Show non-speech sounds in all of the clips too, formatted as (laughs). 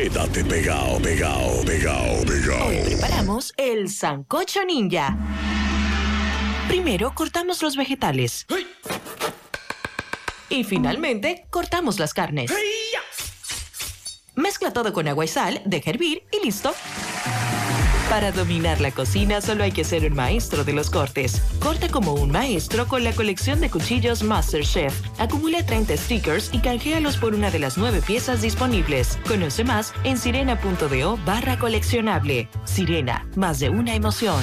Quédate pegado, pegado, pegado, pegado. Hoy preparamos el sancocho ninja. Primero cortamos los vegetales. Y finalmente cortamos las carnes. Mezcla todo con agua y sal, deja hervir y listo. Para dominar la cocina solo hay que ser un maestro de los cortes. Corta como un maestro con la colección de cuchillos MasterChef. Acumula 30 stickers y canjealos por una de las nueve piezas disponibles. Conoce más en sirena.do barra coleccionable. Sirena, más de una emoción.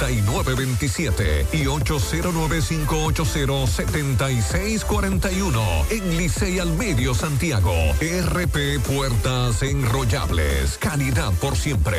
829-979-9927 y 809-580-7641 en Licey al Medio Santiago. RP Puertas Enrollables. Calidad por siempre.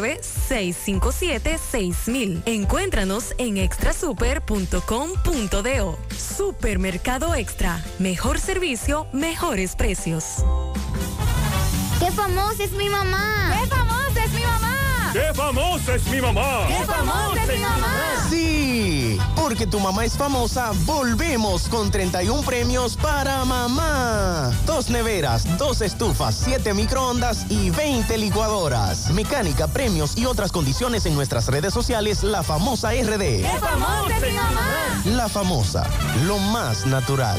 809-657-6000. Encuéntranos en extrasuper.com.do. Supermercado Extra. Mejor servicio, mejores precios. ¡Qué famosa es mi mamá! ¡Qué famosa es mi mamá! ¡Qué famosa es mi mamá! ¡Qué famosa es mi mamá! Sí, porque tu mamá es famosa, volvemos con 31 premios para mamá. Dos neveras, dos estufas, siete microondas y 20 licuadoras. Mecánica, premios y otras condiciones en nuestras redes sociales, La Famosa RD. ¡Qué famosa es mi mamá! La Famosa, lo más natural.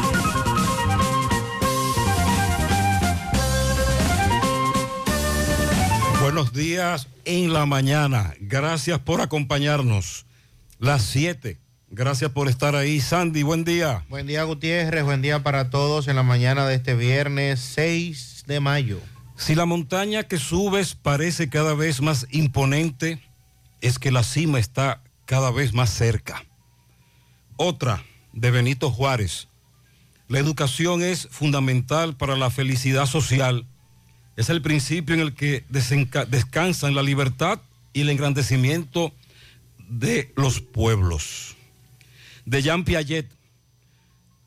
Buenos días en la mañana. Gracias por acompañarnos. Las 7. Gracias por estar ahí. Sandy, buen día. Buen día, Gutiérrez. Buen día para todos en la mañana de este viernes 6 de mayo. Si la montaña que subes parece cada vez más imponente, es que la cima está cada vez más cerca. Otra de Benito Juárez. La educación es fundamental para la felicidad social. Es el principio en el que descansan la libertad y el engrandecimiento de los pueblos. De Jean Piaget.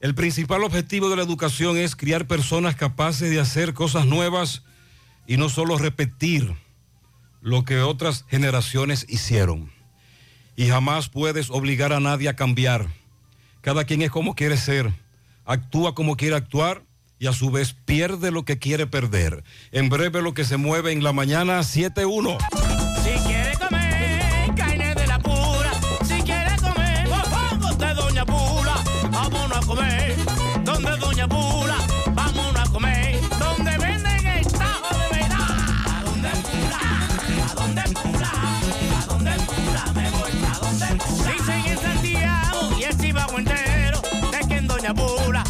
El principal objetivo de la educación es criar personas capaces de hacer cosas nuevas y no solo repetir lo que otras generaciones hicieron. Y jamás puedes obligar a nadie a cambiar. Cada quien es como quiere ser, actúa como quiere actuar y a su vez pierde lo que quiere perder. En breve lo que se mueve en la mañana 7-1. Si quiere comer carne de la pura, si quiere comer oh, oh, pongos de Doña Pula, vámonos a comer, donde Doña Pula, vámonos a comer, donde venden el tajo de verdad. ¿A dónde Pula? ¿A dónde Pula? ¿A dónde Pula? Me voy, ¿a dónde Pula? Dicen en Santiago y el Chivago entero, de que Doña Pula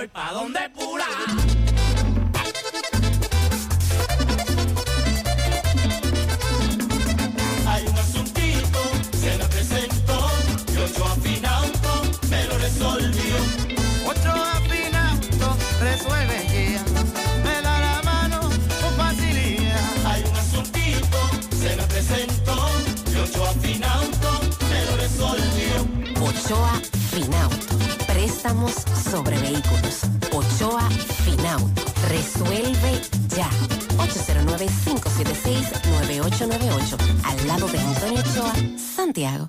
voy pa' donde Pula. Hay un asuntito, se me presentó, y ocho afinauto me lo resolvió. Otro afinauto resuelve ya, me da la mano con facilidad. Hay un asuntito, se me presentó, y ocho afinauto me lo resolvió. Ochoa Finauto. Préstamos sobre vehículos. Ochoa Finauto. Resuelve ya. 809-576-9898. Al lado de Antonio Ochoa, Santiago.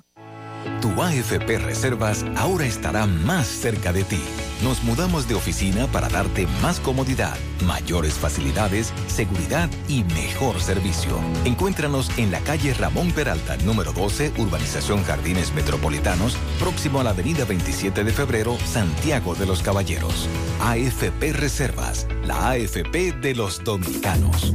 Tu AFP Reservas ahora estará más cerca de ti. Nos mudamos de oficina para darte más comodidad, mayores facilidades, seguridad y mejor servicio. Encuéntranos en la calle Ramón Peralta, número 12, Urbanización Jardines Metropolitanos, próximo a la avenida 27 de febrero, Santiago de los Caballeros. AFP Reservas, la AFP de los dominicanos.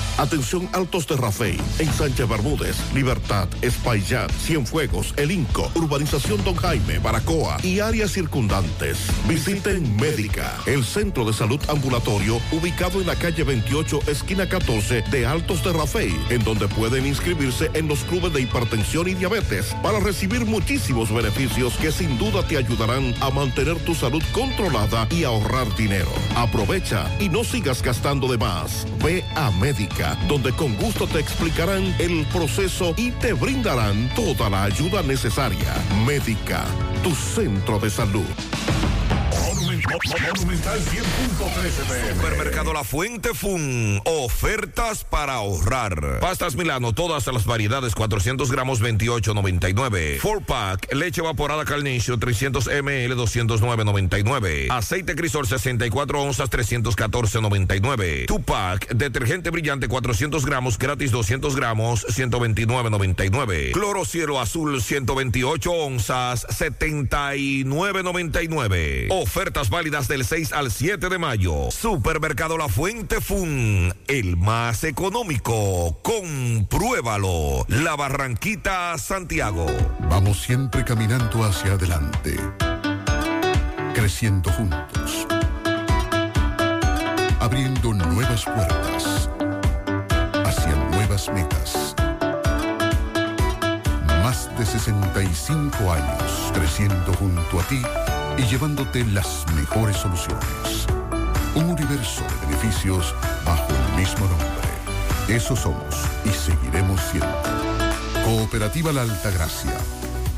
Atención Altos de Rafey, en Sánchez Bermúdez, Libertad, Espaillat, Cienfuegos, El Inco, Urbanización Don Jaime, Baracoa y áreas circundantes. Visiten Médica, el centro de salud ambulatorio ubicado en la calle 28, esquina 14 de Altos de Rafey, en donde pueden inscribirse en los clubes de hipertensión y diabetes para recibir muchísimos beneficios que sin duda te ayudarán a mantener tu salud controlada y ahorrar dinero. Aprovecha y no sigas gastando de más. Ve a Médica donde con gusto te explicarán el proceso y te brindarán toda la ayuda necesaria. Médica, tu centro de salud. Monumental 100.13 Supermercado La Fuente Fun. Ofertas para ahorrar. Pastas Milano, todas las variedades, 400 gramos, 28.99. Four pack, leche evaporada Carnation, 300 ml, 209.99. Aceite Crisol, 64 onzas, 314.99. Two pack, detergente brillante, 400 gramos, gratis 200 gramos, 129.99. Cloro cielo azul, 128 onzas, 79.99. Ofertas válidas del 6 al 7 de mayo. Supermercado La Fuente Fun, el más económico. Compruébalo. La Barranquita, Santiago. Vamos siempre caminando hacia adelante, creciendo juntos, abriendo nuevas puertas hacia nuevas metas. Más de 65 años creciendo junto a ti y llevándote las mejores soluciones. Un universo de beneficios bajo el mismo nombre. Eso somos y seguiremos siendo. Cooperativa La Altagracia.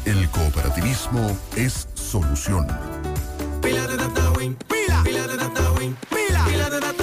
El cooperativismo es solución. Pila de data win, pila, pila de data win, pila, pila de data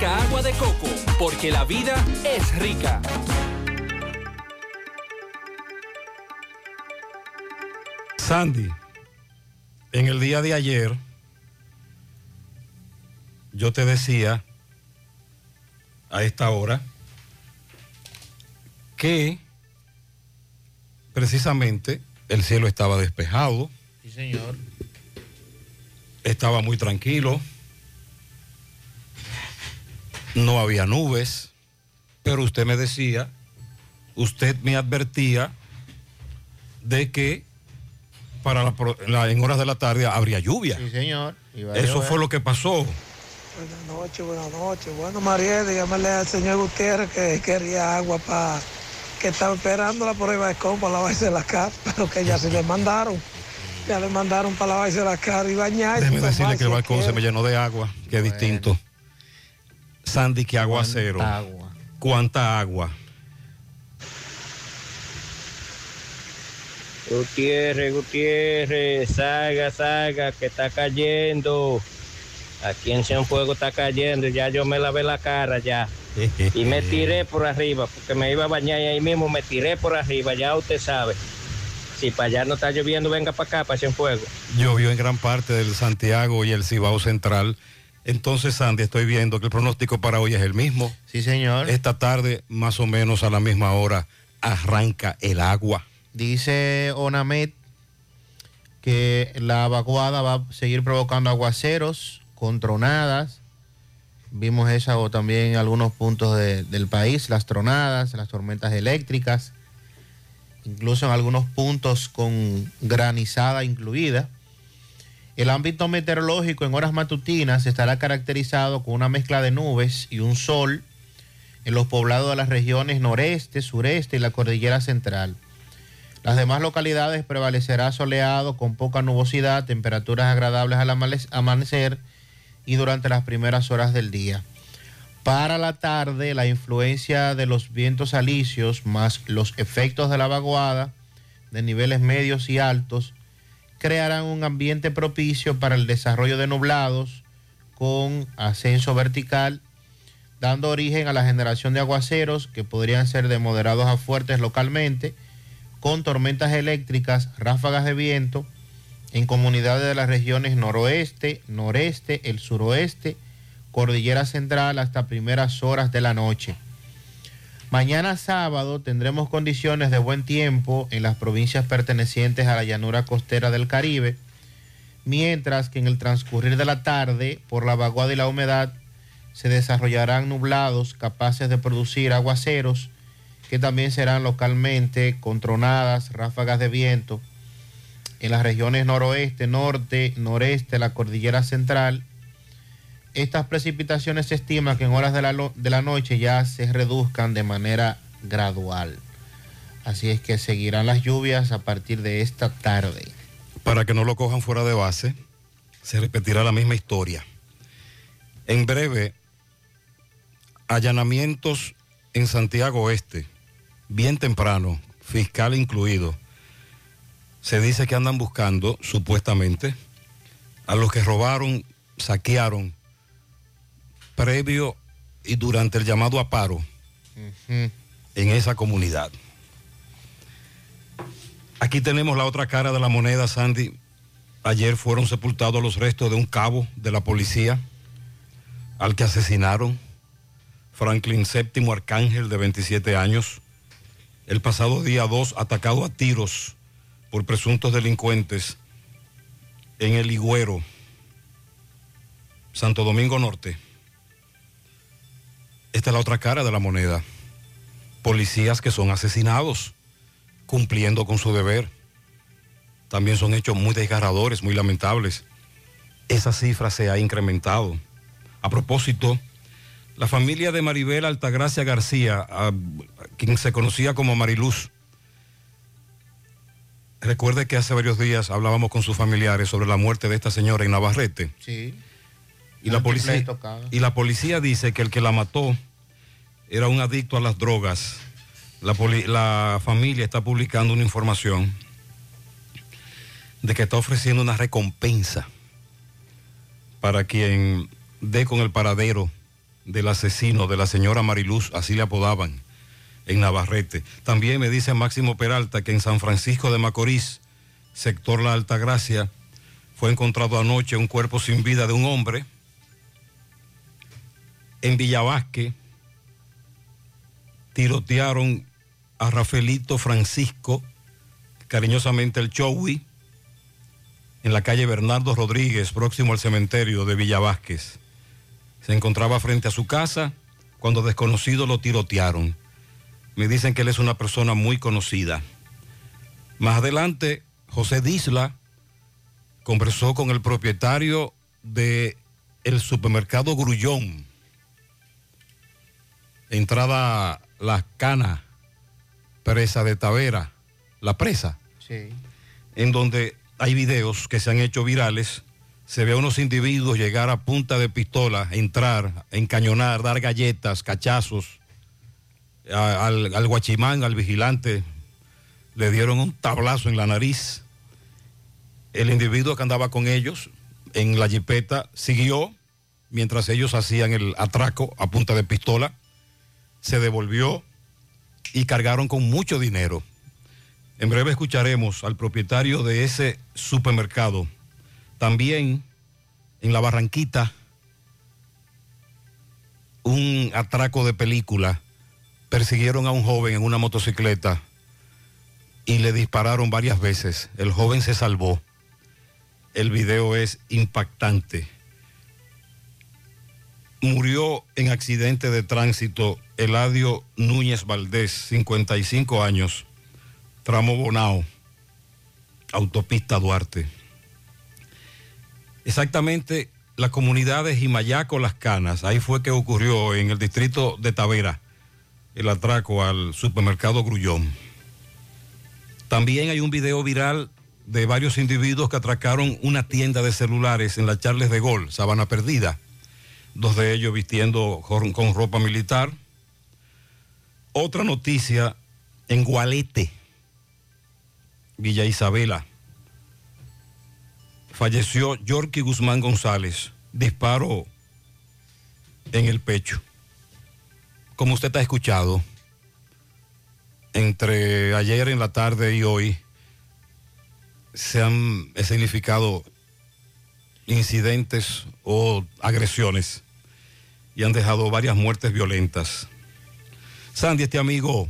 Rica agua de coco, porque la vida es rica. Sandy, en el día de ayer, yo te decía a esta hora que precisamente el cielo estaba despejado, Sí, señor. estaba muy tranquilo, no había nubes, pero usted me decía, usted me advertía de que para la pro- la- en horas de la tarde habría lluvia. Sí, señor. Eso fue lo que pasó. Buenas noches, buenas noches. Bueno, María, dígamele al señor Gutiérrez que quería agua para que estaba esperando la prueba de compa para lavarse la cara, (laughs) pero que ya se le mandaron. Ya le mandaron para lavarse la cara y bañarse. Déjeme para decirle que el balcón se me llenó de agua, que es distinto. Sandy, que aguacero. ¿Cuánta agua? ¿Cuánta agua? Gutiérrez, Gutiérrez, salga, salga, que está cayendo. Aquí en Cienfuegos está cayendo, ya yo me lavé la cara ya. (laughs) Y me tiré por arriba, porque me iba a bañar y ahí mismo me tiré por arriba, ya usted sabe. Si para allá no está lloviendo, venga para acá, para Cienfuegos. Llovió en gran parte del Santiago y el Cibao Central. Entonces, Sandy, estoy viendo que el pronóstico para hoy es el mismo. Sí, señor. Esta tarde, más o menos a la misma hora, arranca el agua. Dice Onamet que la vaguada va a seguir provocando aguaceros con tronadas. Vimos eso también en algunos puntos de- del país, las tronadas, las tormentas eléctricas, incluso en algunos puntos con granizada incluida. El ámbito meteorológico en horas matutinas estará caracterizado con una mezcla de nubes y un sol en los poblados de las regiones noreste, sureste y la cordillera central. Las demás localidades prevalecerá soleado con poca nubosidad, temperaturas agradables al amanecer y durante las primeras horas del día. Para la tarde, la influencia de los vientos alisios más los efectos de la vaguada de niveles medios y altos crearán un ambiente propicio para el desarrollo de nublados con ascenso vertical, dando origen a la generación de aguaceros que podrían ser de moderados a fuertes localmente, con tormentas eléctricas, ráfagas de viento en comunidades de las regiones noroeste, noreste, el suroeste, cordillera central hasta primeras horas de la noche. Mañana sábado tendremos condiciones de buen tiempo en las provincias pertenecientes a la llanura costera del Caribe, mientras que en el transcurrir de la tarde, por la vaguada y la humedad, se desarrollarán nublados capaces de producir aguaceros que también serán localmente con tronadas, ráfagas de viento en las regiones noroeste, norte, noreste, la cordillera central. Estas precipitaciones se estima que en horas de la, de la noche ya se reduzcan de manera gradual. Así es que seguirán las lluvias a partir de esta tarde. Para que no lo cojan fuera de base, se repetirá la misma historia. En breve, allanamientos en Santiago Oeste, bien temprano, fiscal incluido. Se dice que andan buscando, supuestamente, a los que robaron, saquearon, previo y durante el llamado a paro en esa comunidad. Aquí tenemos la otra cara de la moneda, Sandy. Ayer fueron sepultados los restos de un cabo de la policía al que asesinaron Franklin VII Arcángel de 27 años. El pasado día 2 atacado a tiros por presuntos delincuentes en el Higüero, Santo Domingo Norte. Esta es la otra cara de la moneda. Policías que son asesinados cumpliendo con su deber. También son hechos muy desgarradores, muy lamentables. Esa cifra se ha incrementado. A propósito, la familia de Maribel Altagracia García, quien se conocía como Mariluz, recuerde que hace varios días hablábamos con sus familiares sobre la muerte de esta señora en Navarrete. Sí. Y la, policía, y la policía dice que el que la mató era un adicto a las drogas. La, poli- la familia está publicando una información de que está ofreciendo una recompensa para quien dé con el paradero del asesino de la señora Mariluz, así le apodaban, en Navarrete. También me dice Máximo Peralta que en San Francisco de Macorís, sector La Altagracia, fue encontrado anoche un cuerpo sin vida de un hombre. En Villavasque tirotearon a Rafaelito Francisco, cariñosamente el Chowi, en la calle Bernardo Rodríguez, próximo al cementerio de Villavásquez. Se encontraba frente a su casa cuando desconocidos lo tirotearon. Me dicen que él es una persona muy conocida. Más adelante, José Disla conversó con el propietario de el supermercado Grullón. Entrada La Cana, presa de Tavera, la presa Sí. en donde hay videos que se han hecho virales. Se ve a unos individuos llegar a punta de pistola, entrar, encañonar, dar galletas, cachazos. A- al, al guachimán, al vigilante, le dieron un tablazo en la nariz. El individuo que andaba con ellos en la jipeta siguió mientras ellos hacían el atraco a punta de pistola. Se devolvió y cargaron con mucho dinero. En breve escucharemos al propietario de ese supermercado. También en la Barranquita, un atraco de película. Persiguieron a un joven en una motocicleta y le dispararon varias veces. El joven se salvó. El video es impactante. Murió en accidente de tránsito Eladio Núñez Valdés, 55 años tramo Bonao, autopista Duarte. Exactamente la comunidad de Jimayaco Las Canas, ahí fue que ocurrió en el distrito de Tavera el atraco al supermercado Grullón. También hay un video viral de varios individuos que atracaron una tienda de celulares en la Charles de Gol, Sabana Perdida. Dos de ellos vistiendo con ropa militar. Otra noticia en Gualete. Villa Isabela. Falleció Yorky Guzmán González, disparo en el pecho. Como usted ha escuchado, entre ayer en la tarde y hoy se han significado incidentes o agresiones y han dejado varias muertes violentas. Sandy, este amigo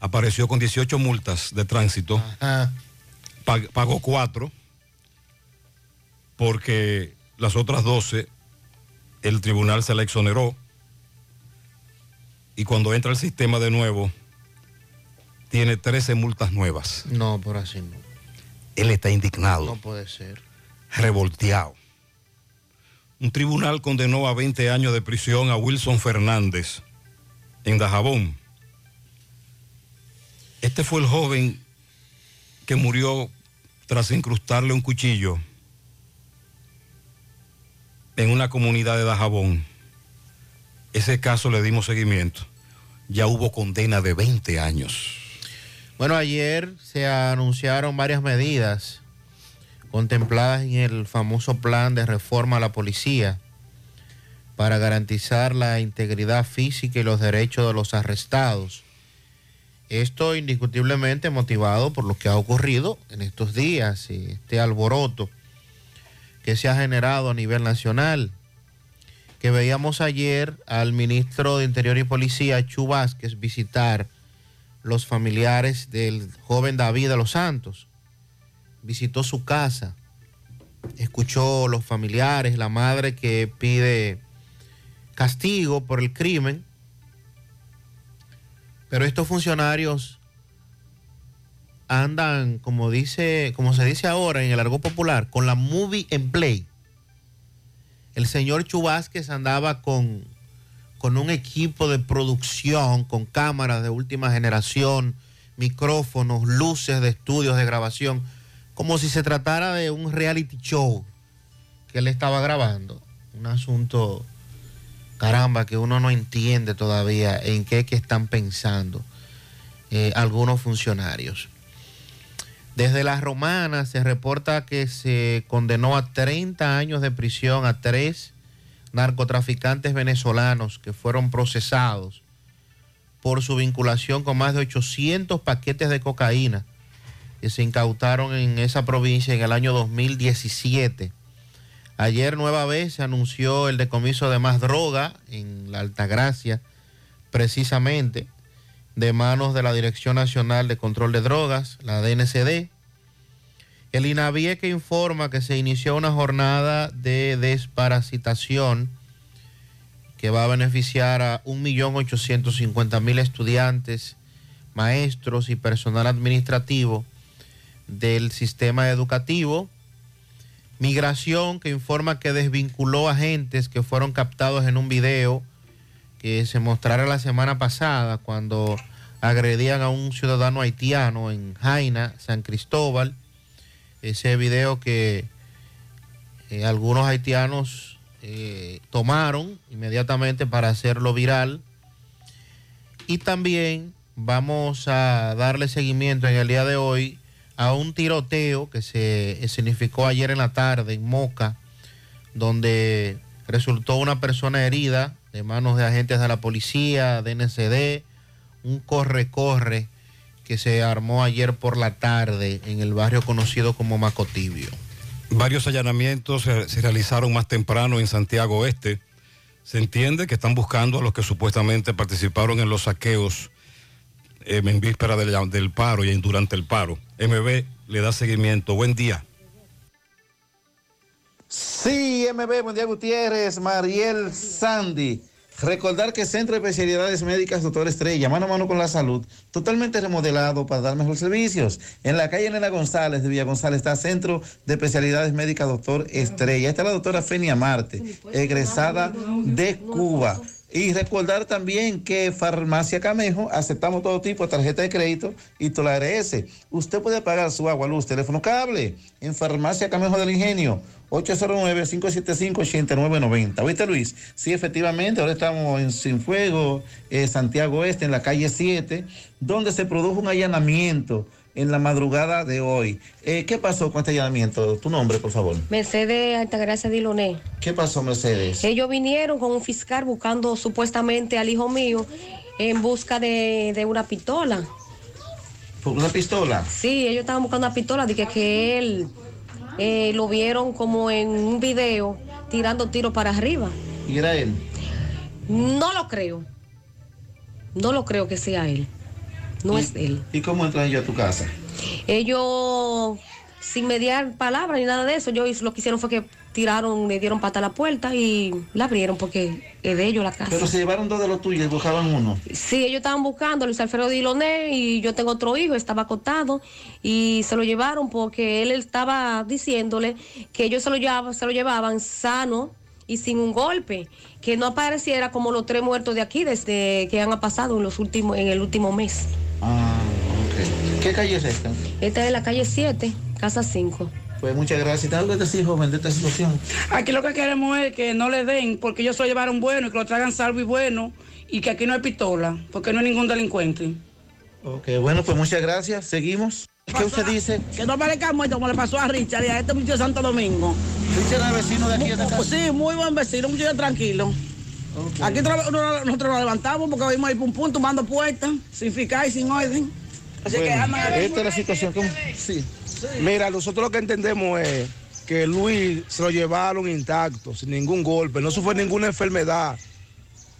apareció con 18 multas de tránsito, Pag- pagó cuatro, porque las otras 12 el tribunal se la exoneró y cuando entra al sistema de nuevo tiene 13 multas nuevas. No, por así no. Él está indignado, No puede ser. Revolteado. Un tribunal condenó a 20 años de prisión a Wilson Fernández en Dajabón. Este fue el joven que murió tras incrustarle un cuchillo en una comunidad de Dajabón. Ese caso le dimos seguimiento. Ya hubo condena de 20 años. Bueno, ayer se anunciaron varias medidas contempladas en el famoso plan de reforma a la policía para garantizar la integridad física y los derechos de los arrestados. Esto indiscutiblemente motivado por lo que ha ocurrido en estos días, y este alboroto que se ha generado a nivel nacional, que veíamos ayer al ministro de Interior y Policía, Chu Vázquez, visitar los familiares del joven David de los Santos. Visitó su casa, escuchó los familiares, la madre que pide castigo por el crimen, pero estos funcionarios andan, como dice, como se dice ahora en el argot popular, con la movie en play. El señor Chubásquez andaba con, con un equipo de producción, con cámaras de última generación, micrófonos, luces de estudios de grabación, como si se tratara de un reality show que él estaba grabando. Un asunto, caramba, que uno no entiende todavía en qué que están pensando eh, algunos funcionarios. Desde las romanas se reporta que se condenó a 30 años de prisión a tres narcotraficantes venezolanos que fueron procesados por su vinculación con más de 800 paquetes de cocaína que se incautaron en esa provincia en el año 2017. Ayer nueva vez se anunció el decomiso de más droga en la Altagracia, precisamente de manos de la Dirección Nacional de Control de Drogas, la DNCD. El INAVIE que informa que se inició una jornada de desparasitación que va a beneficiar a 1.850.000 estudiantes, maestros y personal administrativo del sistema educativo. Migración que informa que desvinculó agentes que fueron captados en un video que se mostrara la semana pasada cuando agredían a un ciudadano haitiano en Jaina, San Cristóbal. Ese video que eh, algunos haitianos eh, tomaron inmediatamente para hacerlo viral. Y también vamos a darle seguimiento en el día de hoy a un tiroteo que se significó ayer en la tarde en Moca, donde resultó una persona herida de manos de agentes de la policía, DNCD, un corre-corre que se armó ayer por la tarde en el barrio conocido como Macotibio. Varios allanamientos se, realizaron más temprano en Santiago Oeste. Se entiende que están buscando a los que supuestamente participaron en los saqueos en víspera del, del paro y en- durante el paro. MB le da seguimiento. Buen día. Sí, MB, buen día Gutiérrez, Mariel Sandy. Recordar que Centro de Especialidades Médicas Doctor Estrella, mano a mano con la salud, totalmente remodelado para dar mejores servicios. En la calle Nena González de Villa González está Centro de Especialidades Médicas Doctor Estrella. Está la doctora Fenia Marte, egresada de Cuba. Y recordar también que Farmacia Camejo aceptamos todo tipo de tarjeta de crédito y toda la ARS. Usted puede pagar su agua, luz, teléfono, cable en Farmacia Camejo del Ingenio. 809-575-8990. ¿Oíste, Luis? Sí, efectivamente, ahora estamos en Cienfuegos, eh, Santiago Este, en la calle 7, donde se produjo un allanamiento en la madrugada de hoy. Eh, ¿Qué pasó con este allanamiento? Tu nombre, por favor. Mercedes Altagracia Diloné. ¿Qué pasó, Mercedes? Ellos vinieron con un fiscal buscando supuestamente al hijo mío en busca de, de una pistola. ¿Por una pistola? Sí, ellos estaban buscando una pistola, dije que él eh, lo vieron como en un video tirando tiros para arriba. ¿Y era él? No lo creo. No lo creo que sea él. No es él. ¿Y cómo entran ellos a tu casa? Ellos, sin mediar palabras ni nada de eso, ellos lo que hicieron fue que tiraron, le dieron pata a la puerta y la abrieron porque es de ellos la casa. Pero se llevaron dos de los tuyos y buscaban uno. Sí, ellos estaban buscando Luis Alfredo Diloné y yo tengo otro hijo, estaba acostado y se lo llevaron porque él estaba diciéndole que ellos se lo llevaban, se lo llevaban sano y sin un golpe, que no apareciera como los tres muertos de aquí desde que han pasado en los últimos, en el último mes. Ah, ok. ¿Qué calle es esta? Esta es la calle 7, casa 5. Pues muchas gracias. ¿Tengo que decir, joven, de esta situación? Aquí lo que queremos es que no le den, porque ellos se lo llevaron bueno y que lo traigan salvo y bueno, y que aquí no hay pistola, porque no hay ningún delincuente. Ok, bueno, pues muchas gracias. Seguimos. ¿Qué usted dice? Que no parezca muerto como le pasó a Richard y a este muchacho de Santo Domingo. Richard es vecino de aquí de esta casa. Sí, muy buen vecino, un muchacho tranquilo. Aquí nosotros nos levantamos porque vimos ahí pum pum tomando puertas, sin ficar y sin orden. Así que Bueno, andan aquí. esta es la situación. Sí. Mira, nosotros lo que entendemos es que Luis se lo llevaron intacto, sin ningún golpe, no sufrió ninguna enfermedad.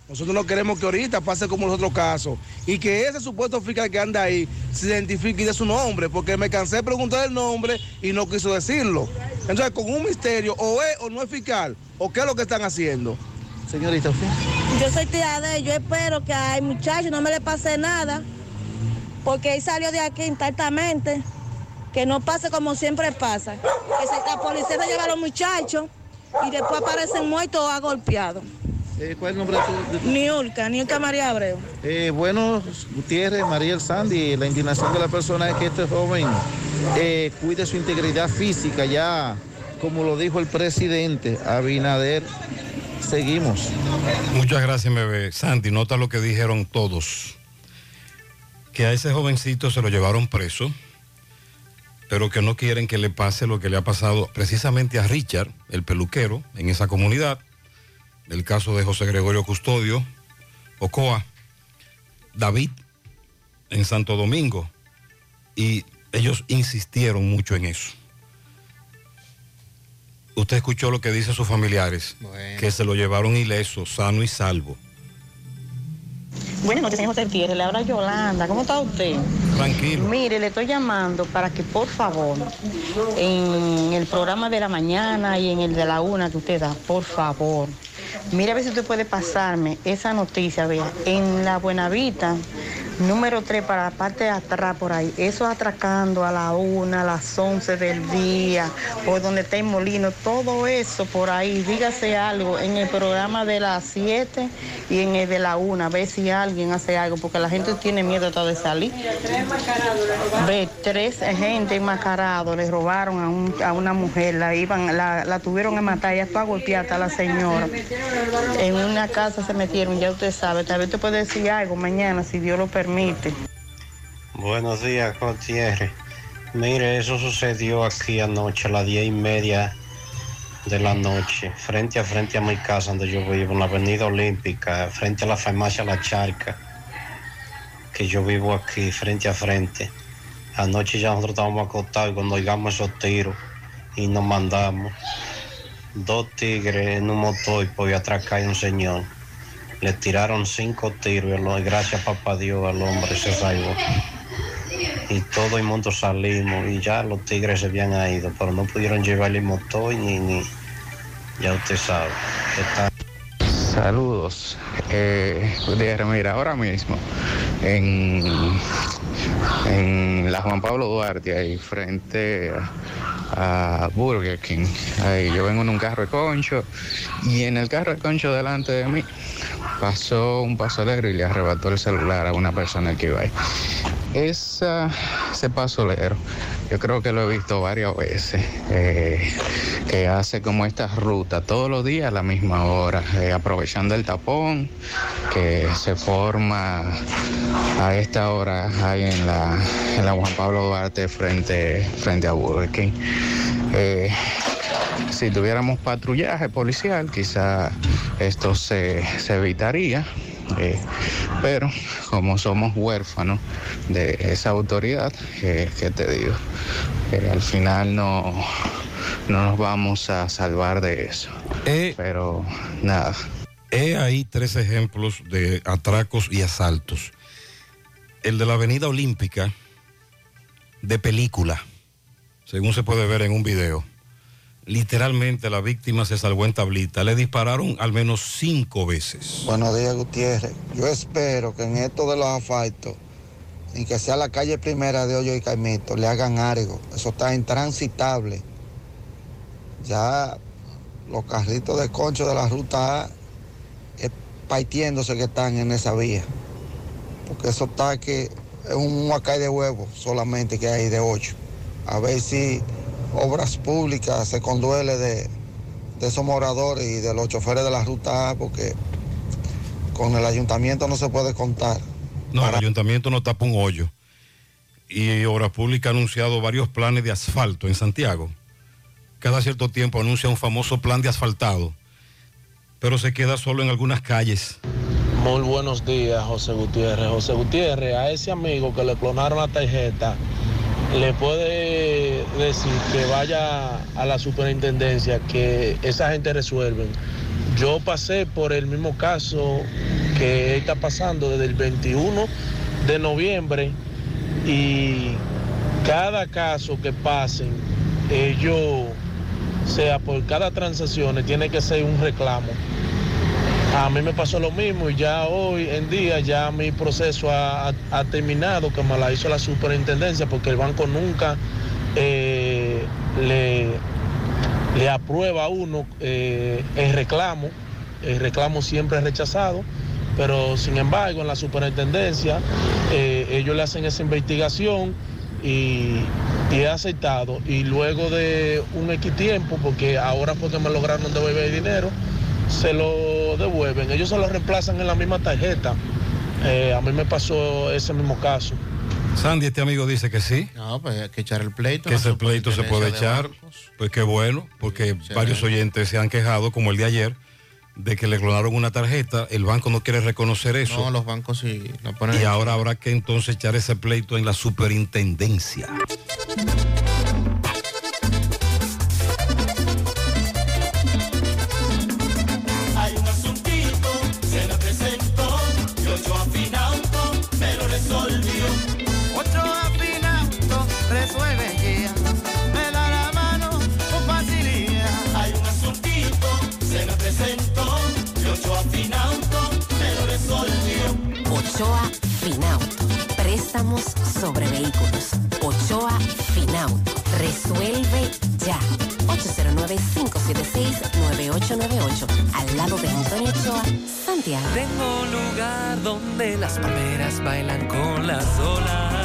Nosotros no queremos que ahorita pase como los otros casos y que ese supuesto fiscal que anda ahí se identifique y dé su nombre, porque me cansé de preguntar el nombre y no quiso decirlo. Entonces, con un misterio, o es o no es fiscal, o qué es lo que están haciendo. Señorita, ¿usted? Yo soy tía de él, yo espero que al muchacho no me le pase nada, porque él salió de aquí intactamente, que no pase como siempre pasa, que se- la policía se lleva a los muchachos y después aparecen muertos o golpeados. Eh, ¿Cuál es el nombre de tu, Niurka, Niurka María Abreu. Eh, bueno, Gutiérrez, Mariel Sandy, la indignación de la persona es que este joven eh, cuide su integridad física, ya como lo dijo el presidente Abinader, seguimos. Muchas gracias, bebé. Sandy, nota lo que dijeron todos. Que a ese jovencito se lo llevaron preso, pero que no quieren que le pase lo que le ha pasado precisamente a Richard, el peluquero, en esa comunidad. El caso de José Gregorio Custodio, Ocoa, David, en Santo Domingo. Y ellos insistieron mucho en eso. Usted escuchó lo que dicen sus familiares, que se lo llevaron ileso, sano y salvo. Buenas noches, señor José Gutiérrez. Le habla Yolanda. ¿Cómo está usted? Tranquilo. Mire, le estoy llamando para que, por favor, en el programa de la mañana y en el de la una que usted da, por favor, mire a ver si usted puede pasarme esa noticia, vea, en la Buenavita, número 3, para la parte de atrás por ahí. Eso atracando a la una, a las 11 del día, por donde está el molino, todo eso por ahí. Dígase algo en el programa de las 7 y en el de la una, a ver si alguien hace algo, porque la gente tiene miedo hasta de salir. Ve, tres gente enmascarados le robaron a, un- a una mujer, la iban, la, la tuvieron que matar, ya está golpeada la señora. En una casa se metieron, ya usted sabe, tal vez te puede decir algo mañana, si Dios lo permite. Buenos días, Gutiérrez. Mire, eso sucedió aquí anoche a las diez y media de la noche, frente a frente a mi casa donde yo vivo, en la Avenida Olímpica, frente a la farmacia La Charca, que yo vivo aquí, frente a frente. Anoche ya nosotros estábamos acostados cuando oigamos esos tiros y nos mandamos, dos tigres en un motor y podía atracar a un señor. Le tiraron cinco tiros y gracias papá Dios al hombre se salvó. Y todo el mundo salimos y ya los tigres se habían ido, pero no pudieron llevar el motor ni, ni ya usted sabe. Está... Saludos. Eh, mira, ahora mismo en, en la Juan Pablo Duarte, ahí frente a, Burger King, ahí yo vengo en un carro de concho y en el carro de concho delante de mí pasó un pasolero y le arrebató el celular a una persona que iba ahí. Ese pasolero, yo creo que lo he visto varias veces, eh, que hace como esta ruta todos los días a la misma hora, eh, aprovechando el tapón que se forma a esta hora ahí en la, en la Juan Pablo Duarte frente, frente a Burger King. Eh, si tuviéramos patrullaje policial, quizá esto se, se evitaría. Eh, pero como somos huérfanos de esa autoridad, eh, ¿qué te digo? Eh, al final no, no nos vamos a salvar de eso. pero nada. He ahí tres ejemplos de atracos y asaltos. El de la Avenida Olímpica, de película, según se puede ver en un video. Literalmente la víctima se salvó en tablita. Le dispararon al menos cinco veces. Buenos días, Gutiérrez. Yo espero que en esto de los asfaltos, ni que sea la calle primera de Hoyo y Caimito, le hagan algo. Eso está intransitable. Ya los carritos de concho de la ruta A, es paitiéndose que están en esa vía. Porque eso está que es un huacay de huevos solamente que hay de ocho. A ver si Obras Públicas se conduele de, de esos moradores y de los choferes de la ruta A, porque con el ayuntamiento no se puede contar. No, el ayuntamiento no tapa un hoyo. Y Obras Públicas ha anunciado varios planes de asfalto en Santiago. Cada cierto tiempo anuncia un famoso plan de asfaltado. pero se queda solo en algunas calles. Muy buenos días, José Gutiérrez. José Gutiérrez, a ese amigo que le clonaron la tarjeta, le puede decir que vaya a la superintendencia, que esa gente resuelven. Yo pasé por el mismo caso que está pasando desde el 21 de noviembre y cada caso que pasen, ellos, sea por cada transacción, tiene que ser un reclamo. A mí me pasó lo mismo y ya hoy en día ya mi proceso ha, terminado, me la hizo la superintendencia, porque el banco nunca eh, le, aprueba a uno eh, el reclamo. El reclamo siempre es rechazado, pero sin embargo en la superintendencia eh, ellos le hacen esa investigación y, y he aceptado. Y luego de un X tiempo, porque ahora fue que me lograron devolver el dinero, se lo devuelven. Ellos se lo reemplazan en la misma tarjeta. A mí me pasó ese mismo caso. Sandy, este amigo dice que sí. No, pues hay que echar el pleito. Que ese pleito se puede echar. Pues qué bueno, porque varios oyentes se han quejado, como el de ayer, de que le clonaron una tarjeta. El banco no quiere reconocer eso. No, los bancos sí lo ponen. y ahora habrá que entonces echar ese pleito en la superintendencia. Préstamos sobre vehículos. Ochoa Finauto. Resuelve ya. 809-576-9898. Al lado de Antonio Ochoa, Santiago. Tengo lugar donde las palmeras bailan con las olas.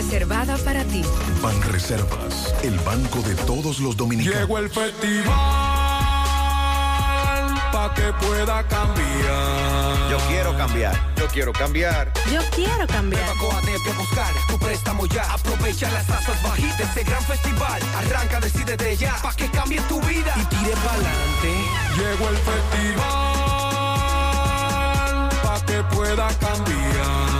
Reservada para ti. Ban Reservas, el banco de todos los dominicanos. Llegó el festival pa' que pueda cambiar. Yo quiero cambiar. Yo quiero cambiar. Yo quiero cambiar. Coatete a buscar tu préstamo ya. Aprovecha las tasas bajitas de este gran festival. Arranca, decide de ya, pa' que cambie tu vida y tire pa'lante. Llegó el festival pa' que pueda cambiar.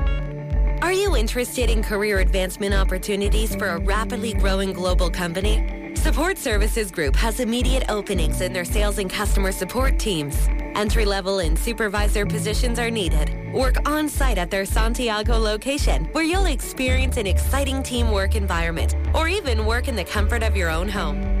Are you interested in career advancement opportunities for a rapidly growing global company? Support Services Group has immediate openings in their sales and customer support teams. Entry level and supervisor positions are needed. Work on site at their Santiago location, where you'll experience an exciting teamwork environment, or even work in the comfort of your own home.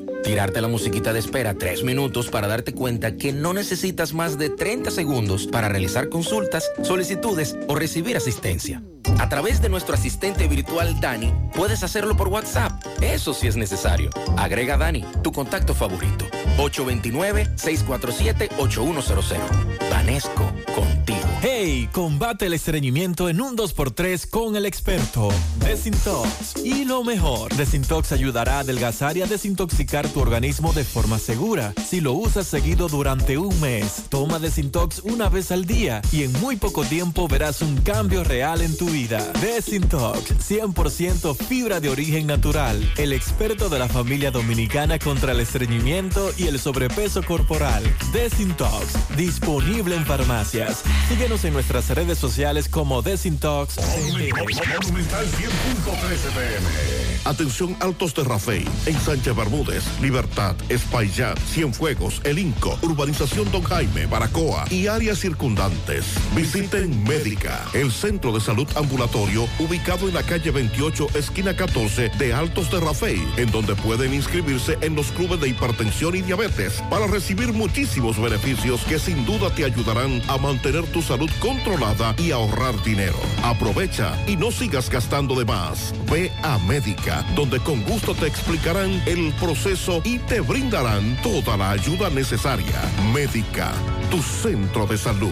tirarte la musiquita de espera tres minutos para darte cuenta que no necesitas más de 30 segundos para realizar consultas, solicitudes o recibir asistencia. A través de nuestro asistente virtual Dani, puedes hacerlo por WhatsApp Eso sí es necesario. Agrega Dani, tu contacto favorito. 829-647-8100. Vanesco, contigo. Hey, combate el estreñimiento en un 2x3 con el experto Desintox. Y lo mejor, Desintox ayudará a adelgazar y a desintoxicar tu organismo de forma segura. Si lo usas seguido durante un mes, toma Desintox una vez al día y en muy poco tiempo verás un cambio real en tu vida. Desintox, 100% fibra de origen natural. El experto de la familia dominicana contra el estreñimiento y el sobrepeso corporal. Desintox, disponible en farmacias. Síguenos en nuestras redes sociales como Desintox. Monumental 100.13 pm. Atención Altos de Rafey, en Sánchez Bermúdez, Libertad, Espaillat, Cienfuegos, El Inco, Urbanización Don Jaime, Baracoa y áreas circundantes. Visiten Médica, el centro de salud ambulatorio ubicado en la calle 28, esquina 14 de Altos de Rafey, en donde pueden inscribirse en los clubes de hipertensión y diabetes para recibir muchísimos beneficios que sin duda te ayudarán a mantener tu salud controlada y ahorrar dinero. Aprovecha y no sigas gastando de más. Ve a Médica, donde con gusto te explicarán el proceso y te brindarán toda la ayuda necesaria. Médica, tu centro de salud.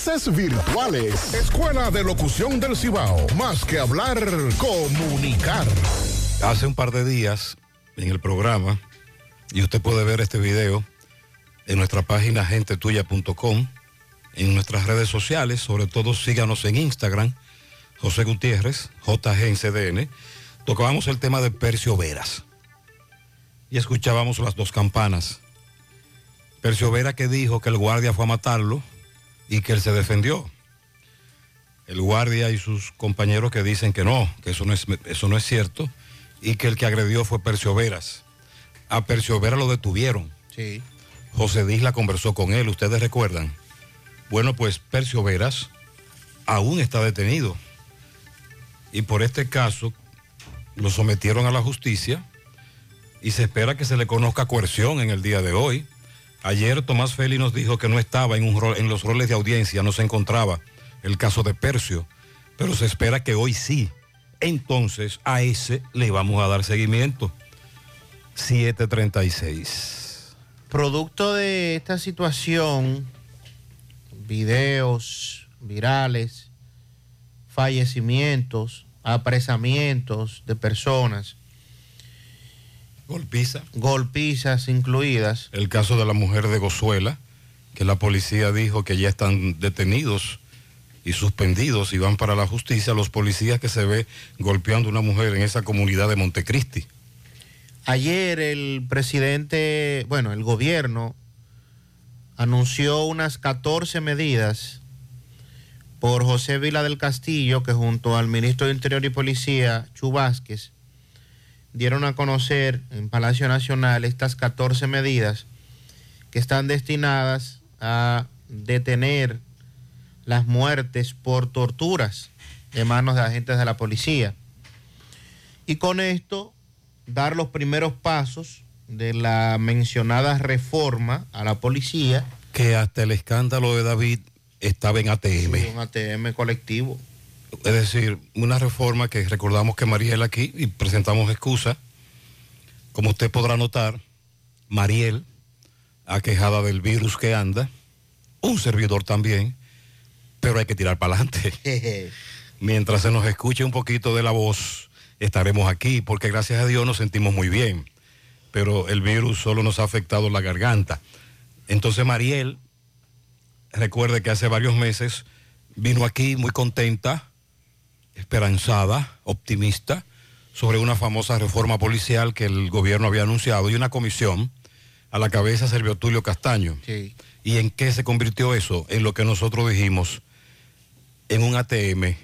virtuales. Escuela de Locución del Cibao. Más que hablar, comunicar. Hace un par de días en el programa, y usted puede ver este video en nuestra página gentetuya.com, en nuestras redes sociales, sobre todo síganos en Instagram, José Gutiérrez, JGNCDN, tocábamos el tema de Percio Veras y escuchábamos las dos campanas. Percio Vera que dijo que el guardia fue a matarlo y que él se defendió. El guardia y sus compañeros que dicen que no, que eso no es, eso no es cierto y que el que agredió fue Percio Veras. A Percio Vera lo detuvieron. Sí. José Disla conversó con él, ustedes recuerdan. Bueno, pues Percio Veras aún está detenido. Y por este caso lo sometieron a la justicia y se espera que se le conozca coerción en el día de hoy. Ayer Tomás Feli nos dijo que no estaba en, un rol, en los roles de audiencia, no se encontraba el caso de Percio, pero se espera que hoy sí. Entonces a ese le vamos a dar seguimiento. 736. Producto de esta situación, videos virales, fallecimientos, apresamientos de personas, Golpiza. Golpizas incluidas. El caso de la mujer de Gozuela, que la policía dijo que ya están detenidos y suspendidos y van para la justicia los policías que se ve golpeando a una mujer en esa comunidad de Montecristi. Ayer el presidente, bueno, el gobierno anunció unas 14 medidas por José Vila del Castillo, que junto al ministro de Interior y Policía, Chu Vázquez, dieron a conocer en Palacio Nacional estas 14 medidas que están destinadas a detener las muertes por torturas de manos de agentes de la policía. Y con esto dar los primeros pasos de la mencionada reforma a la policía. Que hasta el escándalo de David estaba en ATM. Un ATM colectivo. Es decir, una reforma que recordamos que Mariel aquí y presentamos excusa. Como usted podrá notar, Mariel, aquejada del virus que anda, un servidor también, pero hay que tirar para adelante. (laughs) Mientras se nos escuche un poquito de la voz, estaremos aquí, porque gracias a Dios nos sentimos muy bien. Pero el virus solo nos ha afectado la garganta. Entonces Mariel, recuerde que hace varios meses vino aquí muy contenta, esperanzada, optimista, sobre una famosa reforma policial que el gobierno había anunciado y una comisión a la cabeza Servio Tulio Castaño. Sí. ¿Y en qué se convirtió eso? En lo que nosotros dijimos, en un ATM,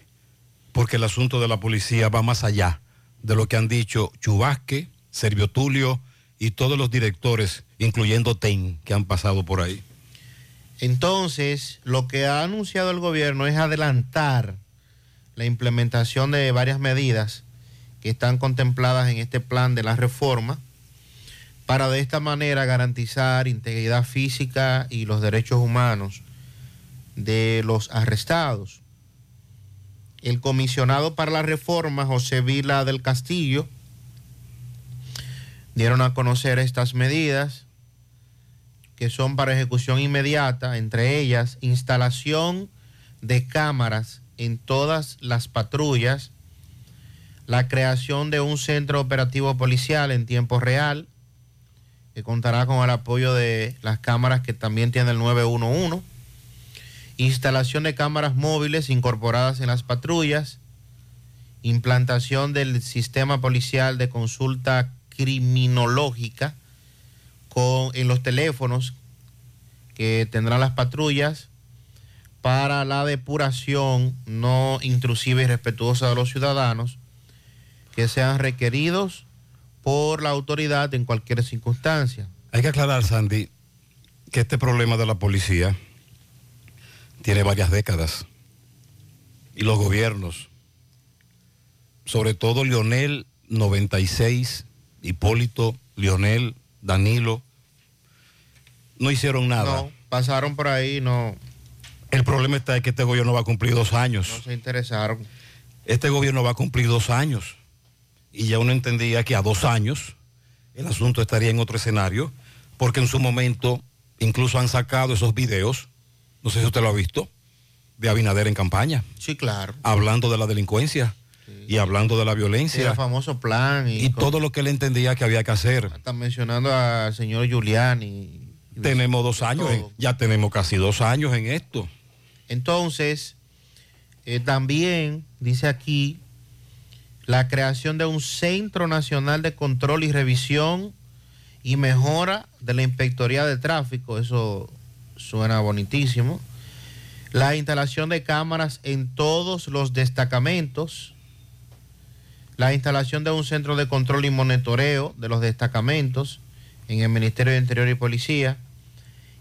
porque el asunto de la policía va más allá de lo que han dicho Chubasque, Servio Tulio y todos los directores, incluyendo TEN, que han pasado por ahí. Entonces, lo que ha anunciado el gobierno es adelantar la implementación de varias medidas que están contempladas en este plan de la reforma para de esta manera garantizar integridad física y los derechos humanos de los arrestados. El comisionado para la reforma, José Vila del Castillo, dieron a conocer estas medidas que son para ejecución inmediata, entre ellas instalación de cámaras en todas las patrullas, la creación de un centro operativo policial en tiempo real, que contará con el apoyo de las cámaras que también tiene el 911, instalación de cámaras móviles incorporadas en las patrullas, implantación del sistema policial de consulta criminológica con, en los teléfonos que tendrán las patrullas para la depuración no intrusiva y respetuosa de los ciudadanos que sean requeridos por la autoridad en cualquier circunstancia. Hay que aclarar, Sandy, que este problema de la policía tiene varias décadas. Y los gobiernos, sobre todo Lionel 96, Hipólito, Lionel, Danilo, no hicieron nada. No, pasaron por ahí, no, El problema está en que este gobierno va a cumplir dos años. no se interesaron. Este gobierno va a cumplir dos años. Y ya uno entendía que a dos años el asunto estaría en otro escenario, porque en su momento incluso han sacado esos videos, no sé si usted lo ha visto, de Abinader en campaña, Sí, claro. hablando de la delincuencia y hablando de la violencia el famoso plan y, y todo lo que él entendía que había que hacer. están mencionando al señor Giuliani. Tenemos dos años, en- ya tenemos casi dos años en esto. Entonces, eh, también dice aquí la creación de un Centro Nacional de Control y Revisión y Mejora de la Inspectoría de Tráfico. Eso suena bonitísimo. La instalación de cámaras en todos los destacamentos. La instalación de un centro de control y monitoreo de los destacamentos en el Ministerio de Interior y Policía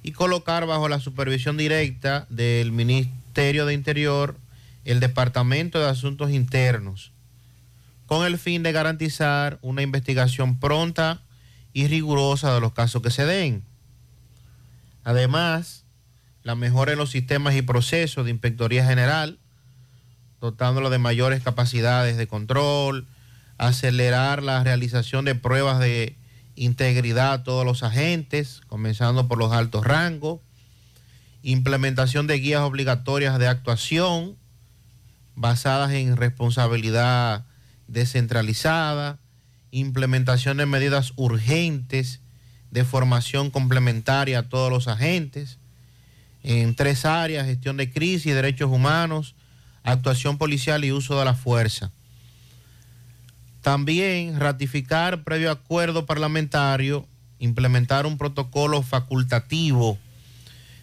y colocar bajo la supervisión directa del Ministerio de Interior el Departamento de Asuntos Internos, con el fin de garantizar una investigación pronta y rigurosa de los casos que se den. Además, la mejora en los sistemas y procesos de Inspectoría General, dotándolo de mayores capacidades de control, acelerar la realización de pruebas de integridad a todos los agentes, comenzando por los altos rangos, implementación de guías obligatorias de actuación basadas en responsabilidad descentralizada implementación de medidas urgentes de formación complementaria a todos los agentes en tres áreas, gestión de crisis, derechos humanos, actuación policial y uso de la fuerza. También ratificar previo acuerdo parlamentario, implementar un protocolo facultativo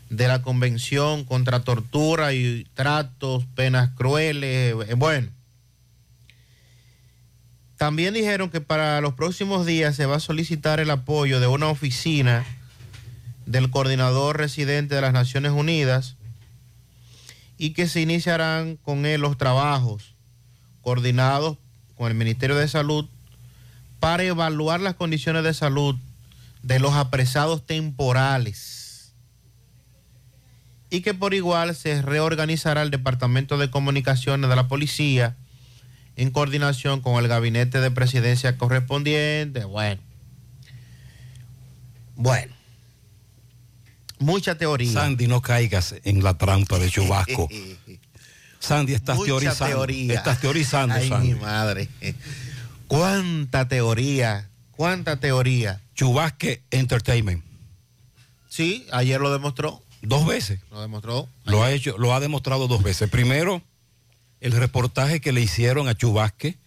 de la Convención contra Tortura y Tratos, Penas Crueles, eh, bueno. También dijeron que para los próximos días se va a solicitar el apoyo de una oficina del coordinador residente de las Naciones Unidas y que se iniciarán con él los trabajos coordinados con el Ministerio de Salud para evaluar las condiciones de salud de los apresados temporales y que por igual se reorganizará el Departamento de Comunicaciones de la Policía en coordinación con el gabinete de presidencia correspondiente. Bueno, bueno, mucha teoría. Sandy, no caigas en la trampa de Chubasco. (laughs) Sandy, estás Mucha teorizando. teoría. Estás teorizando, Ay, Sandy. mi madre. Cuánta teoría, cuánta teoría. Chubasque Entertainment. Sí, ayer lo demostró. Dos veces. Lo demostró. Lo ha hecho, lo ha demostrado dos veces. Primero, el reportaje que le hicieron a Chubasque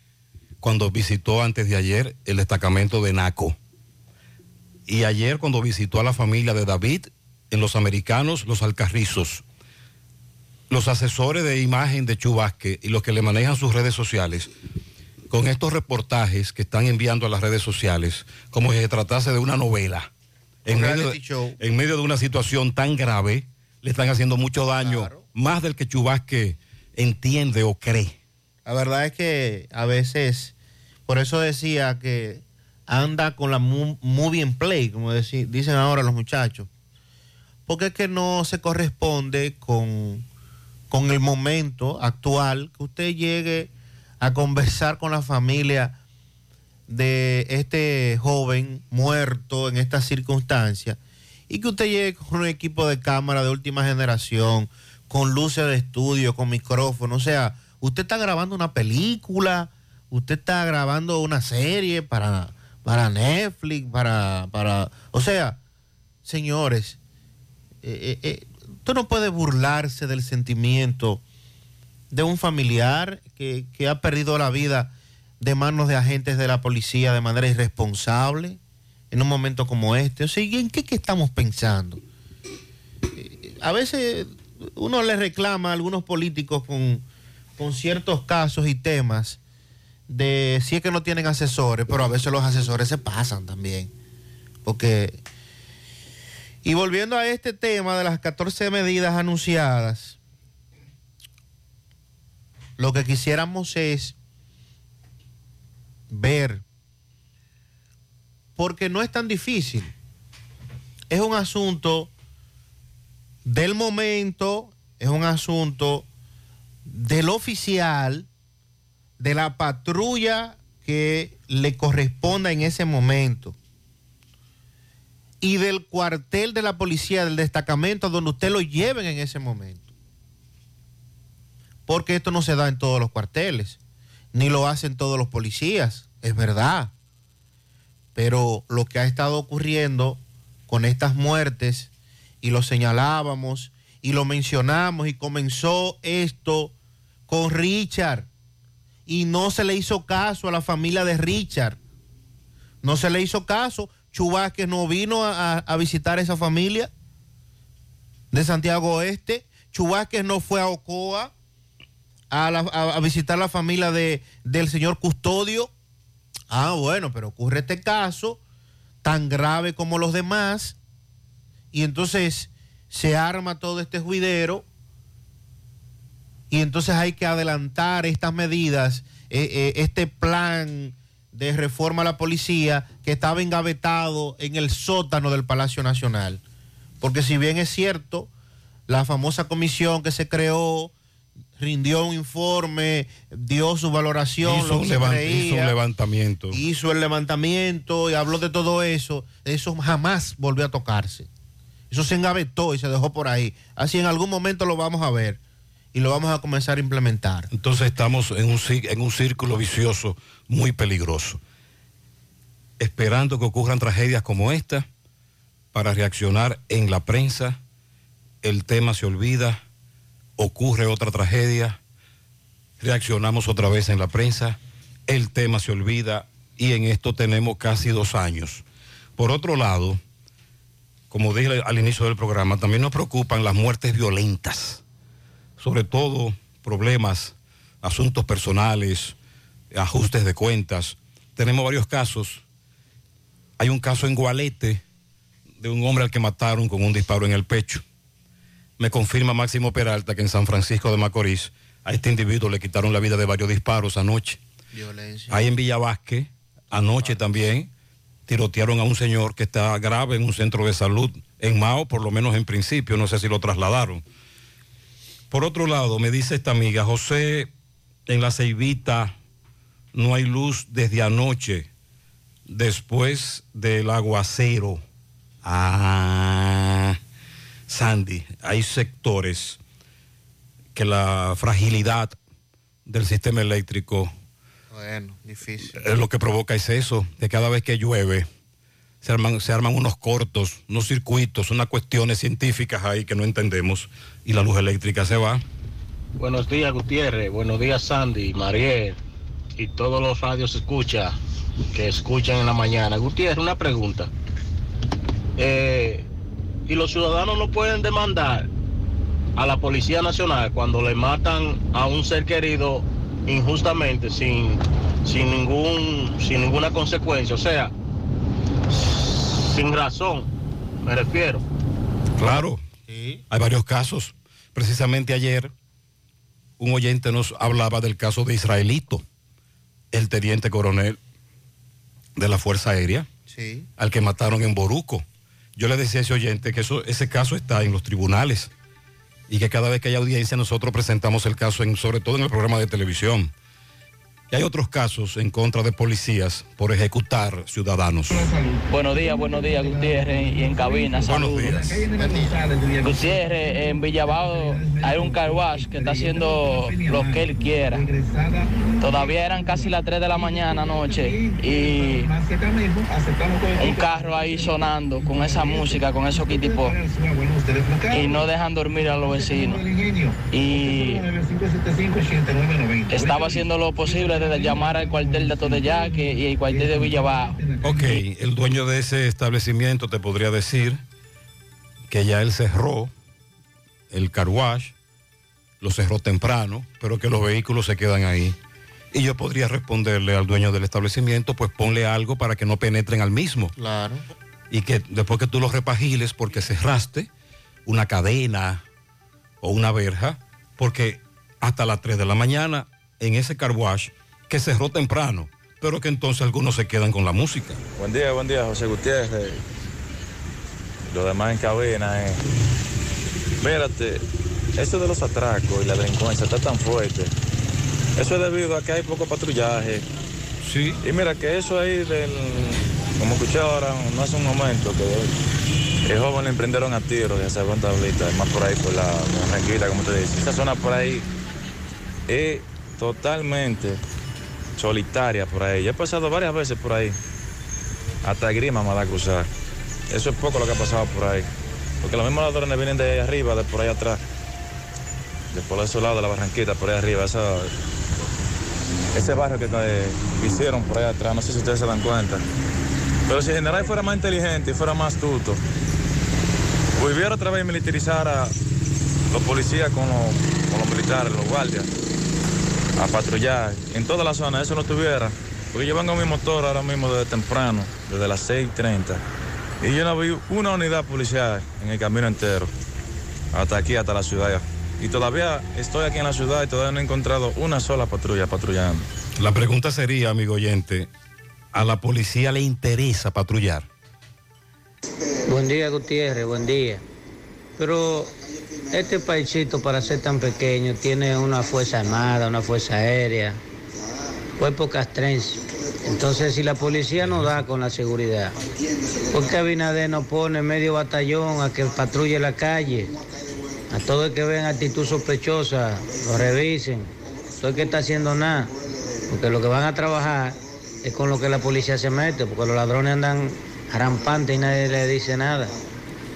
cuando visitó antes de ayer el destacamento de Naco. Y ayer cuando visitó a la familia de David en los americanos, los alcarrizos. Los asesores de imagen de Chubasque y los que le manejan sus redes sociales, con estos reportajes que están enviando a las redes sociales, como si se tratase de una novela. En medio, de, en medio de una situación tan grave, le están haciendo mucho daño, más del que Chubasque entiende o cree. La verdad es que a veces, por eso decía que anda con la movie en play, como dicen ahora los muchachos. Porque es que no se corresponde con, con el momento actual que usted llegue a conversar con la familia de este joven muerto en esta circunstancia y que usted llegue con un equipo de cámara de última generación, con luces de estudio, con micrófono. O sea, usted está grabando una película, usted está grabando una serie para, para Netflix, para, para... O sea, señores, eh, eh, eh, usted no puede burlarse del sentimiento de un familiar que, que ha perdido la vida de manos de agentes de la policía de manera irresponsable en un momento como este. O sea, ¿y ¿en qué, qué estamos pensando? Eh, A veces uno le reclama a algunos políticos con, con ciertos casos y temas de si es que no tienen asesores, pero a veces los asesores se pasan también. Porque... Y volviendo a este tema de las 14 medidas anunciadas, lo que quisiéramos es ver, porque no es tan difícil. Es un asunto del momento, es un asunto del oficial, de la patrulla que le corresponda en ese momento y del cuartel de la policía, del destacamento donde usted lo lleven en ese momento. Porque esto no se da en todos los cuarteles, ni lo hacen todos los policías, es verdad. Pero lo que ha estado ocurriendo con estas muertes, y lo señalábamos, y lo mencionamos, y comenzó esto con Richard, y no se le hizo caso a la familia de Richard. No se le hizo caso. Chubasque no vino a, a- visitar esa familia de Santiago Oeste. Chubasque no fue a Ocoa a- a visitar la familia de, del señor Custodio. Ah, bueno, pero ocurre este caso tan grave como los demás. Y entonces se arma todo este juidero. Y entonces hay que adelantar estas medidas, eh, eh, este plan de reforma a la policía que estaba engavetado en el sótano del Palacio Nacional. Porque si bien es cierto, la famosa comisión que se creó rindió un informe, dio su valoración, Hizo lo un, que se levan- creía, hizo un levantamiento. hizo el levantamiento y habló de todo eso, eso jamás volvió a tocarse. Eso se engavetó y se dejó por ahí. Así en algún momento lo vamos a ver y lo vamos a comenzar a implementar. Entonces estamos en un, en un círculo vicioso muy peligroso. esperando que ocurran tragedias como esta para reaccionar en la prensa. El tema se olvida, ocurre otra tragedia, reaccionamos otra vez en la prensa, el tema se olvida y en esto tenemos casi dos años. Por otro lado, como dije al inicio del programa, también nos preocupan las muertes violentas, sobre todo problemas, asuntos personales, ajustes de cuentas. Tenemos varios casos. Hay un caso en Gualete de un hombre al que mataron con un disparo en el pecho. Me confirma Máximo Peralta que en San Francisco de Macorís a este individuo le quitaron la vida de varios disparos anoche. Violencia. Ahí en Villavasque, anoche también, tirotearon a un señor que está grave en un centro de salud en Mao, por lo menos en principio, no sé si lo trasladaron. Por otro lado, me dice esta amiga, José, en la Ceibita no hay luz desde anoche, después del aguacero. Ah, Sandy, hay sectores que la fragilidad del sistema eléctrico Bueno, difícil. lo que provoca es eso, que cada vez que llueve se arman, se arman unos cortos, unos circuitos, unas cuestiones científicas ahí que no entendemos y la luz eléctrica se va. Buenos días, Gutiérrez. Buenos días, Sandy, Mariel y todos los radios escucha que escuchan en la mañana. Gutiérrez, una pregunta. Eh, ¿Y los ciudadanos no pueden demandar a la Policía Nacional cuando le matan a un ser querido injustamente, sin, sin, ningún, sin ninguna consecuencia? O sea, sin razón, me refiero. Claro, hay varios casos. Precisamente ayer un oyente nos hablaba del caso de Israelito, el teniente coronel de la Fuerza Aérea, Sí. al que mataron en Boruco. Yo le decía a ese oyente que eso, ese caso está en los tribunales y que cada vez que hay audiencia nosotros presentamos el caso, en, sobre todo en el programa de televisión. Y hay otros casos en contra de policías por ejecutar ciudadanos. Buenos días, buenos días, Gutiérrez, y en cabina, saludos. Gutiérrez, en Villabao hay un car wash que está haciendo lo que él quiera. Todavía eran casi las 3 de la mañana anoche y un carro ahí sonando con esa música, con esos kitipos y no dejan dormir a los vecinos. Y estaba haciendo lo posible desde llamar al cuartel de Todeyaque y el cuartel de Villabao. Ok, el dueño de ese establecimiento te podría decir que ya él cerró el car wash, lo cerró temprano, pero que los vehículos se quedan ahí. Y yo podría responderle al dueño del establecimiento, pues ponle algo para que no penetren al mismo. Claro. Y que después que tú los repagiles porque cerraste una cadena o una verja, porque hasta las 3 de la mañana en ese car wash que cerró temprano, pero que entonces algunos se quedan con la música. Buen día, buen día, José Gutiérrez. Lo demás en cabina, eh. Mírate, eso de los atracos y la delincuencia está tan fuerte. Eso es debido a que hay poco patrullaje. Sí. Y mira que eso ahí del, como escuché ahora, no hace un momento, que el joven le emprendieron a tiro de esa tablita, más por ahí por la Barranquita, como te dice. Esa zona por ahí es totalmente solitaria por ahí. Yo he pasado varias veces por ahí. Hasta grima me da a cruzar. Eso es poco lo que ha pasado por ahí. Porque los mismos ladrones vienen de ahí arriba, de por ahí atrás. De por ese lado de la barranquita, por ahí arriba. Ese barrio que, que hicieron por ahí atrás, no sé si ustedes se dan cuenta. Pero si general fuera más inteligente y fuera más astuto, volviera otra vez y militarizara los policías con los militares, los guardias, a patrullar en toda la zona, eso no tuviera. Porque yo vengo en mi motor ahora mismo desde temprano, desde las 6.30. Y yo no vi una unidad policial en el camino entero, hasta aquí, hasta la ciudad. Y todavía estoy aquí en la ciudad y todavía no he encontrado una sola patrulla patrullando. La pregunta sería, amigo oyente, ¿a la policía le interesa patrullar? Buen día, Gutiérrez, buen día. Pero este paisito, para ser tan pequeño, tiene una fuerza armada, una fuerza aérea, cuerpo castrense. Entonces, si la policía no da con la seguridad, ¿por qué Abinader no pone medio batallón a que patrulle la calle? A todo el que vean actitud sospechosa, lo revisen. Todo el que está haciendo nada, porque lo que van a trabajar es con lo que la policía se mete, porque los ladrones andan rampantes y nadie le dice nada.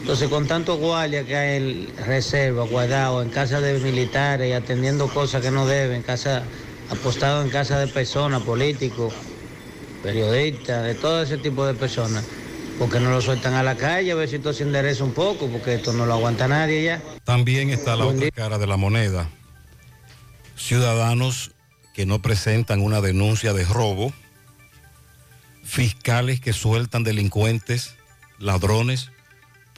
Entonces, con tantos guardias que hay en reserva, guardados, en casa de militares y atendiendo cosas que no deben, casa, apostados en casa de personas, políticos, periodistas, de todo ese tipo de personas, porque no lo sueltan a la calle a ver si esto se endereza un poco, porque esto no lo aguanta nadie ya. También está la otra cara de la moneda. Ciudadanos que no presentan una denuncia de robo, fiscales que sueltan delincuentes, ladrones,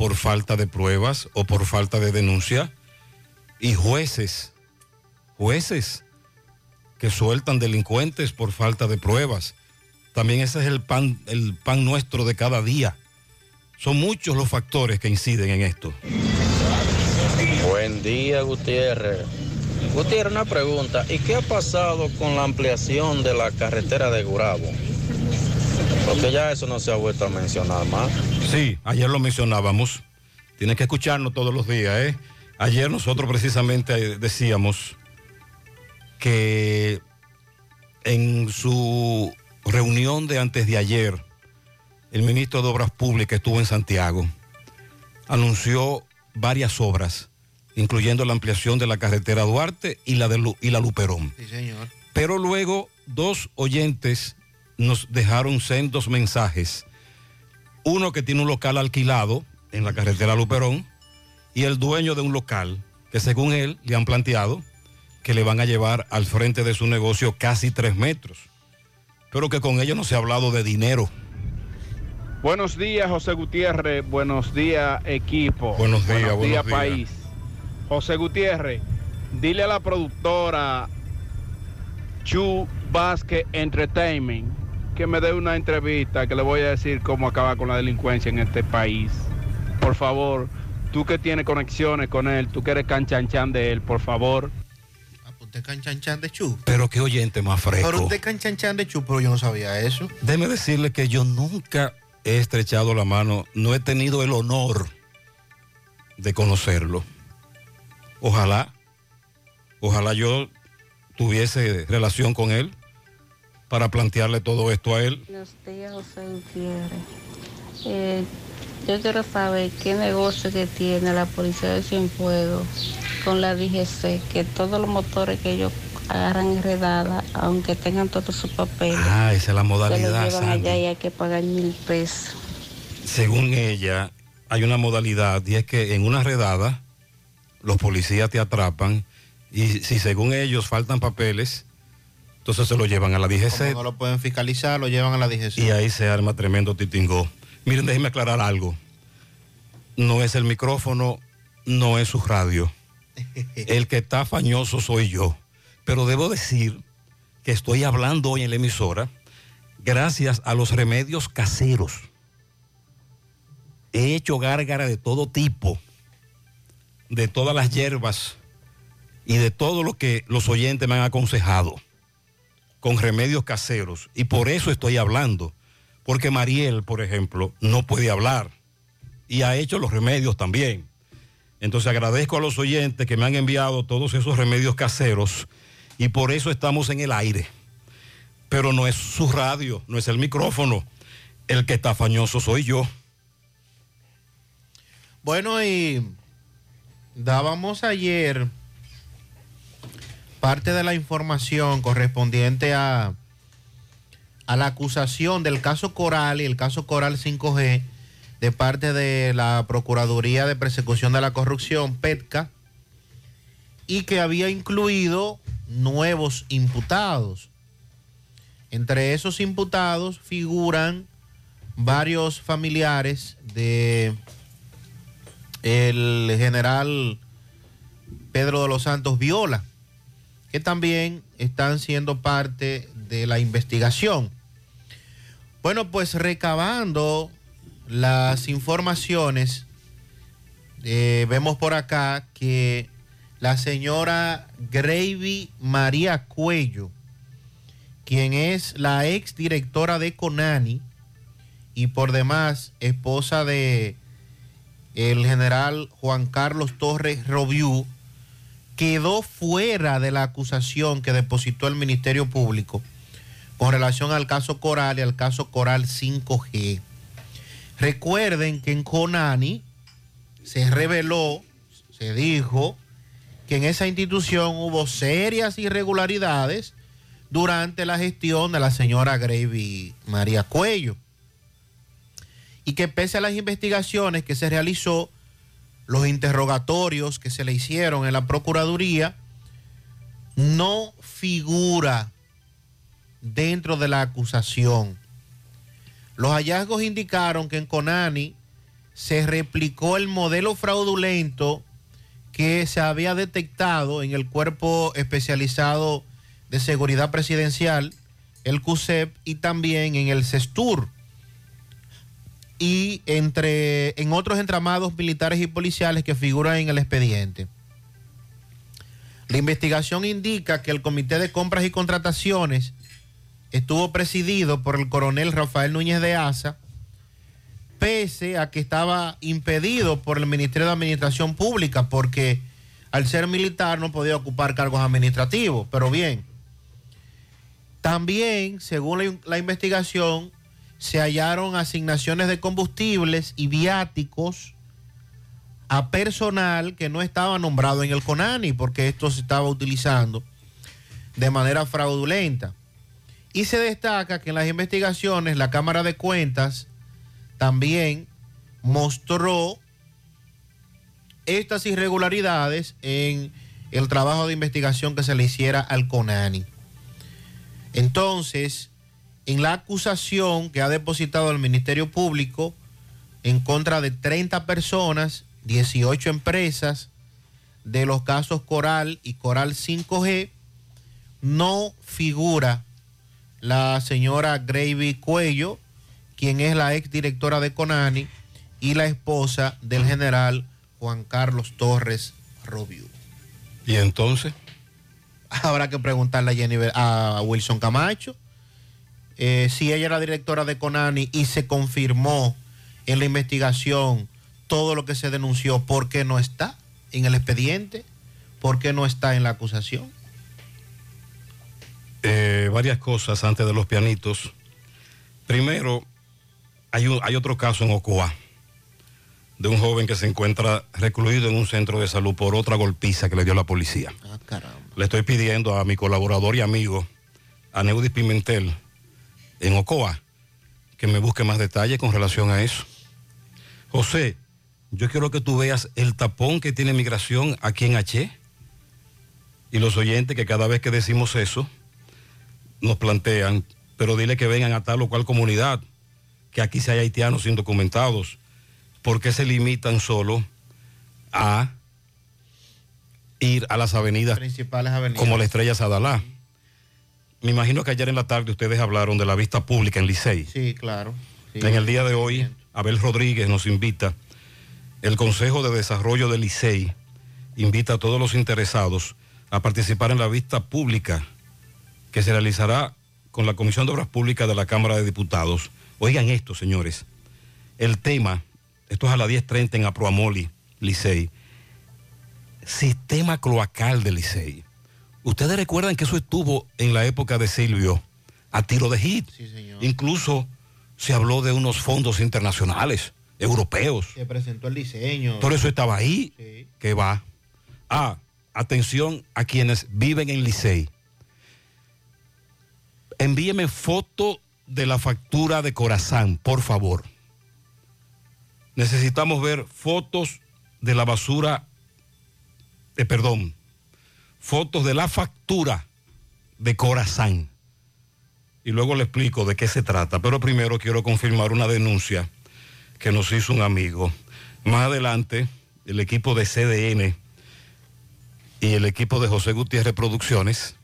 por falta de pruebas o por falta de denuncia, y jueces, jueces que sueltan delincuentes por falta de pruebas. También ese es el pan, el pan nuestro de cada día. Son muchos los factores que inciden en esto. Buen día, Gutiérrez. Gutiérrez, una pregunta. ¿Y qué ha pasado con la ampliación de la carretera de Gurabo? Porque ya eso no se ha vuelto a mencionar más. Sí, ayer lo mencionábamos. Tienes que escucharnos todos los días, ¿eh? Ayer nosotros precisamente decíamos que en su reunión de antes de ayer, el ministro de Obras Públicas estuvo en Santiago, anunció varias obras, incluyendo la ampliación de la carretera Duarte y la, de Lu- y la Luperón. Sí, señor. Pero luego dos oyentes nos dejaron sendos mensajes. Uno que tiene un local alquilado en la carretera Luperón y el dueño de un local que según él le han planteado que le van a llevar al frente de su negocio casi tres metros. Pero que con ellos no se ha hablado de dinero. Buenos días, José Gutiérrez. Buenos días, equipo. Buenos días, buenos días. país. José Gutiérrez, dile a la productora Chu Basque Entertainment que me dé una entrevista que le voy a decir cómo acabar con la delincuencia en este país. Por favor, tú que tienes conexiones con él, tú que eres canchanchan de él, por favor. Usted canchanchan de chu. Pero qué oyente más fresco. Pero usted canchanchan de chu, pero yo no sabía eso. Déjeme decirle que yo nunca he estrechado la mano, no he tenido el honor de conocerlo. Ojalá, ojalá yo tuviese relación con él para plantearle todo esto a él. Buenos días, José Gutiérrez. Eh, yo quiero saber qué negocio que tiene la policía de Cienfuegos con la DGC, que todos los motores que ellos agarran enredada, aunque tengan todos sus papeles, Ah, esa es la se modalidad. los llevan allá y hay que pagar mil pesos. Según ella, hay una modalidad y es que en una redada los policías te atrapan y si según ellos faltan papeles, entonces se lo llevan a la DGC. Como no lo pueden fiscalizar, lo llevan a la DGC. y ahí se arma tremendo titingó. Miren, déjenme aclarar algo. No es el micrófono, no es su radio. (laughs) El que está fañoso soy yo. Pero debo decir que estoy hablando hoy en la emisora gracias a los remedios caseros. He hecho gárgara de todo tipo, de todas las hierbas y de todo lo que los oyentes me han aconsejado con remedios caseros. Y por eso estoy hablando. Porque Mariel, por ejemplo, no puede hablar. Y ha hecho los remedios también. Entonces agradezco a los oyentes que me han enviado todos esos remedios caseros. Y por eso estamos en el aire. Pero no es su radio, no es el micrófono. El que está fañoso soy yo. Bueno, y dábamos ayer parte de la información correspondiente a, a la acusación del caso Coral y el caso Coral 5G de parte de la Procuraduría de Persecución de la Corrupción, PETCA, y que había incluido nuevos imputados. Entre esos imputados figuran varios familiares de el general Pedro de los Santos Viola, que también están siendo parte de la investigación. Bueno, pues recabando las informaciones, eh, vemos por acá que la señora Gravy María Cuello, quien es la ex directora de Conani y por demás esposa de el general Juan Carlos Torres Robiú, quedó fuera de la acusación que depositó el Ministerio Público con relación al caso Coral y al caso Coral 5G. Recuerden que en Conani se reveló, se dijo que en esa institución hubo serias irregularidades durante la gestión de la señora Gravy María Cuello. Y que pese a las investigaciones que se realizó, los interrogatorios que se le hicieron en la Procuraduría, no figura dentro de la acusación. Los hallazgos indicaron que en Conani se replicó el modelo fraudulento que se había detectado en el Cuerpo Especializado de Seguridad Presidencial, el CUSEP, y también en el CESTUR y entre, en otros entramados militares y policiales que figuran en el expediente. La investigación indica que el Comité de Compras y Contrataciones estuvo presidido por el coronel Rafael Núñez de Asa, pese a que estaba impedido por el Ministerio de Administración Pública, porque al ser militar no podía ocupar cargos administrativos. Pero bien, también, según la, la investigación, se hallaron asignaciones de combustibles y viáticos a personal que no estaba nombrado en el CONANI, porque esto se estaba utilizando de manera fraudulenta. Y se destaca que en las investigaciones la Cámara de Cuentas también mostró estas irregularidades en el trabajo de investigación que se le hiciera al CONANI. Entonces, en la acusación que ha depositado el Ministerio Público en contra de 30 personas, 18 empresas de los casos Coral y Coral 5G, no figura la señora Gravy Cuello, quien es la exdirectora de Conani y la esposa del general Juan Carlos Torres Robiu. ¿Y entonces? (laughs) Habrá que preguntarle a, Jenny, a Wilson Camacho eh, si ella era directora de Conani y se confirmó en la investigación todo lo que se denunció, ¿por qué no está en el expediente? ¿Por qué no está en la acusación? Eh, varias cosas antes de los pianitos. Primero, hay, un- hay otro caso en Ocoa de un joven que se encuentra recluido en un centro de salud por otra golpiza que le dio la policía. Ah, caramba. Le estoy pidiendo a mi colaborador y amigo, a Neudis Pimentel, en Ocoa, que me busque más detalles con relación a eso. José, yo quiero que tú veas el tapón que tiene migración aquí en H. Y los oyentes que cada vez que decimos eso, nos plantean, pero dile que vengan a tal o cual comunidad, que aquí se hay haitianos indocumentados. ¿Por qué se limitan solo a ir a las avenidas Principales avenidas. como la Estrella Sadalá? Me imagino que ayer en la tarde ustedes hablaron de la vista pública en Licey. Sí, claro. Sí. En el día de hoy, Abel Rodríguez nos invita, el Consejo de Desarrollo del Licey invita a todos los interesados a participar en la vista pública que se realizará con la Comisión de Obras Públicas de la Cámara de Diputados. Oigan esto, señores. El tema, esto es a las 10.30 en Aproamoli, Licey. Sistema cloacal de Licey. Ustedes recuerdan que eso estuvo en la época de Silvio a tiro de hit. Incluso se habló de unos fondos internacionales, europeos. Se presentó el diseño. Todo eso estaba ahí. Que va. Ah, atención a quienes viven en Licey. Envíeme foto de la factura de Corazán, por favor. Necesitamos ver fotos de la basura, eh, perdón, fotos de la factura de Corazán. Y luego le explico de qué se trata. Pero primero quiero confirmar una denuncia que nos hizo un amigo. Más adelante, el equipo de CDN y el equipo de José Gutiérrez Producciones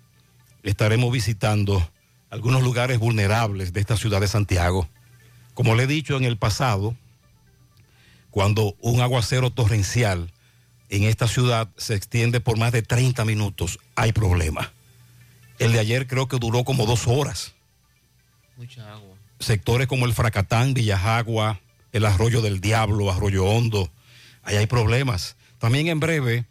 estaremos visitando algunos lugares vulnerables de esta ciudad de Santiago. Como le he dicho en el pasado, cuando un aguacero torrencial en esta ciudad se extiende por más de 30 minutos, hay problema. El de ayer creo que duró como dos horas. Mucha agua. Sectores como el Fracatán, Villajagua, el Arroyo del Diablo, Arroyo Hondo, ahí hay problemas. También en breve,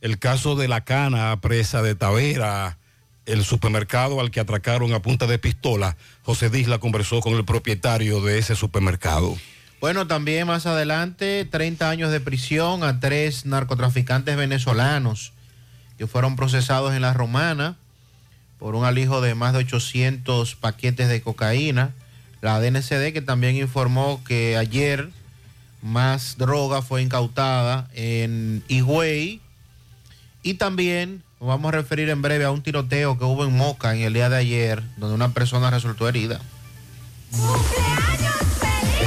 el caso de la cana presa de Tavera, el supermercado al que atracaron a punta de pistola. José Disla conversó con el propietario de ese supermercado. Bueno, también más adelante, 30 años de prisión a tres narcotraficantes venezolanos que fueron procesados en la Romana por un alijo de más de 800 paquetes de cocaína. La DNCD que también informó que ayer más droga fue incautada en Higüey y también vamos a referir en breve a un tiroteo que hubo en Moca en el día de ayer donde una persona resultó herida.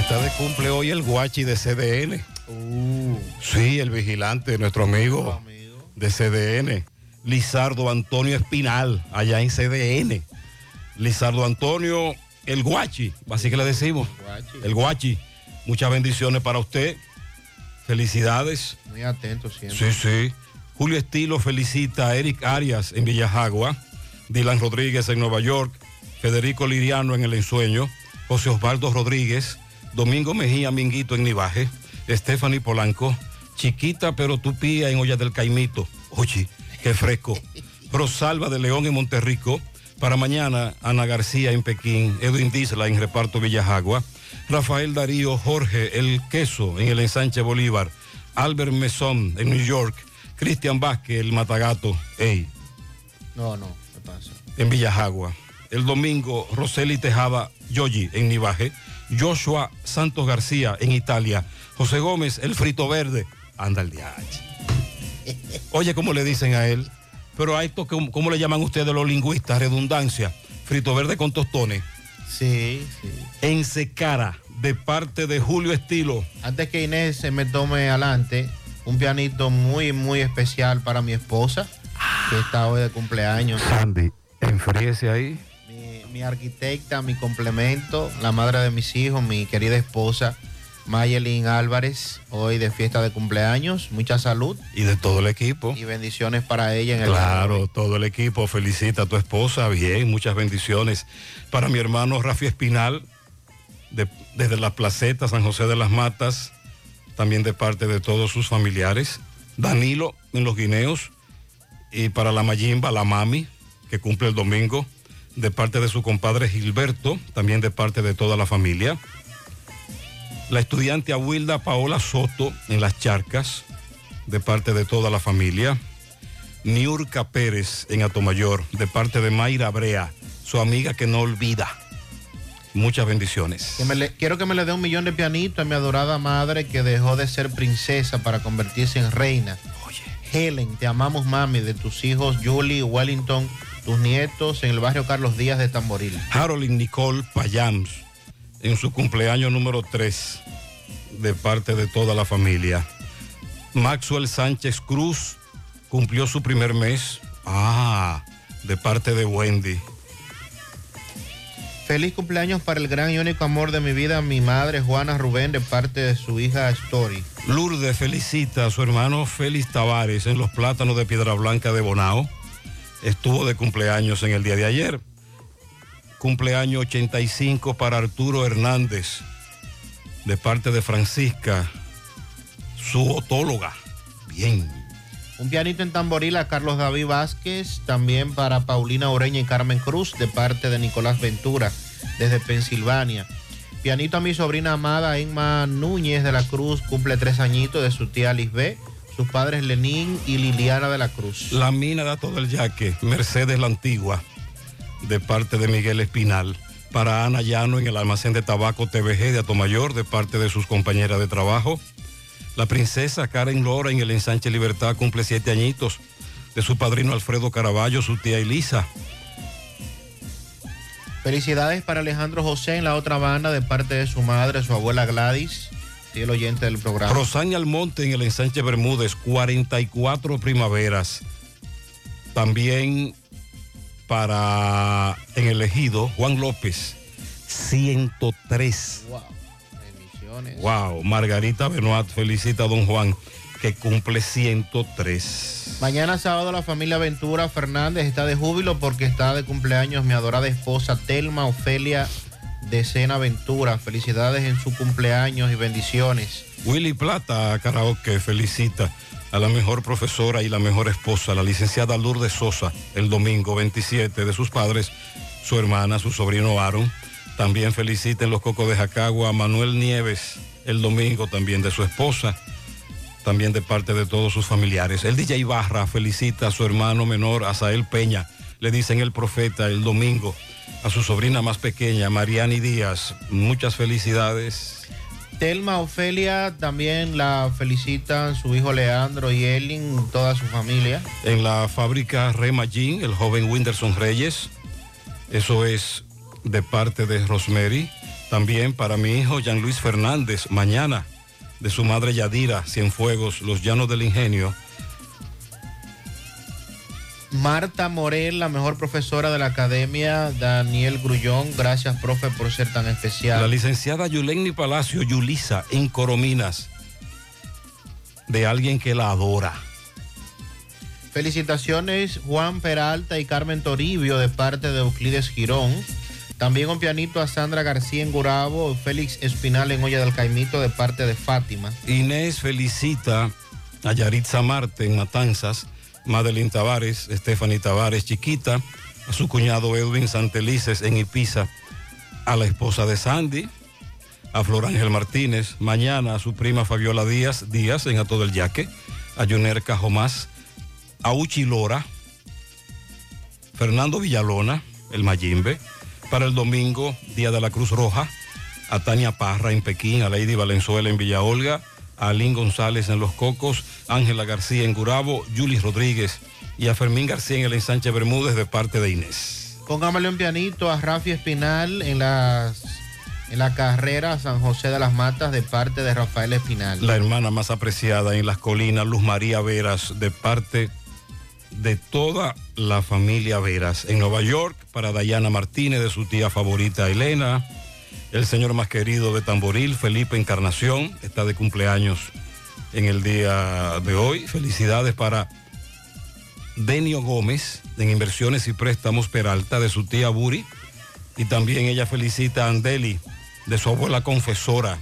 Está de cumple hoy el guachi de CDN. Sí, el vigilante, nuestro amigo de CDN. Lizardo Antonio Espinal, allá en CDN. Lizardo Antonio, el guachi, así que le decimos. El guachi. Muchas bendiciones para usted. Felicidades. Muy atento siempre. Sí, sí. Julio Estilo felicita a Eric Arias en Villajagua, Dylan Rodríguez en Nueva York, Federico Liriano en El Ensueño, José Osvaldo Rodríguez, Domingo Mejía Minguito en Nivaje, Stephanie Polanco, Chiquita pero tupía en Olla del Caimito. Oye, qué fresco. Rosalba de León en Monterrico. Para mañana, Ana García en Pekín, Edwin Disla en Reparto Villajagua, Rafael Darío Jorge El Queso en el Ensanche Bolívar, Albert Mesón en New York, Cristian Vázquez, el Matagato, ey, No, no, ¿qué pasa? en Villajagua. El domingo, Roseli Tejada Yogi en Nivaje, Joshua Santos García en Italia, José Gómez, el frito verde, anda el DH. Oye, ¿cómo le dicen a él? Pero a esto, ¿cómo, cómo le llaman ustedes los lingüistas? Redundancia. Frito verde con tostones. Sí, sí. En Secara, de parte de Julio Estilo. Antes que Inés se me tome adelante, un pianito muy, muy especial para mi esposa, que está hoy de cumpleaños. Sandy, enfríese ahí. Mi, arquitecta, mi complemento, la madre de mis hijos, mi querida esposa, Mayelin Álvarez, hoy de fiesta de cumpleaños. Mucha salud Y de todo el equipo. y bendiciones para ella en el Claro, todo el equipo felicita a tu esposa, bien, muchas bendiciones. Para mi hermano Rafi Espinal, de- desde la placeta San José de las Matas, también de parte de todos sus familiares. Danilo en los guineos, y para la Mayimba, la Mami, que cumple el domingo, de parte de su compadre Gilberto, también de parte de toda la familia. La estudiante Aguilda Paola Soto en las charcas, de parte de toda la familia. Niurka Pérez en Atomayor, de parte de Mayra Brea, su amiga que no olvida. Muchas bendiciones. Que me le- quiero que me le dé un millón de pianitos a mi adorada madre que dejó de ser princesa para convertirse en reina. Helen, te amamos mami, de tus hijos Julie, Wellington, tus nietos en el barrio Carlos Díaz de Tamboril. Harold Nicole Payams, en su cumpleaños número 3, de parte de toda la familia. Maxwell Sánchez Cruz cumplió su primer mes. Ah, de parte de Wendy. Feliz cumpleaños para el gran y único amor de mi vida, mi madre Juana Rubén, de parte de su hija Story. Lourdes felicita a su hermano Félix Tavares en los plátanos de Piedra Blanca de Bonao. Estuvo de cumpleaños en el día de ayer. Cumpleaños 85 para Arturo Hernández, de parte de Francisca, su otóloga. Bien. Un pianito en tamboril a Carlos David Vázquez, también para Paulina Oreña y Carmen Cruz, de parte de Nicolás Ventura, desde Pensilvania. Pianito a mi sobrina amada Emma Núñez de la Cruz, cumple tres añitos de su tía Lisbeth, sus padres Lenín y Liliana de la Cruz. La mina da todo el yaque, Mercedes la Antigua, de parte de Miguel Espinal. Para Ana Llano en el almacén de tabaco TVG de Atomayor, de parte de sus compañeras de trabajo. La princesa Karen Lora en el ensanche Libertad cumple siete añitos. De su padrino Alfredo Caraballo, su tía Elisa. Felicidades para Alejandro José en la otra banda, de parte de su madre, su abuela Gladys, fiel oyente del programa. Rosania Almonte en el ensanche Bermúdez, 44 primaveras. También para en el ejido, Juan López, 103. Wow, bendiciones. Wow, Margarita Benoit felicita a don Juan, que cumple 103. Mañana sábado la familia Ventura Fernández está de júbilo porque está de cumpleaños mi adorada esposa Telma Ofelia de Sena Ventura. Felicidades en su cumpleaños y bendiciones. Willy Plata, karaoke, felicita a la mejor profesora y la mejor esposa, la licenciada Lourdes Sosa, el domingo 27 de sus padres, su hermana, su sobrino Aaron. También feliciten los Cocos de Jacagua a Manuel Nieves, el domingo también de su esposa, también de parte de todos sus familiares. El DJ Barra felicita a su hermano menor, Asael Peña, le dicen el profeta el domingo, a su sobrina más pequeña, Mariani Díaz. Muchas felicidades. Telma Ofelia también la felicitan su hijo Leandro y Elin, toda su familia. En la fábrica Rema Jean, el joven Winderson Reyes, eso es de parte de Rosemary. También para mi hijo Jean Luis Fernández, mañana, de su madre Yadira, Cienfuegos, Los Llanos del Ingenio. Marta Morel, la mejor profesora de la academia, Daniel Grullón, gracias profe por ser tan especial. La licenciada Yulenni Palacio, Yulisa, en Corominas, de alguien que la adora. Felicitaciones Juan Peralta y Carmen Toribio de parte de Euclides Girón. También un pianito a Sandra García en Gurabo, Félix Espinal en Olla del Caimito de parte de Fátima. Inés felicita a Yaritza Marte en Matanzas, Madeline Tavares, Stephanie Tavares Chiquita, a su cuñado Edwin Santelices en Ipiza, a la esposa de Sandy, a Flor Ángel Martínez, mañana a su prima Fabiola Díaz, Díaz en Ato del Yaque, a Juner Cajomás, a Uchi Lora, Fernando Villalona, el Mayimbe, para el domingo, Día de la Cruz Roja, a Tania Parra en Pekín, a Lady Valenzuela en Villa Olga, a Alín González en Los Cocos, Ángela García en Gurabo, Julis Rodríguez y a Fermín García en el ensanche Bermúdez de parte de Inés. Póngamele un pianito a Rafi Espinal en, las, en la carrera San José de las Matas de parte de Rafael Espinal. La hermana más apreciada en las colinas, Luz María Veras, de parte de toda la familia Veras. En Nueva York, para Dayana Martínez, de su tía favorita Elena. El señor más querido de Tamboril, Felipe Encarnación, está de cumpleaños en el día de hoy. Felicidades para Denio Gómez, en Inversiones y Préstamos Peralta, de su tía Buri. Y también ella felicita a Andeli, de su abuela confesora.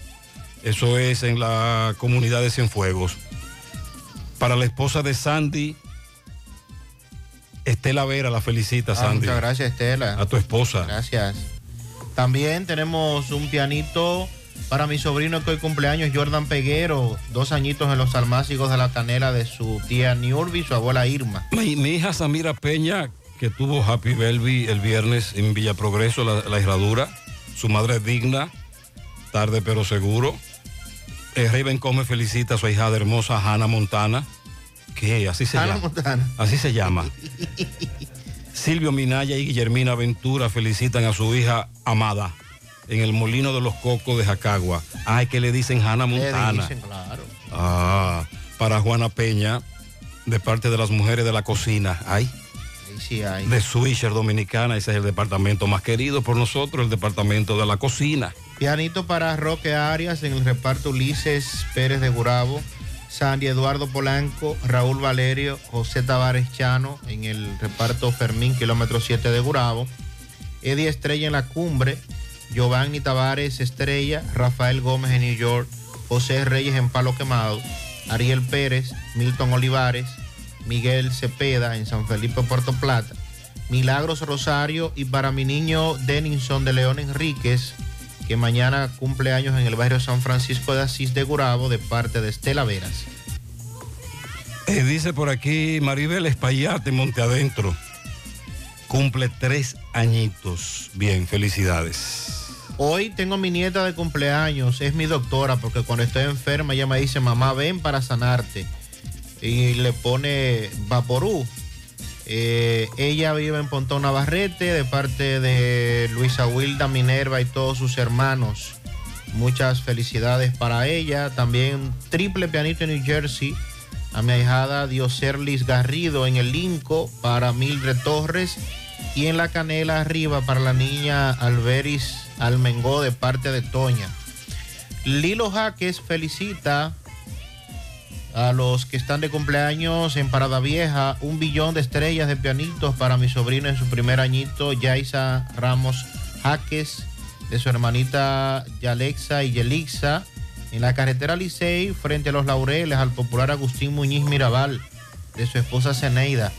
Eso es en la comunidad de Cienfuegos. Para la esposa de Sandy, Estela Vera la felicita, Ah, Sandy. muchas gracias, Estela. A tu esposa. Gracias. También tenemos un pianito para mi sobrino que hoy cumpleaños, Jordan Peguero, dos añitos en los almácigos de la canela de su tía Niurbi y su abuela Irma. Mi, mi hija Samira Peña, que tuvo Happy Belby el viernes en Villa Progreso, la, la herradura. Su madre es digna, tarde pero seguro. Eh, Raven Come felicita a su hijada hermosa Hannah Montana. ¿Qué? Así se Hannah llama. Montana. Así se llama. (laughs) Silvio Minaya y Guillermina Ventura felicitan a su hija amada en el Molino de los Cocos de Jacagua. Ay, que le dicen Hannah Le Montana. dicen, claro. Ah, para Juana Peña, de parte de las mujeres de la cocina. Ay, sí hay. de Swisher Dominicana, ese es el departamento más querido por nosotros, el departamento de la cocina. Pianito para Roque Arias en el reparto Ulises Pérez de Gurabo, Sandy Eduardo Polanco, Raúl Valerio, José Tavares Chano en el reparto Fermín, kilómetro 7 de Gurabo, Eddie Estrella en la cumbre, Giovanni Tavares Estrella, Rafael Gómez en New York, José Reyes en Palo Quemado, Ariel Pérez, Milton Olivares, Miguel Cepeda en San Felipe, Puerto Plata, Milagros Rosario y para mi niño Denison de León Enríquez, que mañana cumple años en el barrio San Francisco de Asís de Gurabo de parte de Estela Veras. Eh, dice por aquí Maribel Espaillat de Monte Adentro. Cumple tres añitos. Bien, felicidades. Hoy tengo mi nieta de cumpleaños, es mi doctora, porque cuando estoy enferma ella me dice, mamá, ven para sanarte. Y le pone Vaporú. Eh, ella vive en Pontón Navarrete de parte de Luisa Wilda Minerva y todos sus hermanos. Muchas felicidades para ella. También triple pianito en New Jersey a mi ahijada Dioserlis Garrido en el Linco para Mildred Torres y en la canela arriba para la niña Alberis Almengó de parte de Toña. Lilo Jaques felicita a los que están de cumpleaños en Parada Vieja, un billón de estrellas de pianitos para mi sobrino en su primer añito, Yaisa Ramos Jaques, de su hermanita Yalexa y Yelixa En la carretera Licey, frente a los Laureles, al popular Agustín Muñiz Mirabal, de su esposa Zeneida.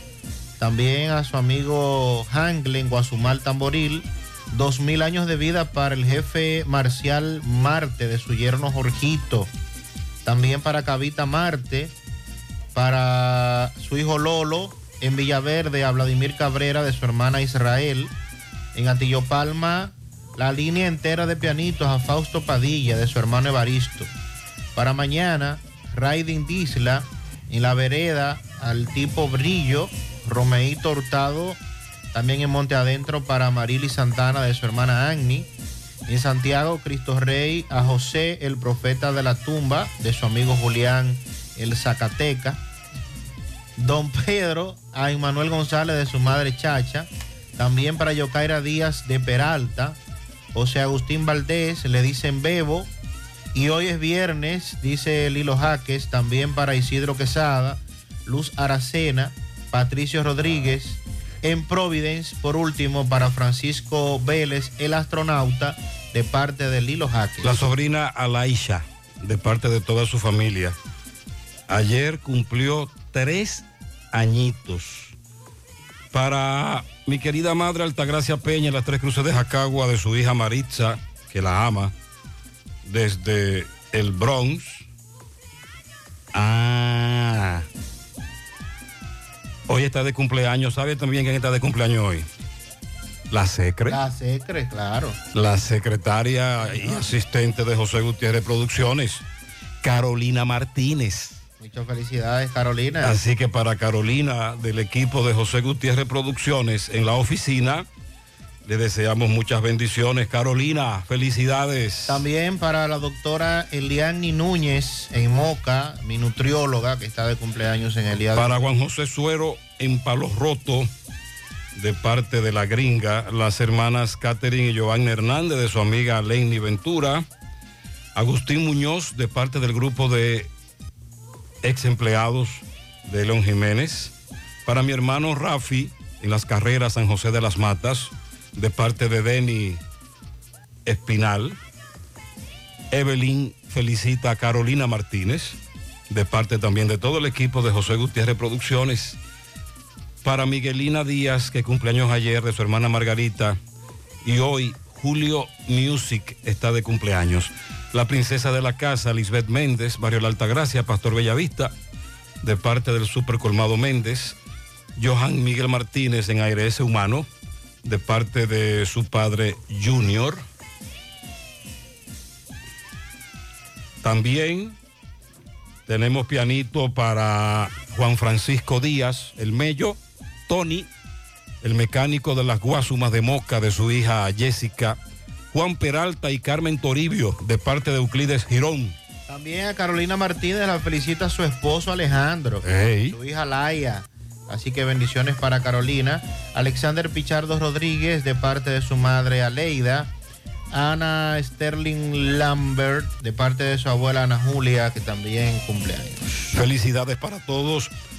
También a su amigo Hangle en Guasumal Tamboril. Dos mil años de vida para el jefe Marcial Marte, de su yerno Jorgito. También para Cavita Marte, para su hijo Lolo, en Villaverde, a Vladimir Cabrera, de su hermana Israel. En Antillo Palma, la línea entera de pianitos a Fausto Padilla, de su hermano Evaristo. Para mañana, Riding Disla, en la vereda, al tipo Brillo, Romeito Hurtado, también en Monte Adentro para Marily Santana, de su hermana Agni. En Santiago, Cristo Rey, a José, el profeta de la tumba, de su amigo Julián, el Zacateca. Don Pedro, a Emanuel González, de su madre Chacha. También para Yocaira Díaz de Peralta. José Agustín Valdés, le dicen Bebo. Y hoy es viernes, dice Lilo Jaques, también para Isidro Quesada, Luz Aracena, Patricio Rodríguez. En Providence, por último, para Francisco Vélez, el astronauta, de parte de Lilo Jaques. La sobrina Alaisha, de parte de toda su familia. Ayer cumplió tres añitos. Para mi querida madre Altagracia Peña, las tres cruces de Jacagua, de su hija Maritza, que la ama, desde el Bronx. Ah. Hoy está de cumpleaños. ¿Sabe también quién está de cumpleaños hoy? La Secre. La Secre, claro. La secretaria y asistente de José Gutiérrez Producciones, Carolina Martínez. Muchas felicidades, Carolina. Así que para Carolina del equipo de José Gutiérrez Producciones en la oficina, le deseamos muchas bendiciones. Carolina, felicidades. También para la doctora Eliani Núñez en Moca, mi nutrióloga que está de cumpleaños en el día de Para Juan José Suero en Palos Roto, de parte de la gringa, las hermanas Catherine y Giovanni Hernández, de su amiga Lenny Ventura. Agustín Muñoz, de parte del grupo de ex empleados de León Jiménez. Para mi hermano Rafi, en las carreras San José de las Matas, de parte de Denny Espinal. Evelyn felicita a Carolina Martínez, de parte también de todo el equipo de José Gutiérrez Producciones. Para Miguelina Díaz, que cumpleaños ayer de su hermana Margarita. Y hoy Julio Music está de cumpleaños. La princesa de la casa, Lisbeth Méndez, Barrio La Altagracia, Pastor Bellavista, de parte del Super Colmado Méndez. Johan Miguel Martínez en Aire S Humano, de parte de su padre Junior. También tenemos pianito para Juan Francisco Díaz, el Mello, Tony, el mecánico de las Guasumas de Moca de su hija Jessica, Juan Peralta y Carmen Toribio, de parte de Euclides Girón. También a Carolina Martínez la felicita a su esposo Alejandro, su hija Laia. Así que bendiciones para Carolina. Alexander Pichardo Rodríguez de parte de su madre Aleida. Ana Sterling Lambert de parte de su abuela Ana Julia, que también cumpleaños. Felicidades para todos.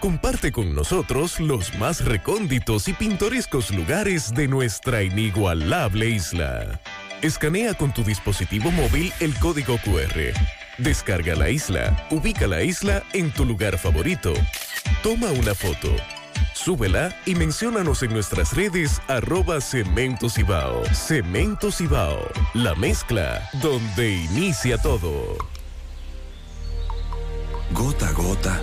Comparte con nosotros los más recónditos y pintorescos lugares de nuestra inigualable isla. Escanea con tu dispositivo móvil el código QR. Descarga la isla, ubica la isla en tu lugar favorito. Toma una foto. Súbela y menciónanos en nuestras redes arroba Cemento Cibao. Cemento Cibao, la mezcla donde inicia todo. Gota a gota,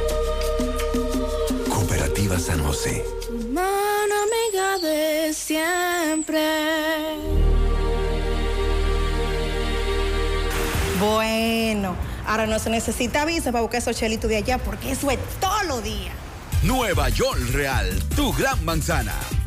Cooperativa San José. Mano amiga de siempre. Bueno, ahora no se necesita visa para buscar esos chelitos de allá porque eso es todo lo día. Nueva York Real, tu gran manzana.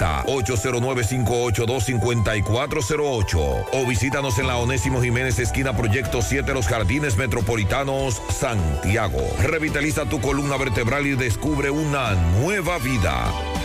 809-582-5408 o visítanos en la Onésimo Jiménez esquina Proyecto 7 Los Jardines Metropolitanos, Santiago. Revitaliza tu columna vertebral y descubre una nueva vida.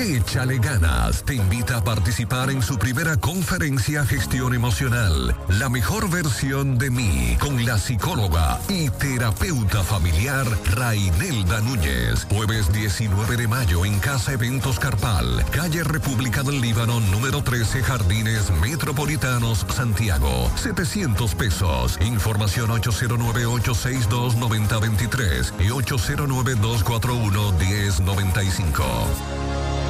Échale ganas te invita a participar en su primera conferencia Gestión Emocional, la mejor versión de mí, con la psicóloga y terapeuta familiar Rainelda Núñez. Jueves 19 de mayo en Casa Eventos Carpal, calle República del Líbano, número 13, Jardines Metropolitanos, Santiago. 700 pesos. Información 809-862-9023 y 809-241-1095.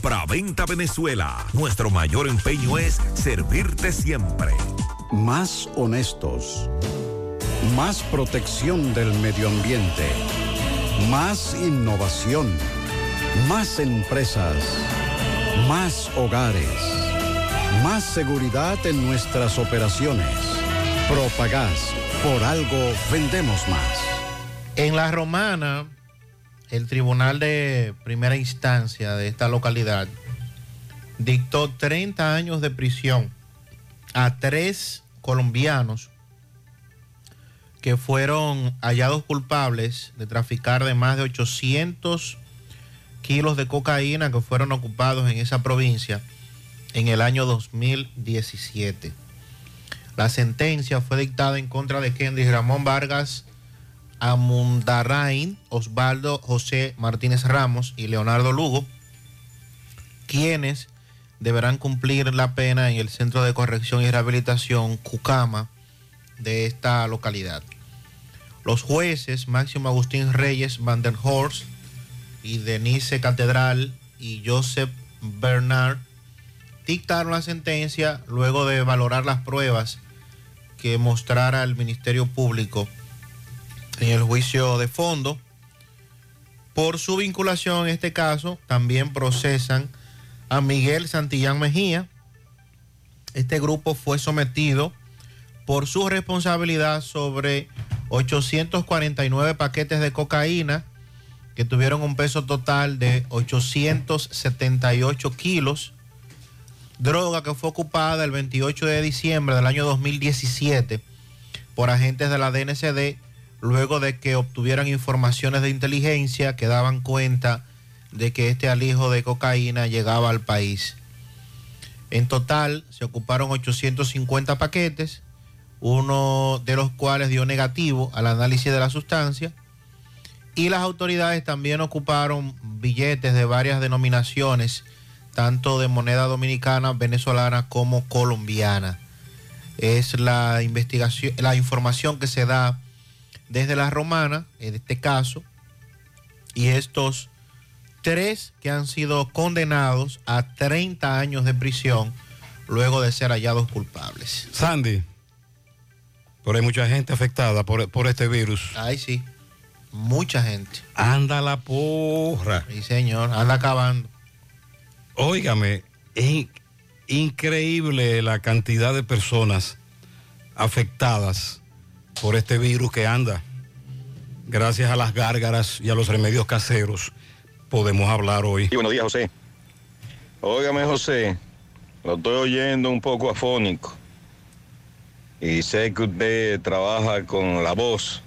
Compra-venta Venezuela. Nuestro mayor empeño es servirte siempre. Más honestos. Más protección del medio ambiente. Más innovación. Más empresas. Más hogares. Más seguridad en nuestras operaciones. Propagás. Por algo vendemos más. En la romana, el tribunal de primera instancia de esta localidad dictó 30 años de prisión a tres colombianos que fueron hallados culpables de traficar de más de 800 kilos de cocaína que fueron ocupados en esa provincia en el año 2017. La sentencia fue dictada en contra de Kendrick Ramón Vargas Amundarain, Osvaldo José Martínez Ramos y Leonardo Lugo, quienes deberán cumplir la pena en el Centro de Corrección y Rehabilitación Cucama de esta localidad. Los jueces Máximo Agustín Reyes Van der Horst y Denise Catedral y Joseph Bernard dictaron la sentencia luego de valorar las pruebas que mostrara el Ministerio Público en el juicio de fondo. Por su vinculación en este caso, también procesan a Miguel Santillán Mejía. Este grupo fue sometido por su responsabilidad sobre 849 paquetes de cocaína que tuvieron un peso total de 878 kilos. Droga que fue ocupada el 28 de diciembre del año 2017 por agentes de la DNCD luego de que obtuvieran informaciones de inteligencia que daban cuenta de que este alijo de cocaína llegaba al país. En total se ocuparon 850 paquetes, uno de los cuales dio negativo al análisis de la sustancia, y las autoridades también ocuparon billetes de varias denominaciones, tanto de moneda dominicana, venezolana como colombiana. Es la investigación, la información que se da desde la romana, en este caso, y estos tres que han sido condenados a 30 años de prisión luego de ser hallados culpables. Sandy, pero hay mucha gente afectada por, por este virus. Ay, sí, mucha gente. Anda la porra. Sí, señor, anda acabando. Óigame, es in- increíble la cantidad de personas afectadas por este virus que anda. Gracias a las gárgaras y a los remedios caseros podemos hablar hoy. Y buenos días, José. Óigame, José, lo estoy oyendo un poco afónico. Y sé que usted trabaja con la voz.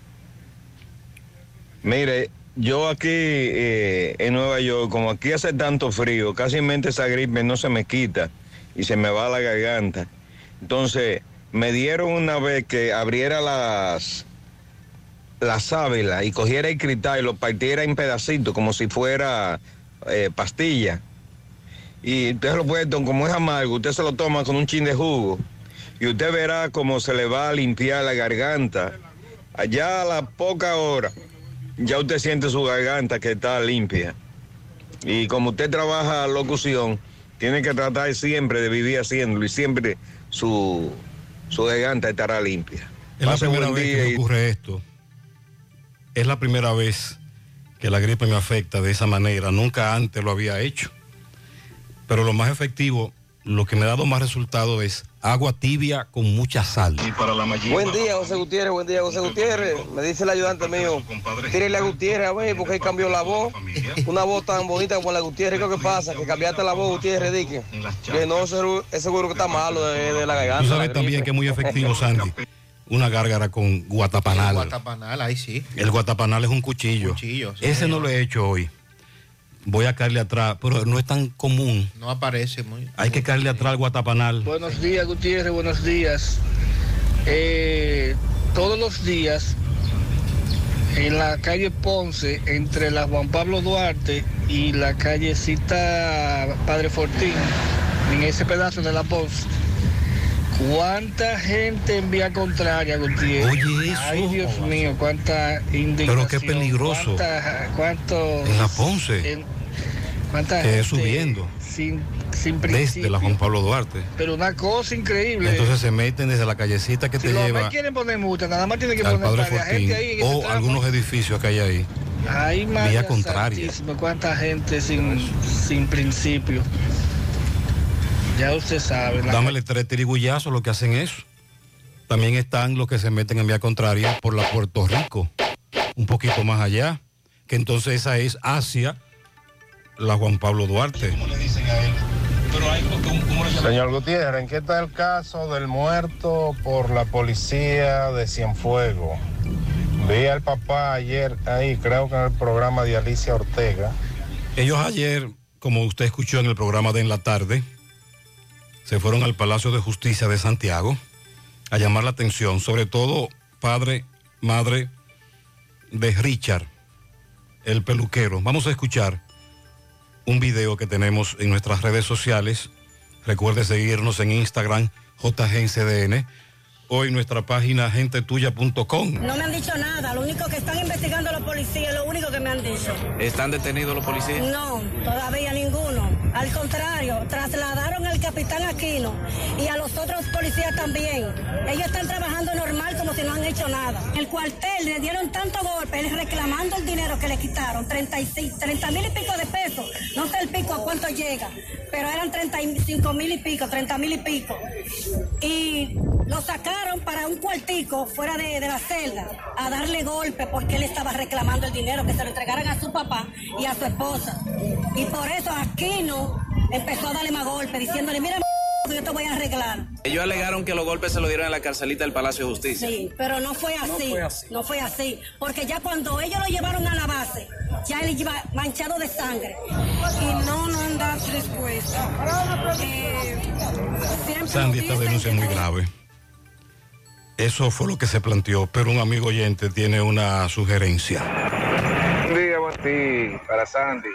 Mire, yo aquí eh, en Nueva York, como aquí hace tanto frío, casi esa gripe no se me quita y se me va la garganta. Entonces, me dieron una vez que abriera las, la sábila y cogiera el cristal y lo partiera en pedacitos como si fuera eh, pastilla. Y usted lo puede, tom- como es amargo, usted se lo toma con un chin de jugo y usted verá cómo se le va a limpiar la garganta. Allá a la poca hora, ya usted siente su garganta que está limpia. Y como usted trabaja locución, tiene que tratar siempre de vivir haciéndolo y siempre su, su garganta estará limpia. Es la primera buen vez que me y- ocurre esto. Es la primera vez que la gripe me afecta de esa manera. Nunca antes lo había hecho. Pero lo más efectivo, lo que me ha dado más resultado es agua tibia con mucha sal. Buen día, José Gutiérrez, buen día, José Gutiérrez. Me dice el ayudante mío, tírele a Gutiérrez a ver, porque él cambió la voz. Una voz tan bonita como la de Gutiérrez, ¿qué pasa? Que cambiaste la voz, Gutiérrez, Dique. Que no, es seguro que está malo de, de la garganta. Tú sabes también que es muy efectivo, (laughs) Sandy. Una gárgara con guatapanal. Guatapanal, ahí sí. El guatapanal es un cuchillo. Cuchillo, sí, Ese no lo he hecho hoy. Voy a caerle atrás, pero no es tan común. No aparece muy. Hay que caerle atrás al guatapanal. Buenos días, Gutiérrez, buenos días. Eh, todos los días en la calle Ponce, entre la Juan Pablo Duarte y la callecita Padre Fortín, en ese pedazo de la Ponce, ¿cuánta gente en vía contraria, Gutiérrez? Oye, eso. Ay, Dios mío, cuánta indignación. Pero qué peligroso. cuánta- cuánto- En la Ponce. en- cuánta Que gente es subiendo. Sin, sin Desde la Juan Pablo Duarte. Pero una cosa increíble. Entonces se meten desde la callecita que si te los lleva me quieren poner multa, nada más tienen que poner Padre la Fortín gente ahí en o algunos edificios que hay ahí. Ay, Vía contraria. Cuánta gente sin, sin principio. Ya usted sabe. la- Dámele tres tirigullazos lo que hacen eso. También están los que se meten en vía contraria por la Puerto Rico, un poquito más allá. que entonces esa es hacia la Juan Pablo Duarte. Señor Gutiérrez, ¿en qué está el caso del muerto por la policía de Cienfuegos? Vi al papá ayer ahí, creo que en el programa de Alicia Ortega. Ellos ayer, como usted escuchó en el programa de en la tarde, se fueron al Palacio de Justicia de Santiago a llamar la atención, sobre todo padre, madre de Richard, el peluquero. Vamos a escuchar un video que tenemos en nuestras redes sociales. Recuerde seguirnos en Instagram, JGNCDN, o en nuestra página gentetuya.com. No me han dicho nada, lo único que están investigando los policías, lo único que me han dicho. ¿Están detenidos los policías? No, todavía ninguno. Al contrario, trasladaron al capitán Aquino y a los otros policías también. Ellos están trabajando normal como si no han hecho nada. El cuartel le dieron tanto golpe, reclamando el dinero que le quitaron, 36, 30 mil y pico de pesos. No sé el pico a cuánto llega, pero eran 35 mil y pico, 30 mil y pico. Y lo sacaron para un cuartico fuera de, de la celda a darle golpe porque él estaba reclamando el dinero que se lo entregaran a su papá y a su esposa. Y por eso Aquino empezó a darle más golpe diciéndole, mira (laughs) yo te voy a arreglar. Ellos alegaron que los golpes se lo dieron en la carcelita del Palacio de Justicia. Sí, pero no fue así. No fue así. Porque ya cuando ellos lo llevaron a la base, ya él iba manchado de sangre. Y no, no han dado respuesta. Eh, siempre Sandy, esta denuncia es muy grave. Eso fue lo que se planteó, pero un amigo oyente tiene una sugerencia. Buen día para Sandy.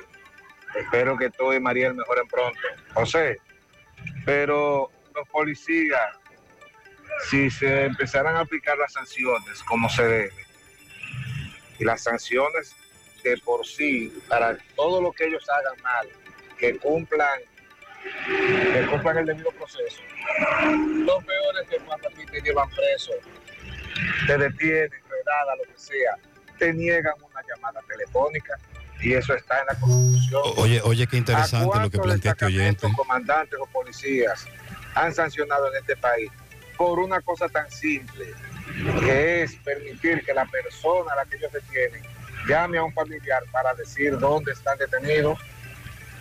Espero que tú y Mariel mejoren pronto. José, pero los policías, si se empezaran a aplicar las sanciones como se debe, y las sanciones de por sí, para todo lo que ellos hagan mal, que cumplan, que cumplan el debido proceso. Lo peor es que cuando a ti te llevan preso, te detienen, redada, lo que sea, te niegan una llamada telefónica y eso está en la Constitución. Oye, oye, qué interesante lo que plantea este oyente. Comandantes o policías han sancionado en este país por una cosa tan simple, que es permitir que la persona a la que ellos detienen llame a un familiar para decir dónde están detenidos.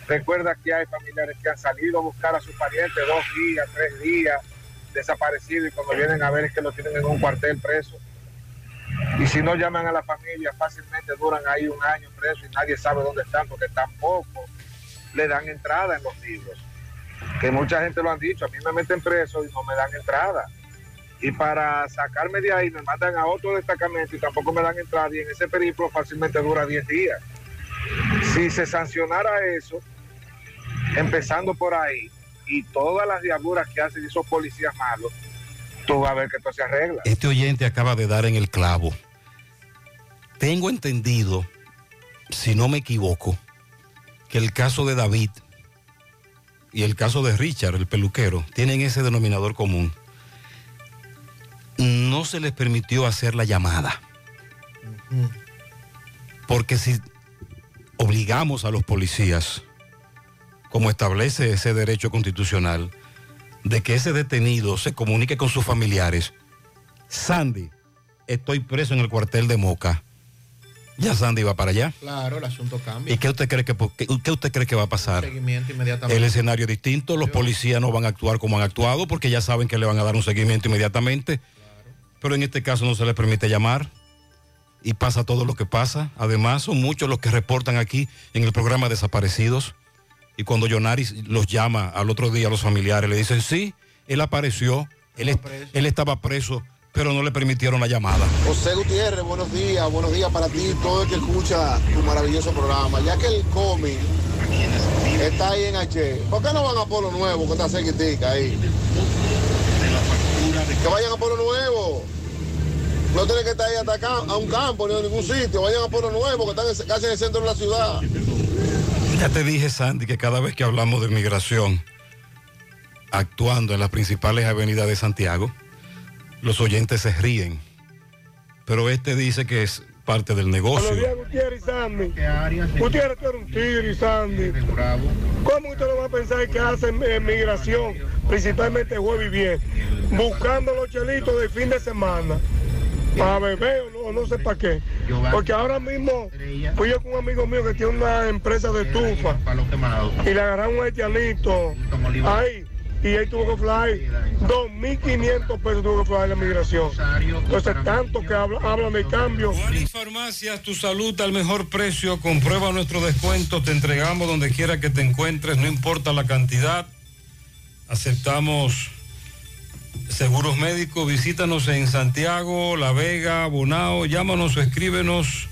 Recuerda que hay familiares que han salido a buscar a sus parientes dos días, tres días desaparecidos y cuando vienen a ver es que lo tienen en un cuartel preso. Y si no llaman a la familia, fácilmente duran ahí un año preso y nadie sabe dónde están porque tampoco le dan entrada en los libros. Que mucha gente lo han dicho, a mí me meten preso y no me dan entrada. Y para sacarme de ahí me mandan a otro destacamento y tampoco me dan entrada y en ese periplo fácilmente dura 10 días. Si se sancionara eso, empezando por ahí, y todas las diabluras que hacen esos policías malos, tú vas a ver que esto se arregla. Este oyente acaba de dar en el clavo. Tengo entendido, si no me equivoco, que el caso de David y el caso de Richard, el peluquero, tienen ese denominador común. No se les permitió hacer la llamada. Porque si obligamos a los policías, como establece ese derecho constitucional, de que ese detenido se comunique con sus familiares, Sandy, estoy preso en el cuartel de Moca. Ya Sandy va para allá. Claro, el asunto cambia. ¿Y qué usted cree que, qué, usted cree que va a pasar? Seguimiento inmediatamente. El escenario es distinto, los policías no van a actuar como han actuado porque ya saben que le van a dar un seguimiento inmediatamente. Pero en este caso no se les permite llamar y pasa todo lo que pasa. Además, son muchos los que reportan aquí en el programa Desaparecidos. Y cuando Yonaris los llama al otro día a los familiares, le dicen, sí, él apareció, él, est- él estaba preso, pero no le permitieron la llamada. José Gutiérrez, buenos días, buenos días para ti, todo el que escucha tu maravilloso programa. Ya que el cómic está ahí en H, ¿por qué no van a Polo Nuevo, que está cerquitica ahí? Que vayan a Polo Nuevo. No tienen que estar ahí hasta acá, a un campo ni a ningún sitio. Vayan a Polo Nuevo, que están casi en el centro de la ciudad. Ya te dije, Sandy, que cada vez que hablamos de migración, actuando en las principales avenidas de Santiago, los oyentes se ríen. Pero este dice que es parte del negocio. Buenos días, Gutiérrez y Sandy. Gutiérrez, tú eres un tigre y Sandy. ¿Cómo usted lo va a pensar que hacen eh, migración, principalmente jueves y viernes, buscando los chelitos de fin de semana? Para beber o no, no sé para qué. Porque ahora mismo fui yo con un amigo mío que tiene una empresa de estufa y le agarraron un haitianito ahí. Y ahí tuvo que fly 2.500 pesos tuvo que fly la migración. Entonces, tanto que habla- hablan de cambio. Farmacias, tu salud al mejor precio. Comprueba nuestro descuento. Te entregamos donde quiera que te encuentres, no importa la cantidad. Aceptamos seguros médicos. Visítanos en Santiago, La Vega, Bonao. Llámanos o escríbenos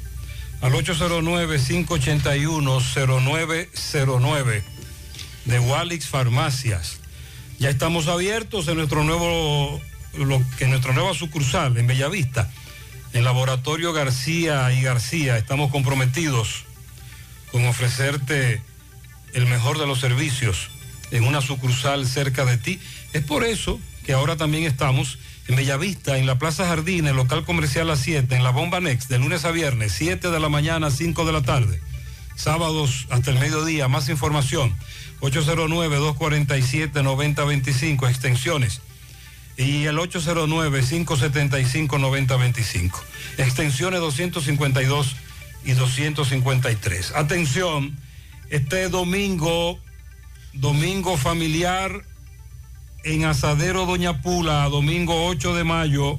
al 809-581-0909 de Walix Farmacias. Ya estamos abiertos en nuestro nuevo, lo en nuestra nueva sucursal en Bellavista, en Laboratorio García y García. Estamos comprometidos con ofrecerte el mejor de los servicios en una sucursal cerca de ti. Es por eso ahora también estamos en Bellavista, en la Plaza Jardín, el local comercial A 7, en la Bomba Next, de lunes a viernes, 7 de la mañana a 5 de la tarde. Sábados hasta el mediodía, más información. 809-247-9025, extensiones. Y el 809-575-9025. Extensiones 252 y 253. Atención, este domingo, domingo familiar en Asadero Doña Pula, domingo 8 de mayo,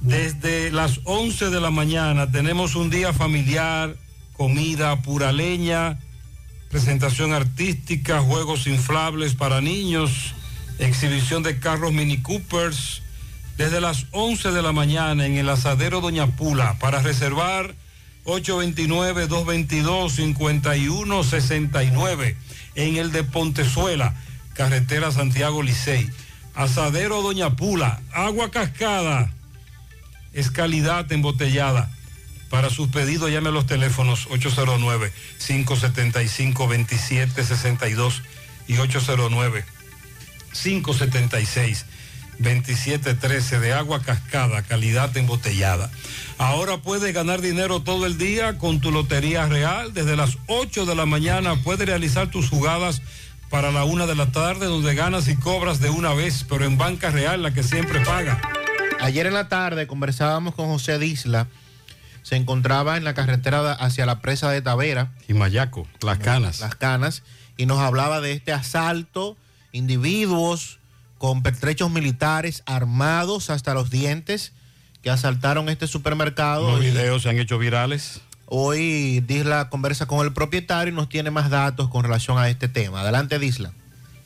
desde las 11 de la mañana tenemos un día familiar, comida pura leña, presentación artística, juegos inflables para niños, exhibición de carros Mini Coopers, desde las 11 de la mañana en el asadero Doña Pula. Para reservar 829-222-5169 en el de Pontezuela, carretera Santiago Licey. Asadero Doña Pula, agua cascada, es calidad embotellada. Para sus pedidos llame a los teléfonos 809-575-2762 y 809-576-2713 de agua cascada, calidad embotellada. Ahora puedes ganar dinero todo el día con tu Lotería Real. Desde las 8 de la mañana puedes realizar tus jugadas para la una de la tarde donde ganas y cobras de una vez, pero en Banca Real, la que siempre paga. Ayer en la tarde conversábamos con José Disla. Se encontraba en la carretera hacia la presa de Tavera. Y Mayaco, Las Canas. Las Canas. Y nos hablaba de este asalto, individuos con pertrechos militares armados hasta los dientes que asaltaron este supermercado. Los Y videos se han hecho virales. Hoy Disla conversa con el propietario y nos tiene más datos con relación a este tema. Adelante, Disla.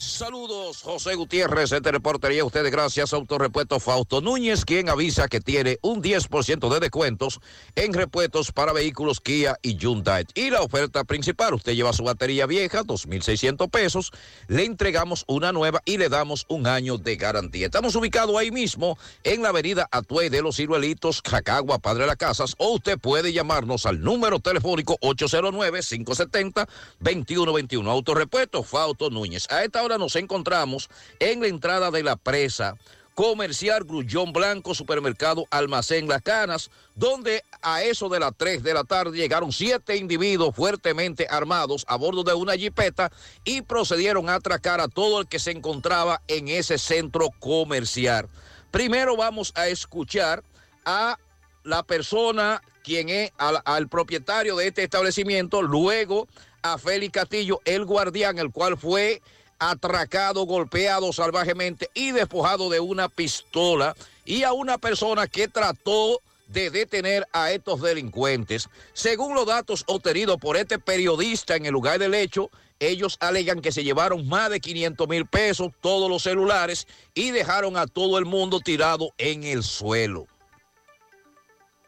Saludos, José Gutiérrez, este reportería a ustedes gracias Autorepuesto Fausto Núñez, quien avisa que tiene un 10% de descuentos en repuestos para vehículos Kia y Hyundai. Y la oferta principal, usted lleva su batería vieja, 2.600 pesos, le entregamos una nueva y le damos un año de garantía. Estamos ubicados ahí mismo en la avenida Atuey de los Ciruelitos, Jacagua, Padre de las Casas, o usted puede llamarnos al número telefónico 809-570-2121. Autorepuesto Fausto Núñez. A esta hora nos encontramos en la entrada de la presa comercial Grullón Blanco, supermercado Almacén Las Canas, donde a eso de las 3 de la tarde llegaron siete individuos fuertemente armados a bordo de una jipeta y procedieron a atracar a todo el que se encontraba en ese centro comercial. Primero vamos a escuchar a la persona quien es al, al propietario de este establecimiento, luego a Félix Castillo, el guardián, el cual fue atracado, golpeado salvajemente y despojado de una pistola, y a una persona que trató de detener a estos delincuentes. Según los datos obtenidos por este periodista en el lugar del hecho, ellos alegan que se llevaron más de 500 mil pesos, todos los celulares, y dejaron a todo el mundo tirado en el suelo.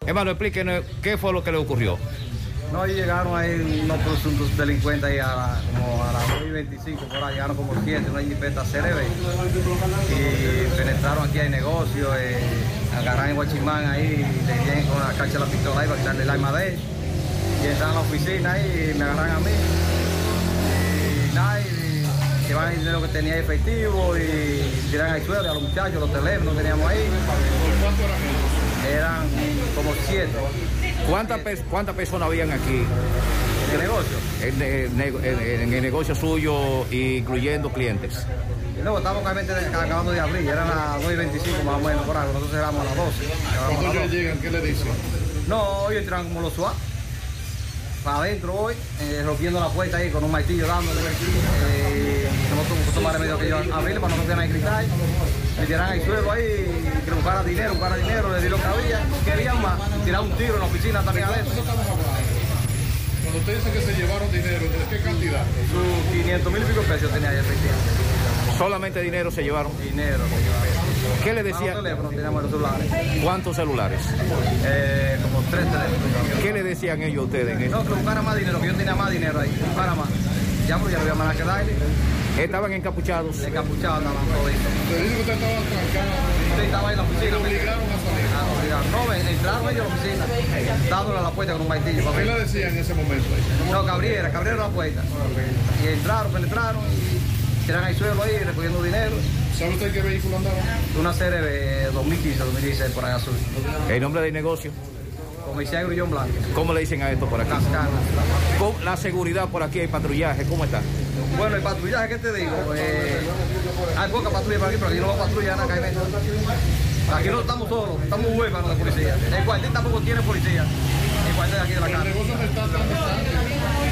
Hermano, explíquenos qué fue lo que le ocurrió. No, y llegaron ahí unos presuntos delincuentes ahí a la, como a las 9 y 25, por ahí llegaron como 7, una jipeta célebre y penetraron aquí al negocio, eh, agarraron en Guachimán ahí, le vienen con la cacha de la pistola ahí para quitarle el arma de él. Y entraron a la oficina ahí y me agarran a mí. Y nada, y llevaban el dinero que tenía efectivo y tiran al suelo a los muchachos, los teléfonos que teníamos ahí. ¿Cuántos eran? Eran como siete. ¿Cuántas, pe- cuántas personas habían aquí? ¿En el negocio? En, en- en- en el negocio suyo, incluyendo clientes. Luego estamos realmente acabando de abrir, eran las 2 y 25 más o menos por algo, nosotros cerramos a las 12. Cuando ellos llegan, ¿qué le dicen? No, hoy entran como los SWAT, para adentro hoy, eh, rompiendo la puerta ahí con un martillo dándole. Eh, que tomar el medio que ellos abrirle para no tener que gritar. Me tiraran el suelo ahí, que buscara dinero, buscara dinero, le di lo que había, querían más, tirar un tiro en la oficina también adentro. Cuando usted dice que se llevaron dinero, ¿de qué cantidad? Sus 500 mil y pico pesos tenía ahí efectivamente. Solamente dinero se llevaron. Dinero se llevaron. ¿Qué le decía? Teníamos celulares. ¿Cuántos celulares? Eh, como tres teléfonos. ¿Qué le decían ellos a ustedes? en? No, que buscara más dinero, que yo tenía más dinero ahí, buscara más. Ya, pues ya no había más nada que darle. ¿Estaban encapuchados? Encapuchados estaban toditos. Usted dice que usted estaba trancado. Usted estaba en la oficina. ¿Le obligaron a salir? Ah, no, obligaron. No, ven, entraron ellos a la oficina, dándole a la puerta con un martillo. para ¿Qué le decían en ese momento? No, que abriera, que abriera la puerta. Y entraron, penetraron y tiraron al suelo ahí recogiendo dinero. ¿Sabe usted qué vehículo andaba? Una serie de 2015, 2016 por ahí azul. ¿El nombre del negocio? Comercial Grullón Blanco. ¿Cómo le dicen a esto por aquí? Las. Con La seguridad por aquí, el patrullaje, ¿cómo está? Bueno, el patrullaje, ¿qué te digo? Eh, hay poca patrulla por aquí, pero aquí no va patrulla nada, Caimén. Aquí no estamos solos, estamos huérfanos de policía. El cuartel tampoco tiene policía. El cuartel de aquí de la casa.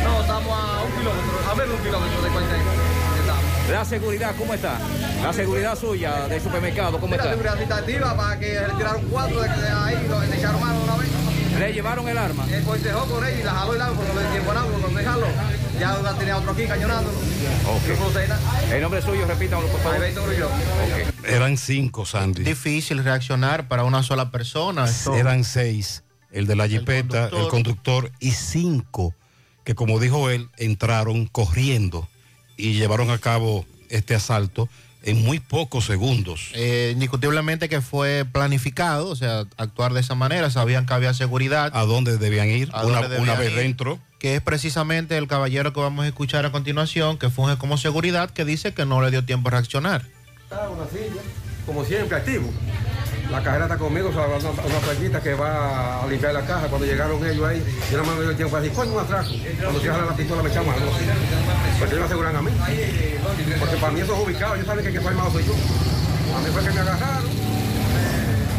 No, estamos a un kilómetro, a menos de un kilómetro del cuartel. La seguridad, ¿cómo está? La seguridad suya del supermercado, ¿cómo está? la seguridad administrativa para que le tiraron cuatro de, ahí, lo- le echaron mano una vez. ¿Le llevaron el arma? Él cortejó con él y la jaló el arma porque no le dio tiempo a nada, porque cuando dejarlo, ya la tenía otro aquí cañonándolo. Nada. El nombre suyo, repítanlo por favor. Eran cinco, Sandy. Difícil reaccionar para una sola persona. Esto- Eran seis. El de la jipeta, el conductor. y cinco que, como dijo él, entraron corriendo y llevaron a cabo este asalto en muy pocos segundos. Eh, indiscutiblemente que fue planificado, o sea, actuar de esa manera, sabían que había seguridad. ¿A dónde debían ir? ¿A Una, dónde una debían vez ir? dentro. Que es precisamente el caballero que vamos a escuchar a continuación, que funge como seguridad, que dice que no le dio tiempo a reaccionar. Está una silla, como siempre, activo. La cajera está conmigo, o sea, una, una playita que va a limpiar la caja. Cuando llegaron ellos ahí, yo nada más me dio el tiempo para decir, coño, un atraco. Cuando se la pistola me echamos algo así. Porque ellos me aseguran a mí. Porque para mí eso es ubicado, ellos saben que el que fue soy yo. A mí fue que me agarraron, me,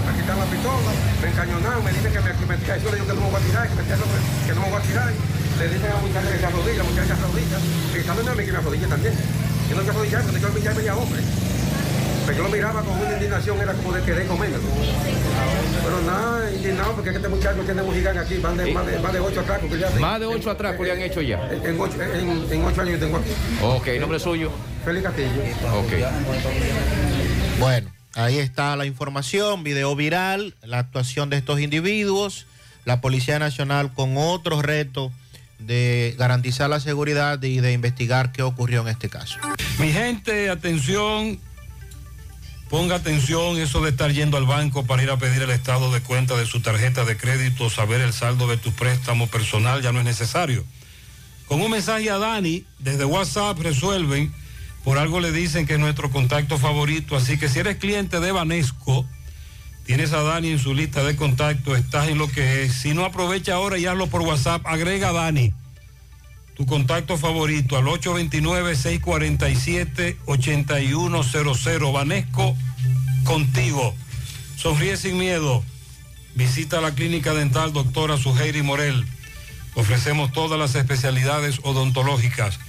me quitaron la pistola, me encañonaron, me dicen que me, que me. Yo le digo que no me voy a tirar, que, me tira, que no me voy a tirar. Le dicen a la muchacha que se arrodilla, la muchacha se arrodilla. Gritando a mí que me arrodille también. Yo no quiero arrodillar, cuando yo arrodillar media hombre. Yo lo miraba con una indignación, era como de querer comer. Pero nada, indignado porque este muchacho tiene un gigante aquí, van de, más, de, más de ocho atracos que ya hacen. Más de ocho atracos le han hecho ya. En, en ocho, en, en ocho años tengo aquí. Ok, ¿el nombre suyo? Félix Castillo. Ok. Bueno, ahí está la información, video viral, la actuación de estos individuos, la Policía Nacional con otro reto de garantizar la seguridad y de investigar qué ocurrió en este caso. Mi gente, atención. Ponga atención, eso de estar yendo al banco para ir a pedir el estado de cuenta de su tarjeta de crédito, saber el saldo de tu préstamo personal, ya no es necesario. Con un mensaje a Dani, desde WhatsApp resuelven, por algo le dicen que es nuestro contacto favorito, así que si eres cliente de Banesco, tienes a Dani en su lista de contactos, estás en lo que es. Si no aprovecha ahora y hazlo por WhatsApp, agrega a Dani tu contacto favorito al 829-647-8100. Vanesco, contigo. Sonríe sin miedo. Visita la clínica dental doctora Suheiri Morel. Ofrecemos todas las especialidades odontológicas.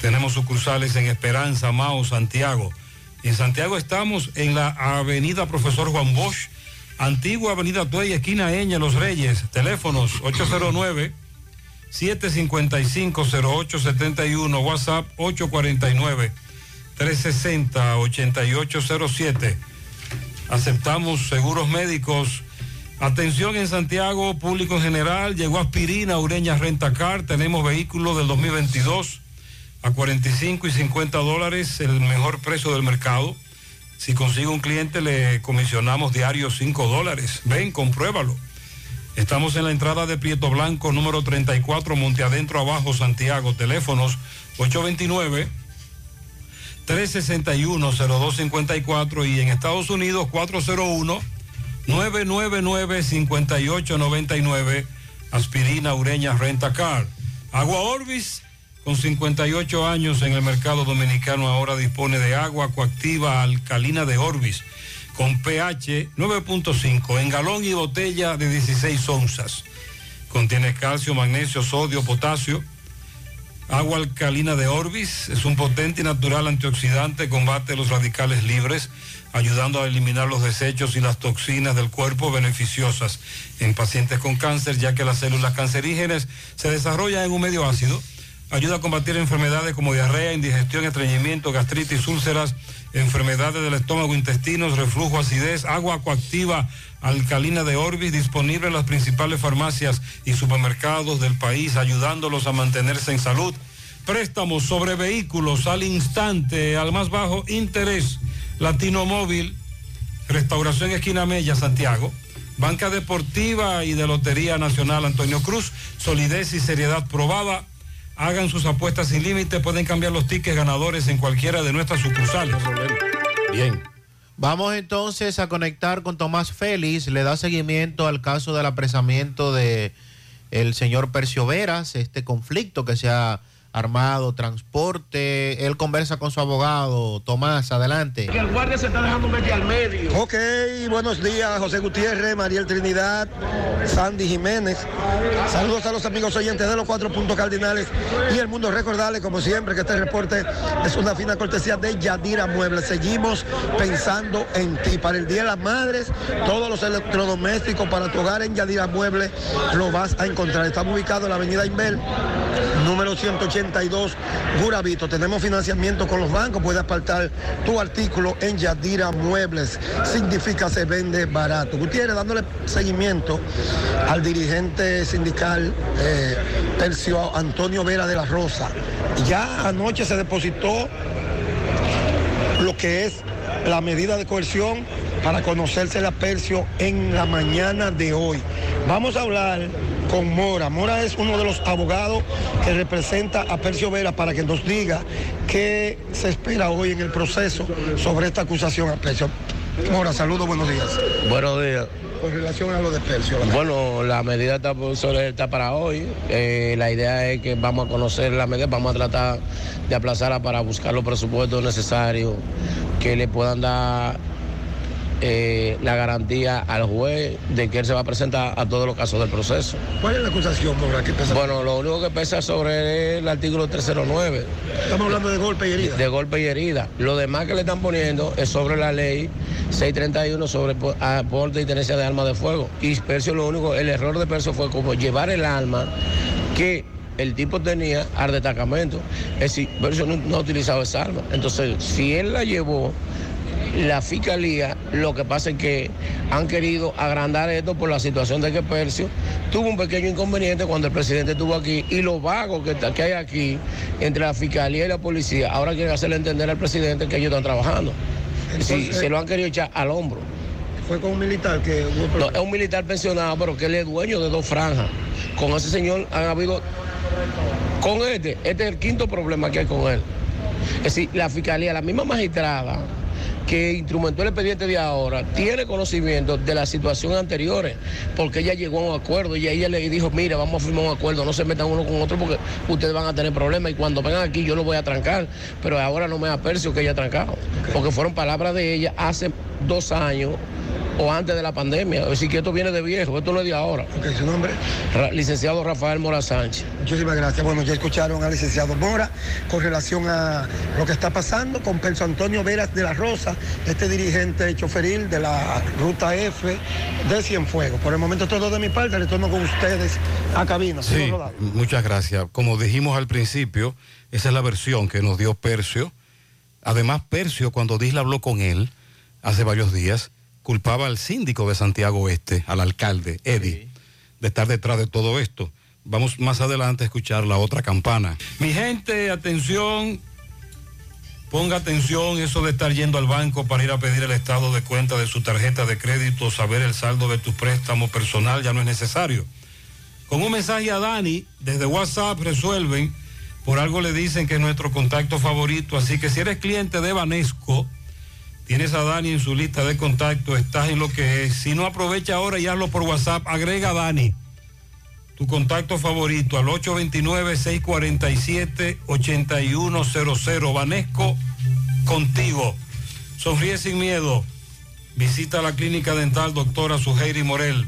Tenemos sucursales en Esperanza, Mao, Santiago. En Santiago estamos en la avenida Profesor Juan Bosch, antigua avenida Tuey, esquina Eña, Los Reyes. Teléfonos 809. 755-0871, WhatsApp 849-360-8807. Aceptamos seguros médicos. Atención en Santiago, público en general, llegó aspirina, Ureña Rentacar, tenemos vehículos del 2022 a 45 y 50 dólares, el mejor precio del mercado. Si consigue un cliente le comisionamos diario 5 dólares. Ven, compruébalo. Estamos en la entrada de Prieto Blanco, número 34, Monte Adentro Abajo, Santiago. Teléfonos 829-361-0254 y en Estados Unidos 401-999-5899. Aspirina Ureña Renta Car. Agua Orbis, con 58 años en el mercado dominicano, ahora dispone de agua coactiva alcalina de Orbis, con pH 9.5 en galón y botella de 16 onzas. Contiene calcio, magnesio, sodio, potasio. Agua alcalina de Orbis es un potente y natural antioxidante, combate los radicales libres, ayudando a eliminar los desechos y las toxinas del cuerpo beneficiosas en pacientes con cáncer, ya que las células cancerígenas se desarrollan en un medio ácido. Ayuda a combatir enfermedades como diarrea, indigestión, estreñimiento, gastritis, úlceras, enfermedades del estómago, intestinos, reflujo, acidez, agua coactiva alcalina de Orbis disponible en las principales farmacias y supermercados del país, ayudándolos a mantenerse en salud. Préstamos sobre vehículos al instante, al más bajo interés. Latino Móvil, Restauración Esquina Mella, Santiago. Banca Deportiva y de Lotería Nacional Antonio Cruz, solidez y seriedad probada. Hagan sus apuestas sin límite, pueden cambiar los tickets ganadores en cualquiera de nuestras sucursales. Bien. Vamos entonces a conectar con Tomás Félix. Le da seguimiento al caso del apresamiento de el señor Percio Veras, este conflicto que se ha armado, transporte. Él conversa con su abogado. Tomás, adelante. Que el guardia se está dejando meter al medio. Ok, buenos días, José Gutiérrez, Mariel Trinidad, Sandy Jiménez. Saludos a los amigos oyentes de los cuatro puntos cardinales y el mundo. Recordarle, como siempre, que este reporte es una fina cortesía de Yadira Muebles. Seguimos pensando en ti. Para el Día de las Madres, todos los electrodomésticos para tu hogar en Yadira Muebles lo vas a encontrar. Estamos ubicados en la avenida Inbel, número 182, Gurabito. Tenemos financiamiento con los bancos. Puedes apartar tu artículo en Yadira Muebles. Significa se vende barato. Gutiérrez, dándole seguimiento al dirigente sindical eh, Tercio Antonio Vera de la Rosa. Ya anoche se depositó lo que es la medida de coerción para conocerse la Percio en la mañana de hoy. Vamos a hablar con Mora. Mora es uno de los abogados que representa a Percio Vera para que nos diga qué se espera hoy en el proceso sobre esta acusación a Percio. Mora, saludos, buenos días. Buenos días. Con relación a lo de Percio. la- Bueno, la medida está para hoy. Eh, la idea es que vamos a conocer la medida, vamos a tratar de aplazarla para buscar los presupuestos necesarios que le puedan dar eh, la garantía al juez de que él se va a presentar a todos los casos del proceso. ¿Cuál es la acusación, Mora? ¿Qué pesa? Bueno, lo único que pesa sobre el artículo 309. Estamos hablando de golpe y herida. De golpe y herida. Lo demás que le están poniendo es sobre la ley 631 sobre po- aporte y tenencia de armas de fuego. Y Percio lo único, el error de Percio fue como llevar el arma que el tipo tenía al destacamento. Es decir, Percio no, no ha utilizado esa arma. Entonces, si él la llevó, la fiscalía, lo que pasa es que han querido agrandar esto por la situación de que Percio tuvo un pequeño inconveniente cuando el presidente estuvo aquí y lo vago que, está- que hay aquí entre la fiscalía y la policía, ahora quieren hacerle entender al presidente que ellos están trabajando. Entonces- se lo han querido echar al hombro. Fue con un militar que hubo No, es un militar pensionado, pero que él es dueño de dos franjas. Con ese señor han habido. Con este, este es el quinto problema que hay con él. Es decir, la fiscalía, la misma magistrada que instrumentó el expediente de ahora, tiene conocimiento de las situaciones anteriores, porque ella llegó a un acuerdo y ella le dijo, mira, vamos a firmar un acuerdo, no se metan uno con otro porque ustedes van a tener problemas y cuando vengan aquí yo lo voy a trancar, pero ahora no me apercio que ella ha trancado, porque fueron palabras de ella hace dos años o antes de la pandemia. Es decir, que esto viene de viejo, esto no es de ahora. ¿su nombre? licenciado Rafael Mora Sánchez. Muchísimas gracias. Bueno, ya escucharon al licenciado Mora con relación a lo que está pasando con Perso Antonio Veras de la Rosa, este dirigente choferil de la Ruta F de Cienfuegos. Por el momento es todo de mi parte, retorno con ustedes a cabina. Sí, muchas gracias. Como dijimos al principio, esa es la versión que nos dio Percio. Además, Percio, cuando Disla habló con él hace varios días, culpaba al síndico de Santiago Oeste, al alcalde, Eddie, de estar detrás de todo esto. Vamos más adelante a escuchar la otra campana. Mi gente, atención, ponga atención, eso de estar yendo al banco para ir a pedir el estado de cuenta de su tarjeta de crédito, saber el saldo de tu préstamo personal, ya no es necesario. Con un mensaje a Dani, desde WhatsApp resuelven, por algo le dicen que es nuestro contacto favorito, así que si eres cliente de Banesco, tienes a Dani en su lista de contactos, estás en lo que es. Si no aprovecha ahora y hazlo por WhatsApp, agrega a Dani. Tu contacto favorito al 829-647-8100. Vanesco, contigo. Sonríe sin miedo. Visita la clínica dental doctora Suheiri Morel.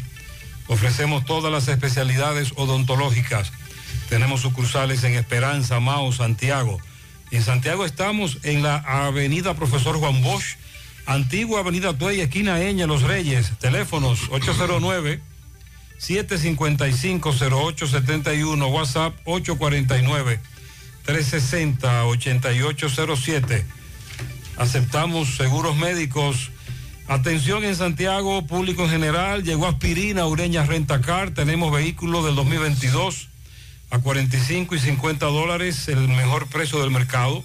Ofrecemos todas las especialidades odontológicas. Tenemos sucursales en Esperanza, Mao, Santiago. En Santiago estamos en la avenida Profesor Juan Bosch, antigua avenida Tuey, esquina Eña, Los Reyes. Teléfonos 809 755-0871, WhatsApp 849-360-8807. Aceptamos seguros médicos. Atención en Santiago, público en general, llegó aspirina, Ureña Rentacar, tenemos vehículos del 2022 a 45 y 50 dólares, el mejor precio del mercado.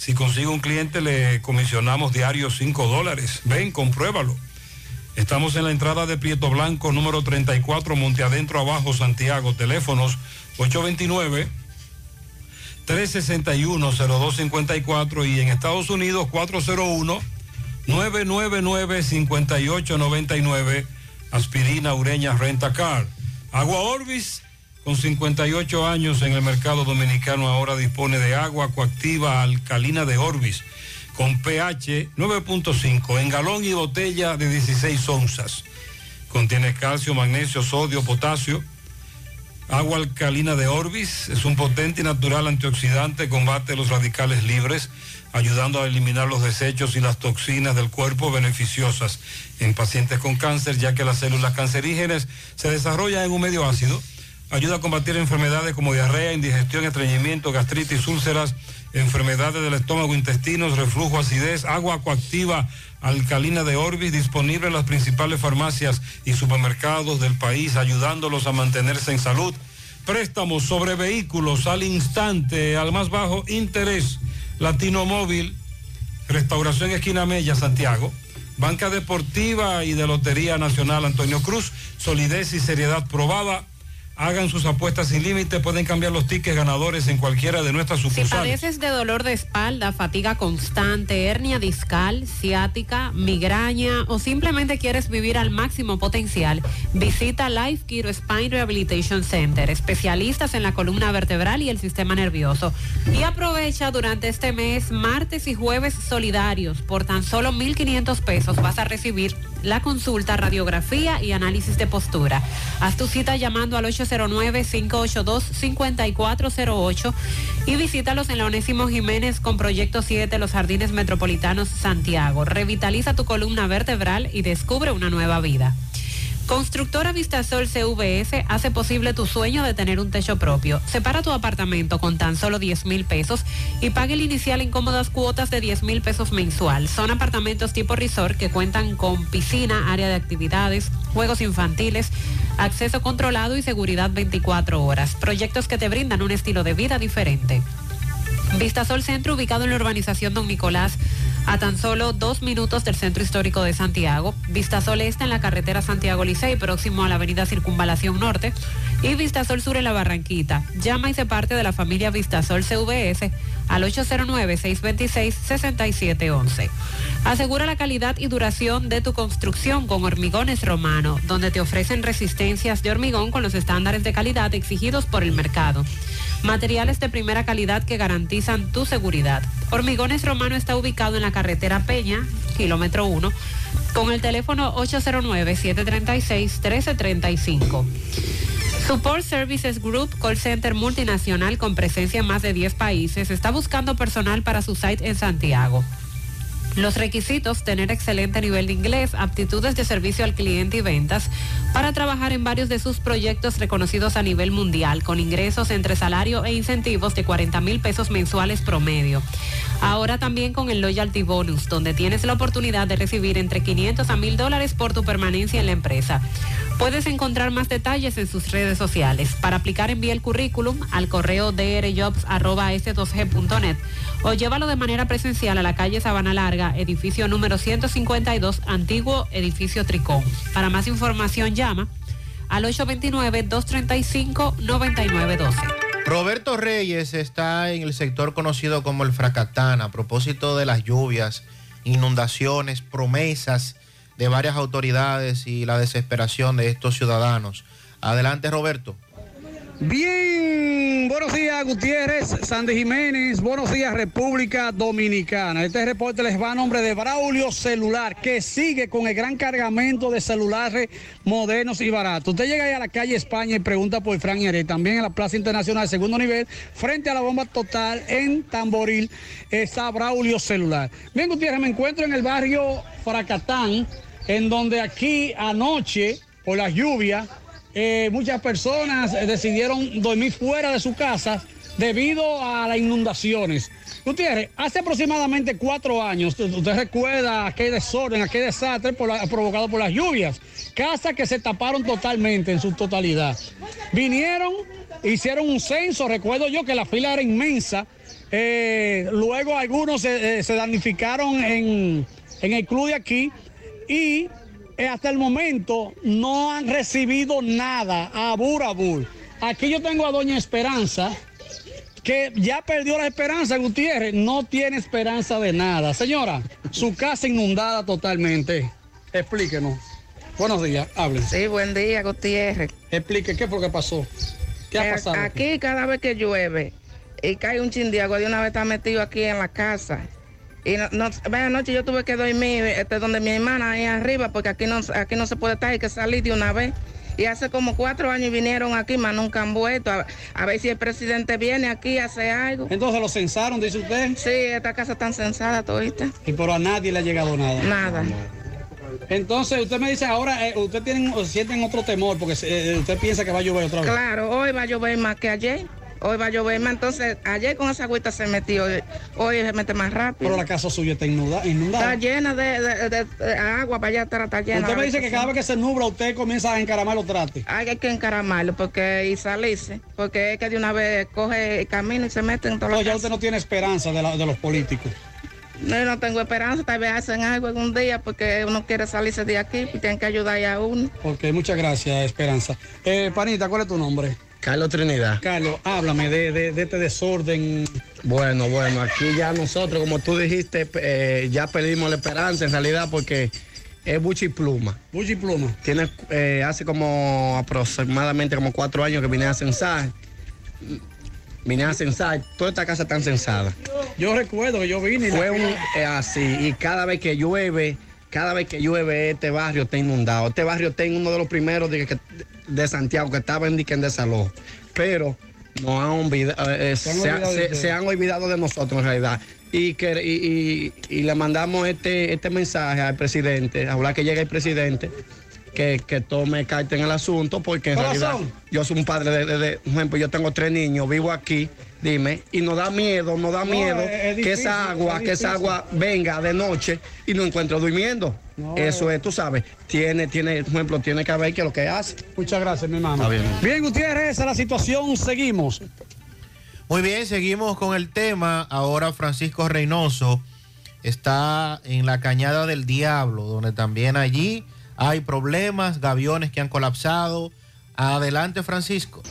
Si consigue un cliente le comisionamos diario 5 dólares. Ven, compruébalo. Estamos en la entrada de Prieto Blanco, número 34, Monte Adentro Abajo, Santiago. Teléfonos 829-361-0254 y en Estados Unidos 401-999-5899. Aspirina Ureña Renta Car. Agua Orbis, con 58 años en el mercado dominicano, ahora dispone de agua coactiva alcalina de Orbis con pH 9.5 en galón y botella de 16 onzas. Contiene calcio, magnesio, sodio, potasio. Agua alcalina de Orbis es un potente y natural antioxidante, combate los radicales libres, ayudando a eliminar los desechos y las toxinas del cuerpo beneficiosas en pacientes con cáncer, ya que las células cancerígenas se desarrollan en un medio ácido. Ayuda a combatir enfermedades como diarrea, indigestión, estreñimiento, gastritis, úlceras, enfermedades del estómago, intestinos, reflujo, acidez, agua coactiva alcalina de Orbis, disponible en las principales farmacias y supermercados del país, ayudándolos a mantenerse en salud. Préstamos sobre vehículos al instante, al más bajo interés. Latino Móvil, Restauración Esquina Mella, Santiago. Banca Deportiva y de Lotería Nacional Antonio Cruz, solidez y seriedad probada. Hagan sus apuestas sin límite, pueden cambiar los tickets ganadores en cualquiera de nuestras Si sucursales. padeces de dolor de espalda, fatiga constante, hernia discal, ciática, migraña o simplemente quieres vivir al máximo potencial, visita Life Kiro Spine Rehabilitation Center, especialistas en la columna vertebral y el sistema nervioso. Y aprovecha durante este mes, martes y jueves solidarios. Por tan solo 1.500 pesos vas a recibir la consulta, radiografía y análisis de postura. Haz tu cita llamando al 809-582-5408 y visítalos en la Onésimo Jiménez con Proyecto 7 Los Jardines Metropolitanos Santiago. Revitaliza tu columna vertebral y descubre una nueva vida. Constructora Vistasol CVS hace posible tu sueño de tener un techo propio. Separa tu apartamento con tan solo 10 mil pesos y pague el inicial en cómodas cuotas de 10 mil pesos mensual. Son apartamentos tipo resort que cuentan con piscina, área de actividades, juegos infantiles, acceso controlado y seguridad 24 horas. Proyectos que te brindan un estilo de vida diferente. Vistasol Centro, ubicado en la urbanización Don Nicolás, a tan solo dos minutos del centro histórico de Santiago. Vistasol Este en la carretera Santiago Licey, próximo a la avenida Circunvalación Norte. Y Vistasol Sur en la Barranquita. Llama y se parte de la familia Vistasol CVS al 809-626-6711. Asegura la calidad y duración de tu construcción con Hormigones Romano, donde te ofrecen resistencias de hormigón con los estándares de calidad exigidos por el mercado. Materiales de primera calidad que garantizan tu seguridad. Hormigones Romano está ubicado en la carretera Peña, kilómetro 1, con el teléfono 809-736-1335. Support Services Group, call center multinacional con presencia en más de 10 países, está buscando personal para su site en Santiago. Los requisitos, tener excelente nivel de inglés, aptitudes de servicio al cliente y ventas para trabajar en varios de sus proyectos reconocidos a nivel mundial, con ingresos entre salario e incentivos de 40 mil pesos mensuales promedio. Ahora también con el Loyalty Bonus, donde tienes la oportunidad de recibir entre 500 a 1000 dólares por tu permanencia en la empresa. Puedes encontrar más detalles en sus redes sociales. Para aplicar envía el currículum al correo drjobs.s2g.net o llévalo de manera presencial a la calle Sabana Larga, edificio número 152, antiguo edificio Tricón. Para más información llama al 829-235-9912. Roberto Reyes está en el sector conocido como el Fracatán a propósito de las lluvias, inundaciones, promesas de varias autoridades y la desesperación de estos ciudadanos. Adelante, Roberto. Bien, buenos días Gutiérrez, Sandy Jiménez, buenos días República Dominicana. Este reporte les va a nombre de Braulio Celular, que sigue con el gran cargamento de celulares modernos y baratos. Usted llega ahí a la calle España y pregunta por Fran Heré, también en la Plaza Internacional segundo nivel, frente a la bomba total en Tamboril, está Braulio Celular. Bien Gutiérrez, me encuentro en el barrio Fracatán, en donde aquí anoche, por las lluvias, eh, muchas personas eh, decidieron dormir fuera de su casa debido a las inundaciones. Gutiérrez, hace aproximadamente cuatro años, usted recuerda aquel desorden, aquel desastre provocado por las lluvias. Casas que se taparon totalmente en su totalidad. Vinieron, hicieron un censo, recuerdo yo que la fila era inmensa. Eh, luego algunos se, eh, se damnificaron en, en el club de aquí y hasta el momento no han recibido nada a Burabur. Aquí yo tengo a Doña Esperanza, que ya perdió la esperanza, Gutiérrez, no tiene esperanza de nada. Señora, su casa inundada totalmente. Explíquenos. Buenos días, hablen. Sí, buen día, Gutiérrez. Explique qué fue lo que pasó. ¿Qué ha Eh, pasado? Aquí cada vez que llueve y cae un chin de agua, de una vez está metido aquí en la casa. Y no, no, anoche yo tuve que dormir este, donde mi hermana ahí arriba, porque aquí no, aquí no se puede estar, hay que salir de una vez. Y hace como cuatro años vinieron aquí, más nunca han vuelto. A, a ver si el presidente viene aquí a hacer algo. Entonces lo censaron, dice usted. Sí, esta casa está censada todita. Y pero a nadie le ha llegado nada. Nada. Entonces usted me dice ahora, eh, usted tienen, sienten otro temor porque eh, usted piensa que va a llover otra vez. Claro, hoy va a llover más que ayer. Hoy va a llover más. Entonces, ayer con esa agüita se metió. Hoy se mete más rápido. Pero la casa suya está inunda- inundada. Está llena de, de- de- de agua para allá atrás, está llena. Usted me dice que cada vez que se nubla usted comienza a encaramar los trastes. Hay que encaramarlo porque, y salirse, porque es que de una vez coge el camino y se mete en todos No, ya usted no tiene esperanza de, la- de los políticos. No, no tengo esperanza, tal vez hacen algo algún día porque uno quiere salirse de aquí y tienen que ayudar a uno. Ok, muchas gracias, Esperanza. Eh, Panita, ¿cuál es tu nombre? Carlos Trinidad. Carlos, háblame de, de- de este desorden. Bueno, bueno, aquí ya nosotros, como tú dijiste, eh, ya perdimos la esperanza en realidad porque es Buchi Pluma. Buchi Pluma. Tiene, eh, hace como aproximadamente como cuatro años que vine a censar. Vine a censar, toda esta casa está censada. Yo recuerdo que yo vine y Fue un, eh, así, y cada vez que llueve, cada vez que llueve, este barrio está inundado. Este barrio está en uno de los primeros de, que- de Santiago que estaba en desalojo. Pero nos han olvidado, eh, eh, Se han olvidado de se- han olvidado de nosotros en realidad. Y, que, y, y- y le mandamos este, este mensaje al presidente, hablar que llegue el presidente, que, que tome carta en el asunto, porque en realidad yo soy un padre de, de- de- por ejemplo, yo tengo tres niños, vivo aquí, dime, y nos da miedo, nos da No, miedo es- es que esa agua, es que esa agua venga de noche y no encuentro durmiendo. Eso es, tú sabes, tiene, tiene, por ejemplo, tiene que ver que lo que hace. Muchas gracias, mi hermano. Bien. Bien, Gutiérrez, esa es la situación, seguimos. Muy bien, seguimos con el tema. Ahora Francisco Reynoso está en la Cañada del Diablo, donde también allí hay problemas, gaviones que han colapsado. Adelante, Francisco.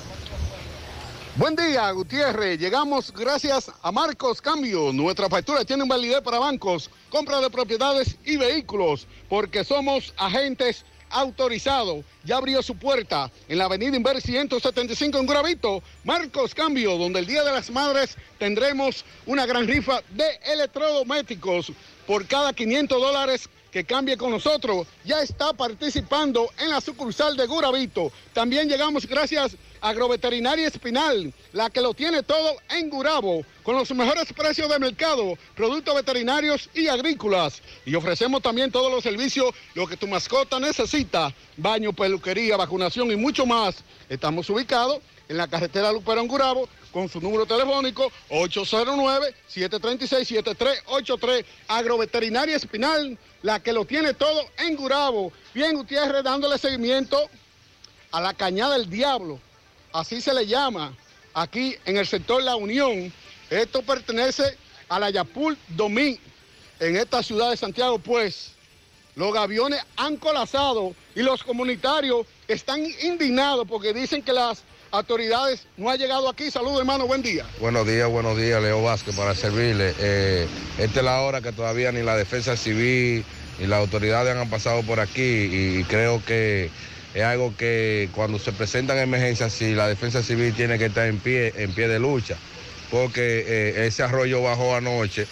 Buen día, Gutiérrez. Llegamos gracias a Marcos Cambio. Nuestra factura tiene validez para bancos, compra de propiedades y vehículos, porque somos agentes autorizados. Ya abrió su puerta en la avenida Inver 175 en Gravito. Marcos Cambio, donde el Día de las Madres tendremos una gran rifa de electrodomésticos por cada 500 dólares que cambie con nosotros. Ya está participando en la sucursal de Guravito. También llegamos gracias a Agroveterinaria Espinal, la que lo tiene todo en Gurabo, con los mejores precios de mercado, productos veterinarios y agrícolas. Y ofrecemos también todos los servicios, lo que tu mascota necesita, baño, peluquería, vacunación y mucho más. Estamos ubicados en la carretera Luperón Gurabo, con su número telefónico 809-736-7383, Agroveterinaria Espinal, la que lo tiene todo en Gurabo. Bien, Gutiérrez, dándole seguimiento a la Cañada del Diablo, así se le llama, aquí en el sector La Unión. Esto pertenece a la Yapul Domín, en esta ciudad de Santiago, pues. Los gaviones han colapsado y los comunitarios están indignados porque dicen que las autoridades no han llegado aquí. Saludos, hermano, buen día. Buenos días, buenos días, Leo Vázquez, para servirle. Eh, esta es la hora que todavía ni la defensa civil ni las autoridades han pasado por aquí y creo que es algo que cuando se presentan emergencias, sí, la defensa civil tiene que estar en pie, en pie de lucha, porque eh, ese arroyo bajó anoche,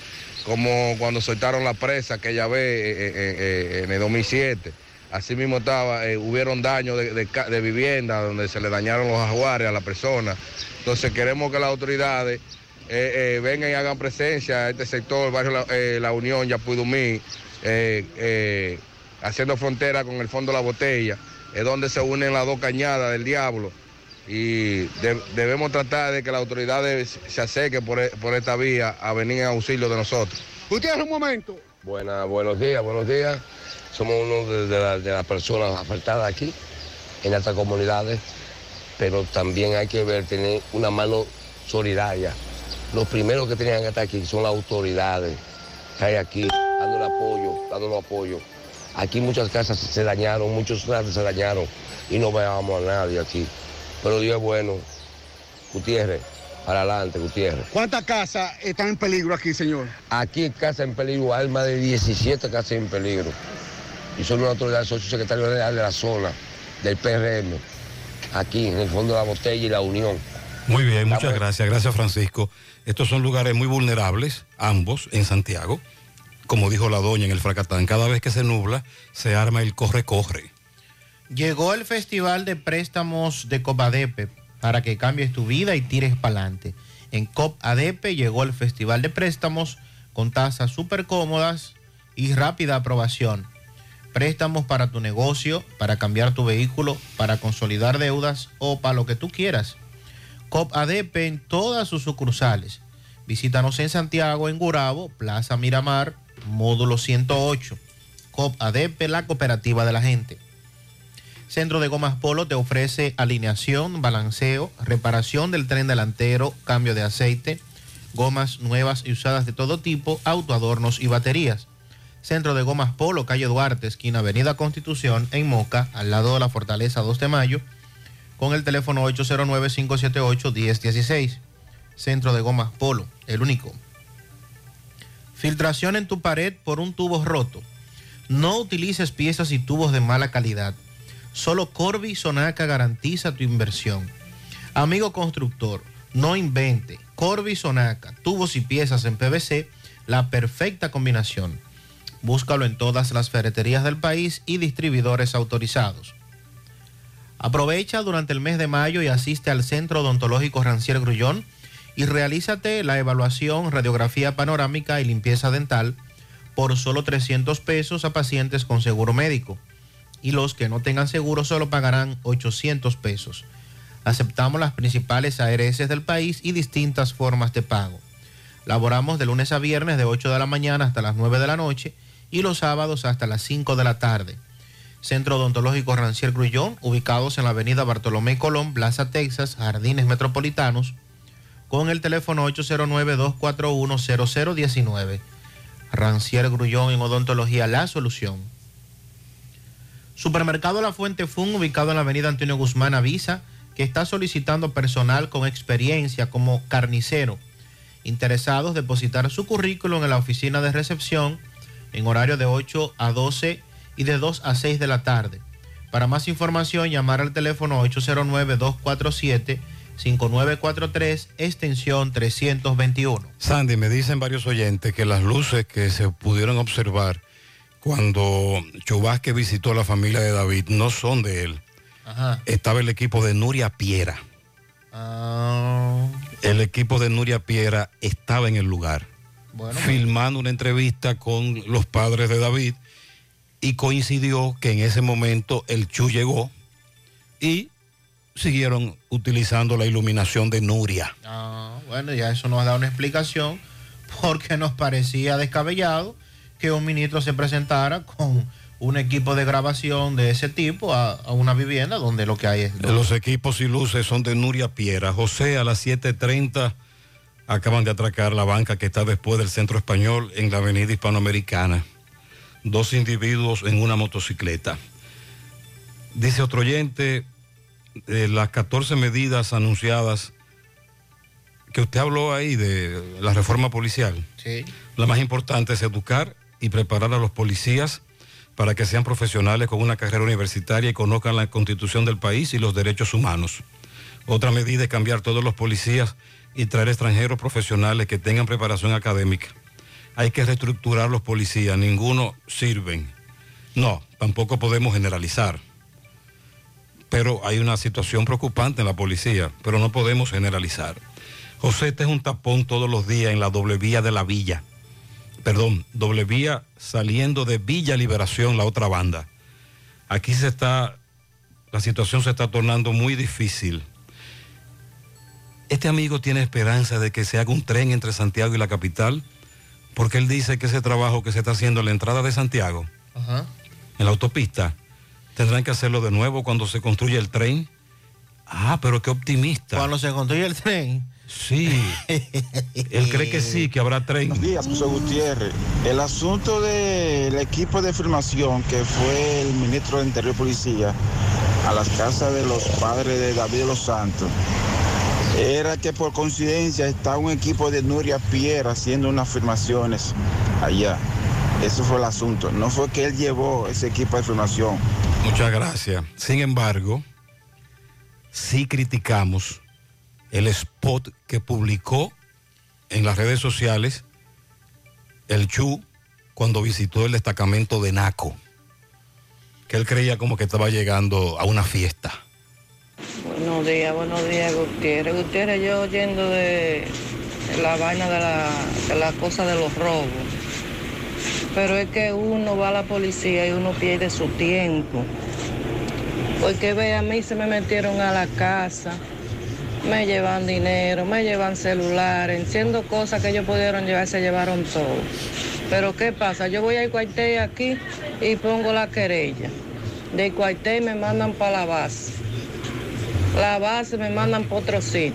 como cuando soltaron la presa eh, eh, eh, en el 2007. Así mismo estaba, eh, hubieron daños de, de ca- de vivienda donde se le dañaron los ajuares a la persona. Entonces queremos que las autoridades eh, eh, vengan y hagan presencia a este sector, el barrio La, eh, La Unión, Yapudumí, eh, eh, haciendo frontera con el fondo de la botella, es donde se unen las dos cañadas del diablo. Y de- debemos tratar de que las autoridades se acerquen por, e- por esta vía a venir en auxilio de nosotros. Gutiérrez, un momento. Buena, buenos días, buenos días. Somos uno de, de la- de las personas afectadas aquí, en estas comunidades, pero también hay que ver, tener una mano solidaria. Los primeros que tenían que estar aquí son las autoridades que hay aquí, dando apoyo, dando apoyo. Aquí muchas casas se dañaron, muchos casas se dañaron y no veamos a nadie aquí. Pero Dios es bueno. Gutiérrez, para adelante, Gutiérrez. ¿Cuántas casas están en peligro aquí, señor? Aquí en Casa en Peligro hay más de 17 casas en peligro. Y son una autoridad, soy su secretario general de la zona, del PRM, aquí en el fondo de la botella y la Unión. Muy bien, muchas gracias. Gracias, Francisco. Estos son lugares muy vulnerables, ambos, en Santiago. Como dijo la doña en el Fracatán, cada vez que se nubla, se arma el corre-corre. Llegó el Festival de Préstamos de Copadepe para que cambies tu vida y tires para adelante. En Copadepe llegó el Festival de Préstamos con tasas súper cómodas y rápida aprobación. Préstamos para tu negocio, para cambiar tu vehículo, para consolidar deudas o para lo que tú quieras. Copadepe en todas sus sucursales. Visítanos en Santiago, en Gurabo, Plaza Miramar, módulo 108. Copadepe, la cooperativa de la gente. Centro de Gomas Polo te ofrece alineación, balanceo, reparación del tren delantero, cambio de aceite, gomas nuevas y usadas de todo tipo, autoadornos y baterías. Centro de Gomas Polo, calle Duarte, esquina Avenida Constitución, en Moca, al lado de la Fortaleza 2 de Mayo, con el teléfono 809-578-1016. Centro de Gomas Polo, el único. Filtración en tu pared por un tubo roto. No utilices piezas y tubos de mala calidad. Solo Corby Sonaca garantiza tu inversión. Amigo constructor, no invente. Corby Sonaca, tubos y piezas en PVC, la perfecta combinación. Búscalo en todas las ferreterías del país y distribuidores autorizados. Aprovecha durante el mes de mayo y asiste al Centro Odontológico Rancier Grullón y realízate la evaluación, radiografía panorámica y limpieza dental por solo 300 pesos a pacientes con seguro médico. Y los que no tengan seguro solo pagarán 800 pesos. Aceptamos las principales ARS del país y distintas formas de pago. Laboramos de lunes a viernes de 8 de la mañana hasta las 9 de la noche y los sábados hasta las 5 de la tarde. Centro Odontológico Rancier Grullón, ubicados en la avenida Bartolomé Colón, Plaza Texas, Jardines Metropolitanos, con el teléfono 809-241-0019. Rancier Grullón en Odontología La Solución. Supermercado La Fuente Fun, ubicado en la avenida Antonio Guzmán, avisa que está solicitando personal con experiencia como carnicero. Interesados depositar su currículum en la oficina de recepción en horario de 8 a 12 y de 2 a 6 de la tarde. Para más información, llamar al teléfono 809-247-5943, extensión 321. Sandy, me dicen varios oyentes que las luces que se pudieron observar cuando Chubasque visitó a la familia de David no son de él. Ajá. Estaba el equipo de Nuria Piera. Ah, El equipo de Nuria Piera estaba en el lugar, bueno, filmando una entrevista con los padres de David y coincidió que en ese momento el Chu llegó y siguieron utilizando la iluminación de Nuria. ah, bueno, ya eso nos da una explicación porque nos parecía descabellado que un ministro se presentara con un equipo de grabación de ese tipo a, a una vivienda donde lo que hay es... Los equipos y luces son de Nuria Piera. José, a las 7.30 acaban de atracar la banca que está después del Centro Español en la Avenida Hispanoamericana. Dos individuos en una motocicleta. Dice otro oyente, de las 14 medidas anunciadas que usted habló ahí de la reforma policial. Sí. La más importante es educar y preparar a los policías para que sean profesionales con una carrera universitaria y conozcan la constitución del país y los derechos humanos. Otra medida es cambiar todos los policías y traer extranjeros profesionales que tengan preparación académica. Hay que reestructurar los policías, ninguno sirven. No, tampoco podemos generalizar. Pero hay una situación preocupante en la policía, pero no podemos generalizar. José, este es un tapón todos los días en la doble vía de la villa. Perdón, doble vía saliendo de Villa Liberación, la otra banda. Aquí se está, la situación se está tornando muy difícil. Este amigo tiene esperanza de que se haga un tren entre Santiago y la capital, porque él dice que ese trabajo que se está haciendo en la entrada de Santiago, en la autopista, tendrán que hacerlo de nuevo cuando se construya el tren. Ah, pero qué optimista. Cuando se construye el tren. Sí. Él cree que sí, que habrá tren. Buenos días, José Gutiérrez. El asunto del equipo de filmación que fue el ministro de Interior y Policía a las casas de los padres de David de los Santos era que por coincidencia está un equipo de Nuria Pierre haciendo unas filmaciones allá. Eso fue el asunto. No fue que él llevó ese equipo de filmación. Muchas gracias. Sin embargo, sí criticamos el spot que publicó en las redes sociales el Chu cuando visitó el destacamento de Naco, que él creía como que estaba llegando a una fiesta. Buenos días, buenos días, Gutiérrez. Gutiérrez, yo oyendo de la vaina de la, de la cosa de los robos. Pero es que uno va a la policía y uno pierde su tiempo. Porque ve, a mí se me metieron a la casa, me llevan dinero, me llevan celulares, enciendo cosas que ellos pudieron llevar, se llevaron todo. Pero ¿qué pasa? Yo voy al cuartel aquí y pongo la querella. Del cuartel me mandan para la base. La base me mandan para otro sitio.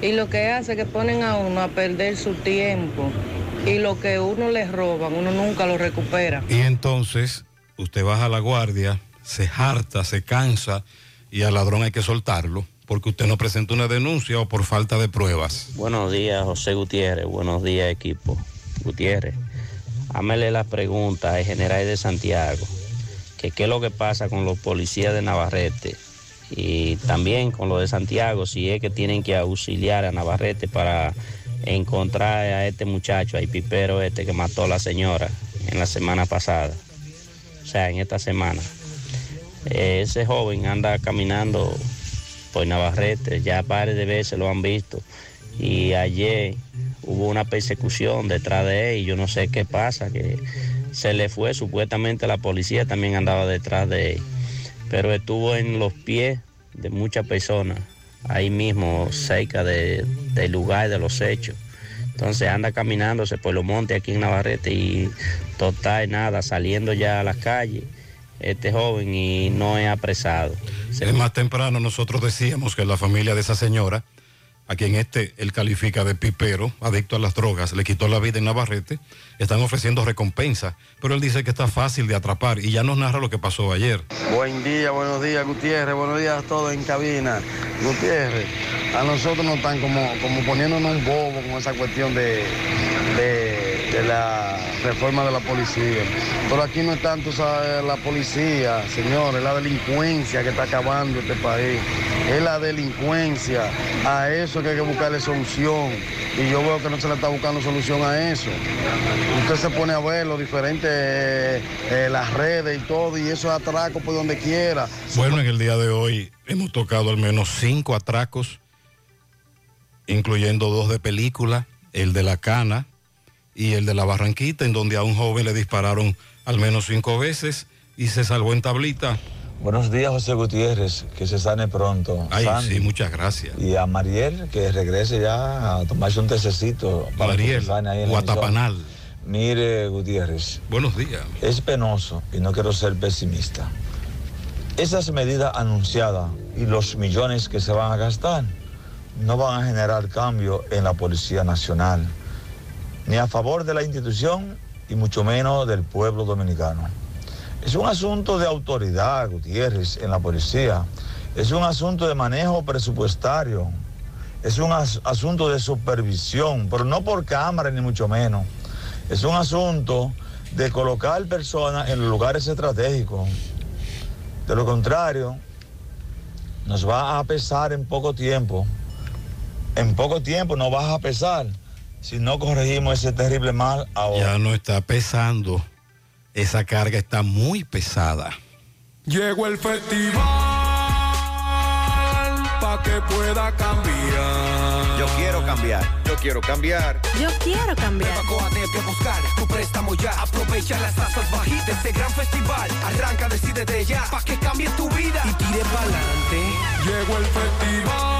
Y lo que hace es que ponen a uno a perder su tiempo. Y lo que uno les roban, uno nunca lo recupera. Y entonces usted baja la guardia, se harta, se cansa y al ladrón hay que soltarlo porque usted no presenta una denuncia o por falta de pruebas. Buenos días, José Gutiérrez. Buenos días, equipo. Gutiérrez, hámele la pregunta al general de Santiago, que qué es lo que pasa con los policías de Navarrete y también con los de Santiago, si es que tienen que auxiliar a Navarrete para encontrar a este muchacho, al pipero este que mató a la señora en la semana pasada, o sea, en esta semana. Eh, ese joven anda caminando por Navarrete, ya varias de veces lo han visto. Y ayer hubo una persecución detrás de él y yo no sé qué pasa, que se le fue, supuestamente la policía también andaba detrás de él, pero estuvo en los pies de muchas personas, ahí mismo cerca de- del lugar de los hechos. Entonces anda caminándose por los montes aquí en Navarrete y total nada, saliendo ya a las calles, este joven y no es apresado. Es más temprano nosotros decíamos que la familia de esa señora, a quien este él califica de pipero, adicto a las drogas, le quitó la vida en Navarrete, están ofreciendo recompensa, pero él dice que está fácil de atrapar y ya nos narra lo que pasó ayer. Buen día, buenos días, Gutiérrez. Buenos días a todos en cabina. Gutiérrez, a nosotros nos están como, como poniéndonos un bobo con esa cuestión de, de, de la reforma de la policía. Pero aquí no es tanto la policía, señores, es la delincuencia que está acabando este país. Es la delincuencia. A eso que hay que buscarle solución. Y yo veo que no se le está buscando solución a eso. Usted se pone a ver los diferentes, eh, eh, las redes y todo, y esos atracos por donde quiera. Bueno, en el día de hoy hemos tocado al menos cinco atracos, incluyendo dos de película, el de la cana y el de la barranquita, en donde a un joven le dispararon al menos cinco veces y se salvó en tablita. Buenos días, José Gutiérrez, que se sane pronto. Ay, Sandy. sí, muchas gracias. Y a Mariel, que regrese ya a tomarse un tececito para Mariel, Guatapanal. Mire, Gutiérrez. Buenos días. Es penoso y no quiero ser pesimista. Esas medidas anunciadas y los millones que se van a gastar no van a generar cambio en la Policía Nacional, ni a favor de la institución y mucho menos del pueblo dominicano. Es un asunto de autoridad, Gutiérrez, en la policía. Es un asunto de manejo presupuestario. Es un as- asunto de supervisión, pero no por cámara ni mucho menos. Es un asunto de colocar personas en lugares estratégicos. De lo contrario, nos va a pesar en poco tiempo. En poco tiempo nos va a pesar si no corregimos ese terrible mal ahora. Ya no está pesando. Esa carga está muy pesada. Llegó el festival para que pueda cambiar. Yo quiero cambiar. Yo quiero cambiar. Yo quiero cambiar. de buscar tu préstamo ya. Aprovecha las tasas bajitas de este gran festival. Arranca, decídete ya. Pa' que cambie tu vida y tire pa'lante. Llegó el festival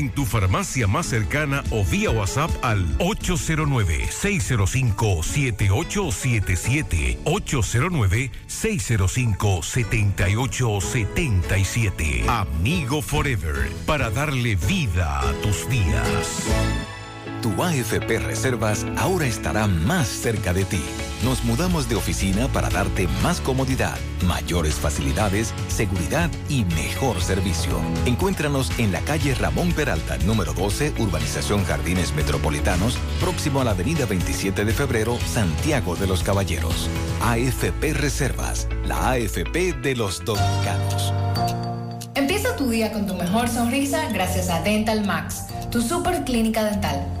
tu farmacia más cercana o vía WhatsApp al 809-605-7877. 809-605-7877. Amigo Forever, para darle vida a tus días. Tu AFP Reservas ahora estará más cerca de ti. Nos mudamos de oficina para darte más comodidad, mayores facilidades, seguridad y mejor servicio. Encuéntranos en la calle Ramón Peralta, número 12, Urbanización Jardines Metropolitanos, próximo a la avenida 27 de febrero, Santiago de los Caballeros. AFP Reservas, la AFP de los dominicanos. Empieza tu día con tu mejor sonrisa gracias a Dental Max, tu super clínica dental.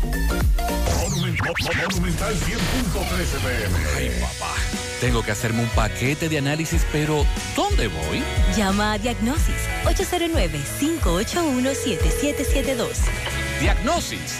Monumental 100.13 pm. Ay, papá. Tengo que hacerme un paquete de análisis, pero ¿dónde voy? Llama a Diagnosis 809-581-7772. Diagnosis.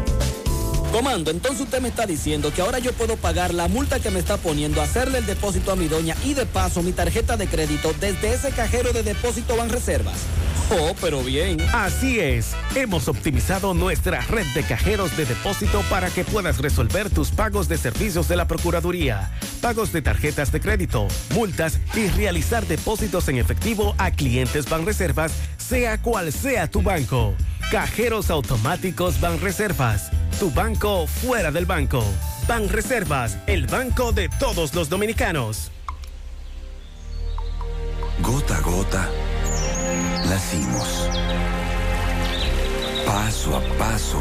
Comando, entonces usted me está diciendo que ahora yo puedo pagar la multa que me está poniendo, hacerle el depósito a mi doña y de paso mi tarjeta de crédito desde ese cajero de depósito Banreservas. Oh, pero bien. Así es, hemos optimizado nuestra red de cajeros de depósito para que puedas resolver tus pagos de servicios de la Procuraduría, pagos de tarjetas de crédito, multas y realizar depósitos en efectivo a clientes Banreservas, sea cual sea tu banco. Cajeros automáticos Banreservas, tu banco fuera del banco. Banreservas, el banco de todos los dominicanos. Gota a gota, nacimos. Paso a paso,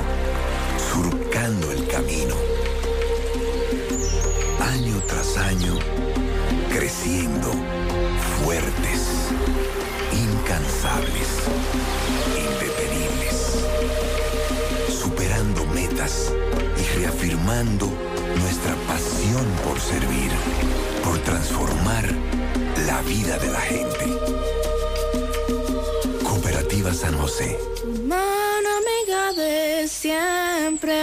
surcando el camino. Año tras año, creciendo, fuertes, incansables, y reafirmando nuestra pasión por servir, por transformar la vida de la gente. Cooperativa San José. Mano amiga de siempre.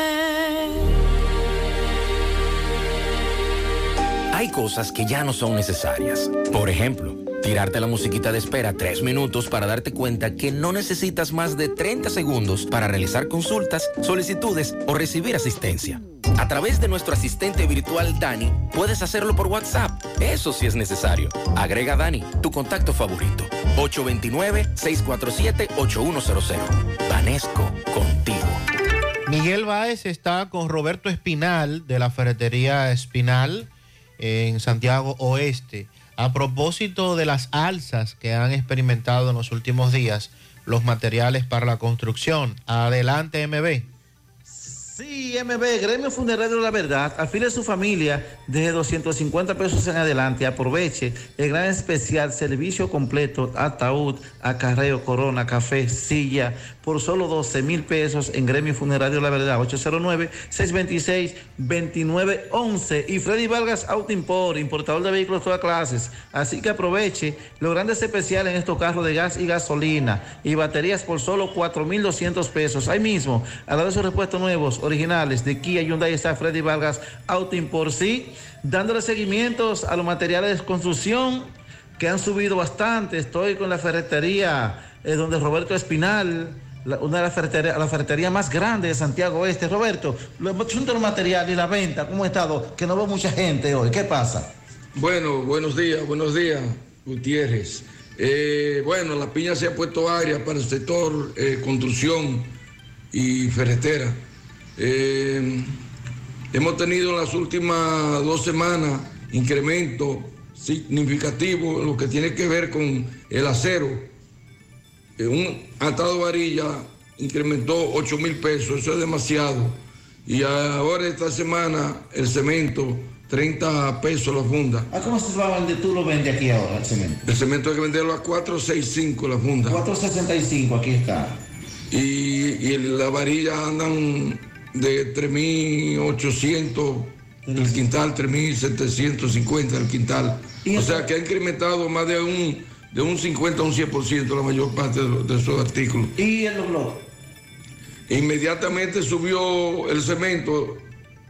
Hay cosas que ya no son necesarias. Por ejemplo, tirarte la musiquita de espera tres minutos para darte cuenta que no necesitas más de 30 segundos para realizar consultas, solicitudes o recibir asistencia. A través de nuestro asistente virtual Dani, puedes hacerlo por WhatsApp. Eso sí es necesario. Agrega Dani, tu contacto favorito. 829-647-8100. Vanesco, contigo. Miguel Báez está con Roberto Espinal de la ferretería Espinal en Santiago Oeste. A propósito de las alzas que han experimentado en los últimos días los materiales para la construcción. Adelante, MB. Sí, MB, Gremio Funerario la Verdad, afile a su familia desde 250 pesos en adelante. Aproveche el gran especial servicio completo, ataúd, acarreo, corona, café, silla, por solo 12 mil pesos en Gremio Funerario la Verdad, 809-626-2911. Y Freddy Vargas Auto Import, importador de vehículos todas clases. Así que aproveche los grandes especiales en estos carros de gas y gasolina y baterías por solo 4,200 pesos. Ahí mismo, a la de esos repuestos nuevos, originales de Kia Hyundai está Freddy Vargas Auto Import. Sí, dándole seguimientos a los materiales de construcción que han subido bastante. Estoy con la ferretería eh, donde Roberto Espinal, una de las ferreterías más grande de Santiago Oeste. Roberto, lo asunto del material y la venta, ¿cómo ha estado? Que no veo mucha gente hoy. ¿Qué pasa? Bueno, buenos días, buenos días, Gutiérrez. Eh, bueno, la piña se ha puesto área para el sector eh, construcción y ferretera. Eh, hemos tenido en las últimas dos semanas incremento significativo en lo que tiene que ver con el acero. Eh, un atado de varilla incrementó 8 mil pesos, eso es demasiado. Y ahora esta semana el cemento, 30 pesos la funda. ¿A cómo se va a vender? Tú lo vendes aquí ahora, el cemento. El cemento hay que venderlo a 465 la funda. 465, aquí está. Y, y la varilla andan de 3.800 el quintal, 3.750 el quintal. O sea que ha incrementado más de un, de un 50 a un 100% la mayor parte de, de esos artículos. ¿Y el blog? Inmediatamente subió el cemento,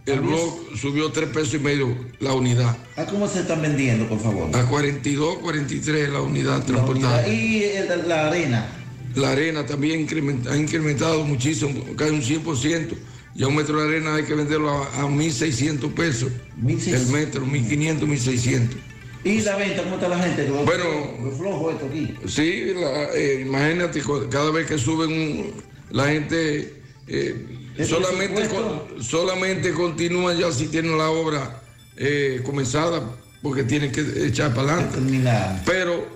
el blog subió 3 pesos y medio la unidad. ¿A cómo se están vendiendo, por favor? A 42, 43 la unidad La transportada. unidad. ¿Y la arena? La arena también incrementa- ha incrementado muchísimo, casi un 100%. Ya un metro de arena hay que venderlo a, a 1.600 pesos. El metro, 1.500, 1.600. ¿Y la venta? ¿Cómo está la gente? Bueno, flojo esto aquí. Sí, la- eh, imagínate, cada vez que suben un- la gente, eh, ¿El solamente, con- solamente continúan ya si tienen la obra eh, comenzada, porque tienen que echar para adelante. Pero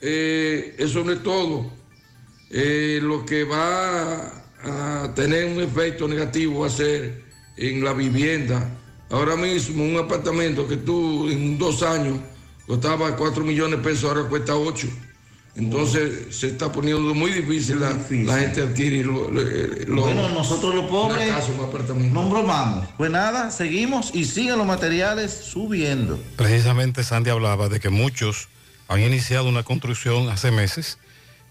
eso no es todo. lo que va a tener un efecto negativo va a ser en la vivienda. Ahora mismo un apartamento que tú en dos años costaba 4 millones de pesos, ahora cuesta 8. Entonces se está poniendo muy difícil la, la gente adquirir lo- lo- Bueno, nosotros los pobres casa, no bromamos. Pues nada, seguimos y siguen los materiales subiendo. Precisamente Sandy hablaba de que muchos han iniciado una construcción hace meses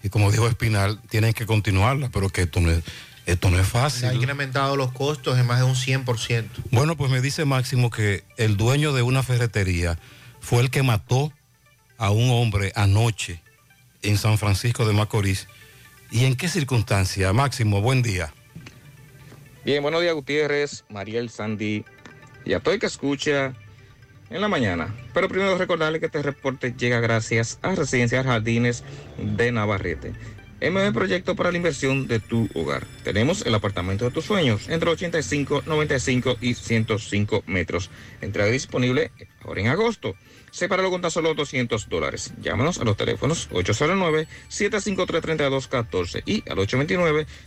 y como dijo Espinal, tienen que continuarla, pero que esto no es, esto no es Se fácil. han incrementado los costos en más de un 100%. Bueno, pues me dice Máximo que el dueño de una ferretería fue el que mató a un hombre anoche en San Francisco de Macorís. ¿Y en qué circunstancia? Máximo, buen día. Bien, buenos días Gutiérrez, Mariel Sandy y a todo el que escucha en la mañana. Pero primero recordarle que este reporte llega gracias a Residencias Jardines de Navarrete. Mejor proyecto para la inversión de tu hogar. Tenemos el apartamento de tus sueños entre 85, 95 y 105 metros. Entrega disponible ahora en agosto. Sepáralo con tan solo 200 dólares. Llámanos a los teléfonos 809-753-3214 y al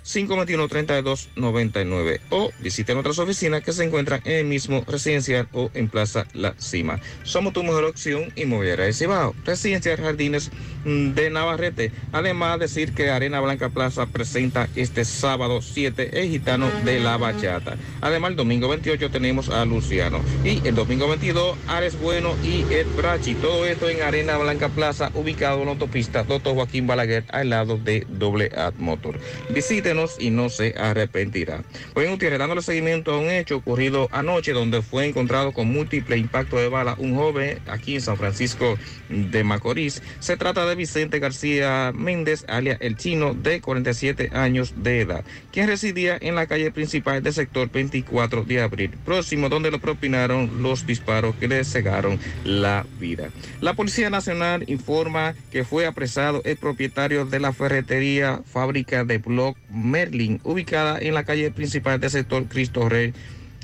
829-521-3299 o visite nuestras oficinas que se encuentran en el mismo residencial o en Plaza La Cima. Somos tu mejor opción inmobiliaria de Cibao. Residencial Jardines de Navarrete. Además, decir que Arena Blanca Plaza presenta este sábado 7 el gitano de la bachata. Además, el domingo 28 tenemos a Luciano y el domingo 22 Ares Bueno y Ed Brachi. Todo esto en Arena Blanca Plaza, ubicado en la autopista Dr. Joaquín Balaguer, al lado de Doble Ad Motor. Visítenos y no se arrepentirá. Hoy en Gutiérrez, dándole seguimiento a un hecho ocurrido anoche, donde fue encontrado con múltiple impacto de bala un joven aquí en San Francisco de Macorís. Se trata de Vicente García Méndez, alias El Chino, de 47 años de edad, quien residía en la calle principal del sector 24 de abril, próximo donde le propinaron los disparos que le cegaron la vida. La Policía Nacional informa que fue apresado el propietario de la ferretería fábrica de Block Merlin, ubicada en la calle principal del sector Cristo Rey.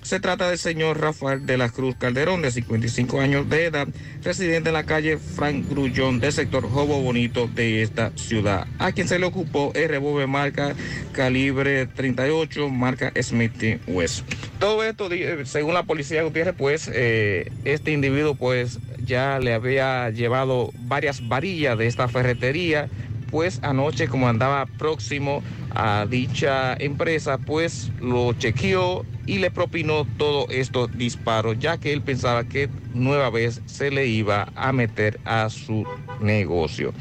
Se trata del señor Rafael de la Cruz Calderón, de 55 años de edad, residente en la calle Frank Grullón del sector Jobo Bonito de esta ciudad, a quien se le ocupó el revólver marca calibre 38, marca Smith West. Todo esto, eh, según la policía Gutiérrez, pues eh, este individuo pues ya le había llevado varias varillas de esta ferretería, pues anoche como andaba próximo a dicha empresa, pues lo chequeó y le propinó todos estos disparos, ya que él pensaba que nueva vez se le iba a meter a su negocio.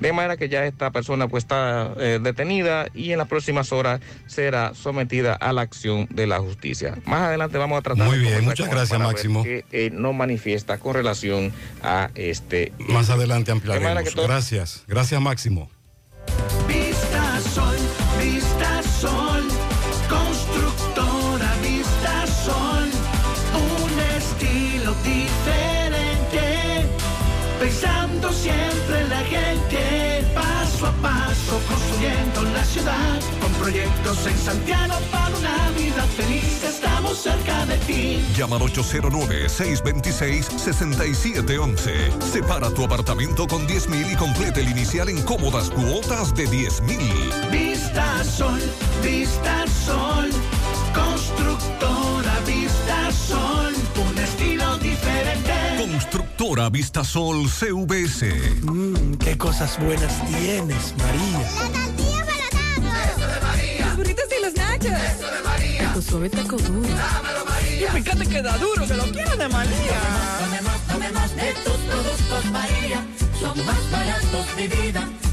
De manera que ya esta persona pues está eh, detenida y en las próximas horas será sometida a la acción de la justicia. Más adelante vamos a tratar Muy de bien, muchas gracias, Máximo. qué, eh, no manifiesta con relación a este. Más adelante ampliaremos. que todo- Gracias. Gracias, Máximo. Vista Sol, Vista Sol, constructora Vista Sol, un estilo diferente, pensando siempre en la gente, paso a paso construyendo la ciudad, con proyectos en Santiago cerca de ti. Llama al 809-626-6711. Separa tu apartamento con 10 mil y complete el inicial en cómodas cuotas de 10 mil. Vista Sol, Vista Sol, constructora Vista Sol, un estilo diferente. Constructora Vistasol CVS. Mmm, qué cosas buenas tienes, María. La tortilla para Eso de María. Los burritos y los nachos. Eso de María. Tu suave taco duro. Dámelo, María. Y fíjate que da duro, que lo quiero de María. Tomemos, tomemos de tus productos María, son más baratos de vida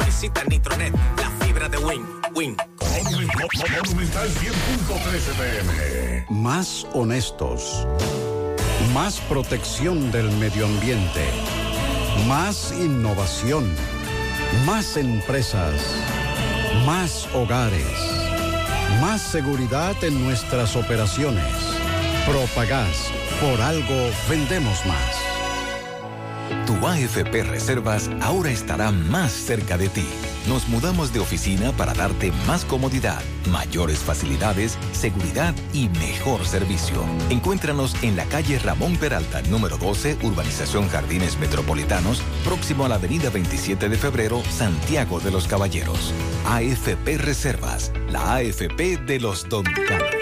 Solicita Nitronet, la fibra de Win. Win. Monumental 100.13 pm. Más honestos. Más protección del medio ambiente. Más innovación. Más empresas. Más hogares. Más seguridad en nuestras operaciones. Propagás. Por algo vendemos más. Tu AFP Reservas ahora estará más cerca de ti. Nos mudamos de oficina para darte más comodidad, mayores facilidades, seguridad y mejor servicio. Encuéntranos en la calle Ramón Peralta, número 12, Urbanización Jardines Metropolitanos, próximo a la avenida 27 de febrero, Santiago de los Caballeros. AFP Reservas, la AFP de los dominicanos.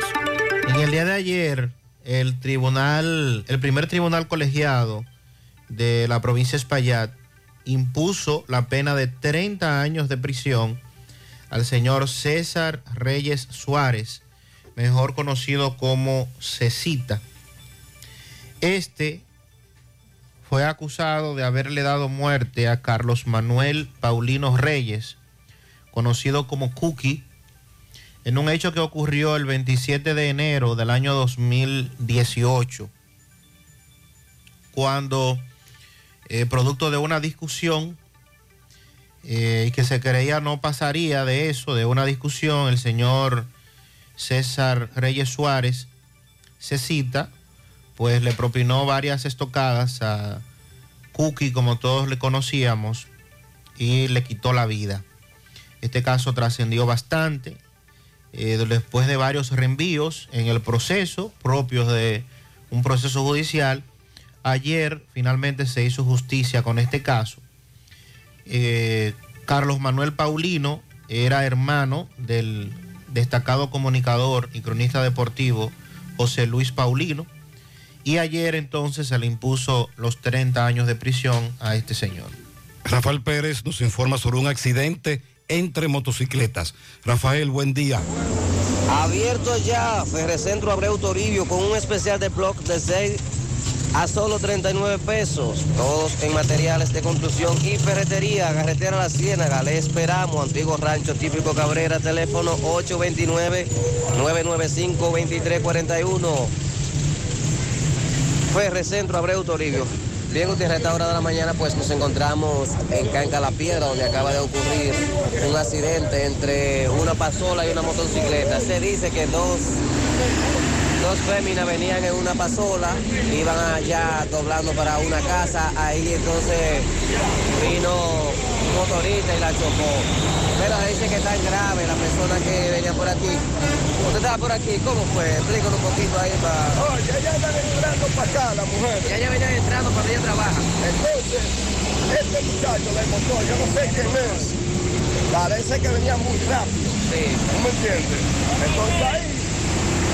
En el día de ayer, el tribunal, el primer tribunal colegiado de la provincia Espaillat impuso la pena de 30 años de prisión al señor César Reyes Suárez, mejor conocido como Cecita. Este fue acusado de haberle dado muerte a Carlos Manuel Paulino Reyes, conocido como Cookie, en un hecho que ocurrió el 27 de enero del año 2018, cuando, eh, producto de una discusión, eh, que se creía no pasaría de eso, de una discusión, el señor César Reyes Suárez se cita, pues le propinó varias estocadas a Cookie, como todos le conocíamos, y le quitó la vida. Este caso trascendió bastante, eh, después de varios reenvíos en el proceso propios de un proceso judicial. Ayer finalmente se hizo justicia con este caso. Eh, Carlos Manuel Paulino era hermano del destacado comunicador y cronista deportivo José Luis Paulino. Y ayer entonces se le impuso los 30 años de prisión a este señor. Rafael Pérez nos informa sobre un accidente entre motocicletas. Rafael, buen día. Abierto ya Ferrecentro Abreu Toribio con un especial de blog de 6 a solo 39 pesos. Todos en materiales de construcción y ferretería. Carretera La Ciénaga. Le esperamos. Antiguo Rancho Típico Cabrera. Teléfono 829-995-2341. Ferrecentro Abreu Toribio. Bien, usted a esta hora de la mañana pues nos encontramos en Canca La Piedra donde acaba de ocurrir un accidente entre una pasola y una motocicleta. Se dice que dos, dos féminas venían en una pasola, iban allá doblando para una casa, ahí entonces vino un motorista y la chocó. Pero dice que tan grave la persona que venía por aquí. Usted estaba por aquí, ¿cómo fue? Explícanos un poquito ahí para... Oye, ella anda entrando para acá, la mujer. Ya ella venía entrando cuando ella trabaja. Entonces, este muchacho del motor, yo no sé quién es. Parece que venía muy rápido. Sí. ¿Tú me entiendes? Entonces ahí,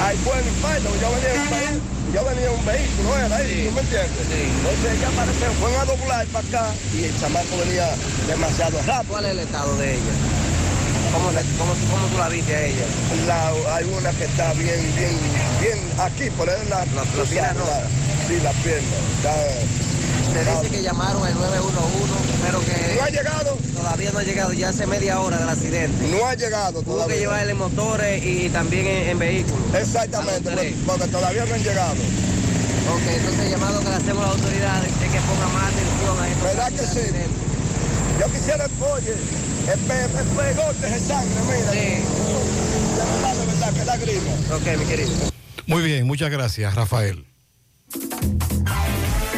ahí fue el impacto. Yo venía en un vehículo, yo venía en un vehículo, era ahí, ¿tú me entiendes? Entonces ella parece, fue a doblar para acá y el chamaco venía demasiado rápido. ¿Cuál es el estado de ella? ¿Cómo, le- cómo, cómo tú la viste a ella? La, hay una que está bien, bien, bien aquí, por ahí la, La- la pierna. Sí, la pierna. Está, Se dice que llamaron al 911, pero que... ¿No ha llegado? Todavía no ha llegado, ya hace media hora del accidente. No ha llegado todavía. que llevarle en motores y también en, en vehículos. Exactamente, porque, porque todavía no han llegado. Ok, entonces el llamado que le hacemos a las autoridades es que pongan más atención a estos ¿Verdad que sí? Yo quisiera, oye, el pe- el pegote de sangre, mira. de verdad, que da grima. Ok, mi querido. Muy bien, muchas gracias, Rafael.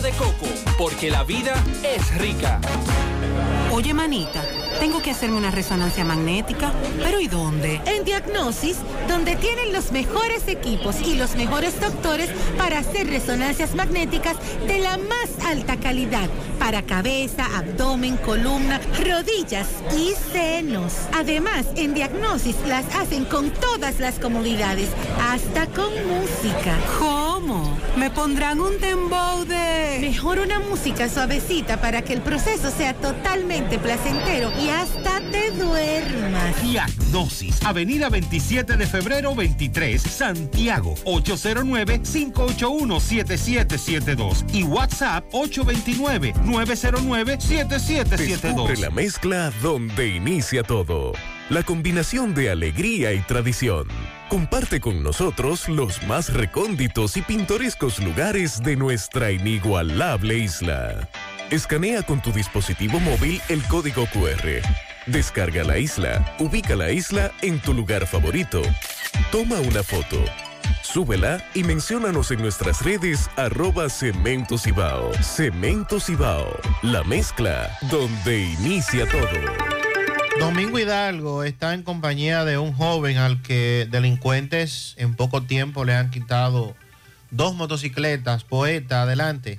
de coco, porque la vida es rica. Oye, manita, tengo que hacerme una resonancia magnética. ¿Pero y dónde? En Diagnosis, donde tienen los mejores equipos y los mejores doctores para hacer resonancias magnéticas de la más alta calidad para cabeza, abdomen, columna, rodillas y senos. Además, en Diagnosis las hacen con todas las comodidades, hasta con música. ¿Cómo? ¿Me pondrán un dembow de...? Mejor una música suavecita para que el proceso sea totalmente placentero y hasta te duermas. Diagnosis, Avenida 27 de febrero 23, Santiago, 809-581-7772 y WhatsApp 829-909-7772. Descubre la mezcla donde inicia todo. La combinación de alegría y tradición. Comparte con nosotros los más recónditos y pintorescos lugares de nuestra inigualable isla. Escanea con tu dispositivo móvil el código QR. Descarga la isla, ubica la isla en tu lugar favorito. Toma una foto. Súbela y menciónanos en nuestras redes arroba Cemento Cibao. Cemento Cibao, la mezcla donde inicia todo. Domingo Hidalgo está en compañía de un joven al que delincuentes en poco tiempo le han quitado dos motocicletas. Poeta, adelante.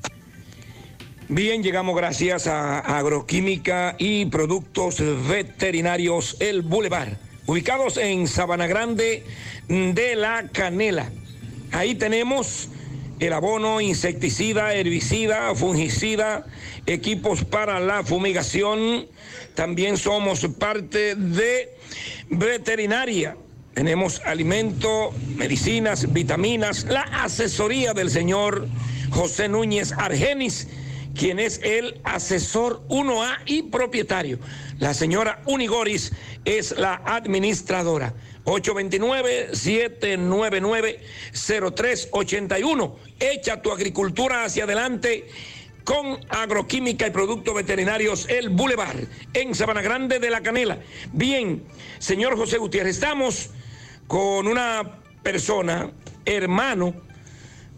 Bien, llegamos gracias a Agroquímica y Productos Veterinarios El Boulevard, ubicados en Sabana Grande de la Canela. Ahí tenemos el abono, insecticida, herbicida, fungicida, equipos para la fumigación. También somos parte de veterinaria. Tenemos alimento, medicinas, vitaminas, la asesoría del señor José Núñez Argenis, quien es el asesor 1A y propietario. La señora Unigoris es la administradora. 829-799-0381. Echa tu agricultura hacia adelante con agroquímica y productos veterinarios El Boulevard en Sabana Grande de la Canela. Bien, señor José Gutiérrez, estamos con una persona, hermano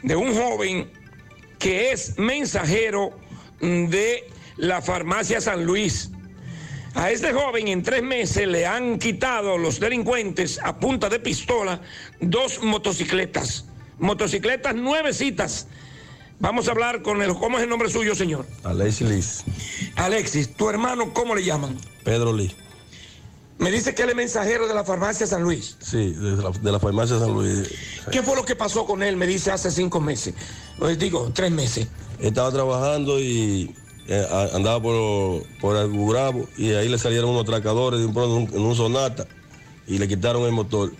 de un joven que es mensajero de la farmacia San Luis. A este joven en tres meses le han quitado los delincuentes a punta de pistola dos motocicletas, motocicletas nuevecitas. Vamos a hablar con él. ¿Cómo es el nombre suyo, señor? Alexis Liz. Alexis, tu hermano, ¿cómo le llaman? Pedro Lee. Me dice que él es mensajero de la farmacia San Luis. Sí, de la, de la farmacia San Luis. ¿Qué fue lo que pasó con él? Me dice hace cinco meses. Pues digo, tres meses. Estaba trabajando y eh, andaba por, por el Bravo y ahí le salieron unos atracadores de un en un, sonata y le quitaron el motor.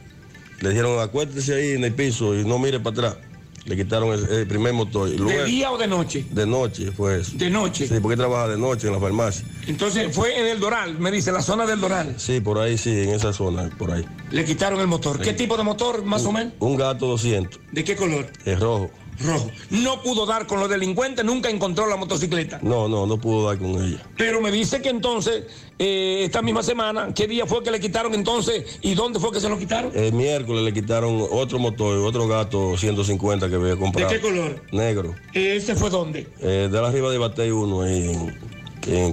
Le dijeron acuérdese ahí en el piso y no mire para atrás. Le quitaron el, el primer motor. Y ¿De día o de noche? De noche fue eso. De noche. Sí, porque trabaja de noche en la farmacia. Entonces fue en el Doral, me dice, la zona del Doral. Sí, por ahí sí, en esa zona, por ahí. Le quitaron el motor. ¿Qué tipo de motor, más o menos? Un gato 200, ¿De qué color? es rojo. Rojo. No pudo dar con los delincuentes, nunca encontró la motocicleta. No, no, no pudo dar con ella. Pero me dice que entonces, eh, esta misma semana, ¿qué día fue que le quitaron entonces y dónde fue que se lo quitaron? El miércoles le quitaron otro motor, otro gato 150 que había comprado. ¿De qué color? Negro. ¿Ese fue dónde? Eh, de la arriba de Batey 1 ahí en,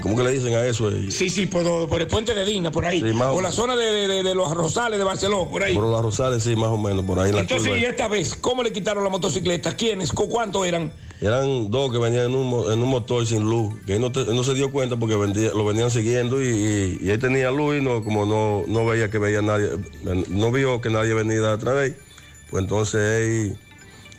¿cómo que le dicen a eso? Eh, Sí, sí, por, por el puente de Digna, por ahí. Sí, más o- por la zona de, de- de los Rosales de Barcelona, por ahí. Por los Rosales, sí, más o menos, por ahí en Entonces, y esta vez, ¿cómo le quitaron la motocicleta? ¿Quiénes? ¿Cu- ¿Cuántos eran? Eran dos que venían en un, mo- en un motor sin luz, que él no, te- él no se dio cuenta porque vendía- lo venían siguiendo y, y- y él tenía luz y no, como no, no veía que veía nadie, no vio que nadie venía atrás de él, pues entonces él,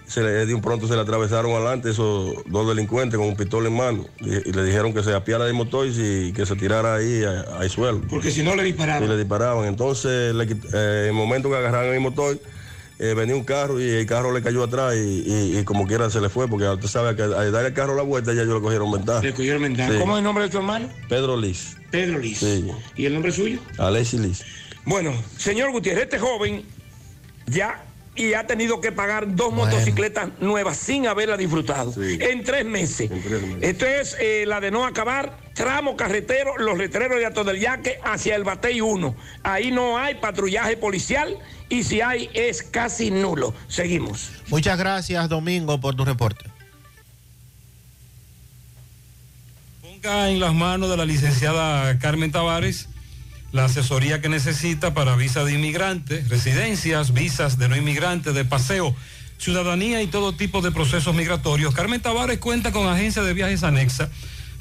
se le, de un pronto se le atravesaron adelante esos dos delincuentes con un pistola en mano y, y le dijeron que se apiara del motor y, que se tirara ahí al suelo. Porque si no le disparaban. Y le disparaban. Entonces, le eh, en el momento que agarraron el motor, eh, venía un carro y el carro le cayó atrás y, y- y como quiera se le fue, porque usted sabe que al dar el carro la vuelta ya ellos le cogieron ventaja. Le cogieron ventaja. Sí. ¿Cómo es el nombre de tu hermano? Pedro Liz. Pedro Liz. Sí. ¿Y el nombre suyo? Alexis Liz. Bueno, señor Gutiérrez, este joven ya y ha tenido que pagar dos motocicletas nuevas sin haberla disfrutado en tres meses. Esto es eh, la de no acabar, tramo carretero, los letreros de Ato del Yaque hacia el Batey 1. Ahí no hay patrullaje policial y si hay es casi nulo. Seguimos. Muchas gracias, Domingo, por tu reporte. Ponga en las manos de la licenciada Carmen Tavares la asesoría que necesita para visa de inmigrante, residencias, visas de no inmigrante, de paseo, ciudadanía y todo tipo de procesos migratorios. Carmen Tavares cuenta con agencia de viajes anexa,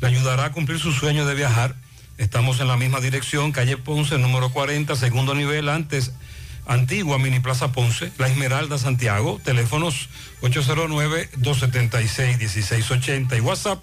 le ayudará a cumplir su sueño de viajar. Estamos en la misma dirección, calle Ponce, número 40, segundo nivel, antes antigua Mini Plaza Ponce, La Esmeralda, Santiago, teléfonos 809-276-1680 y WhatsApp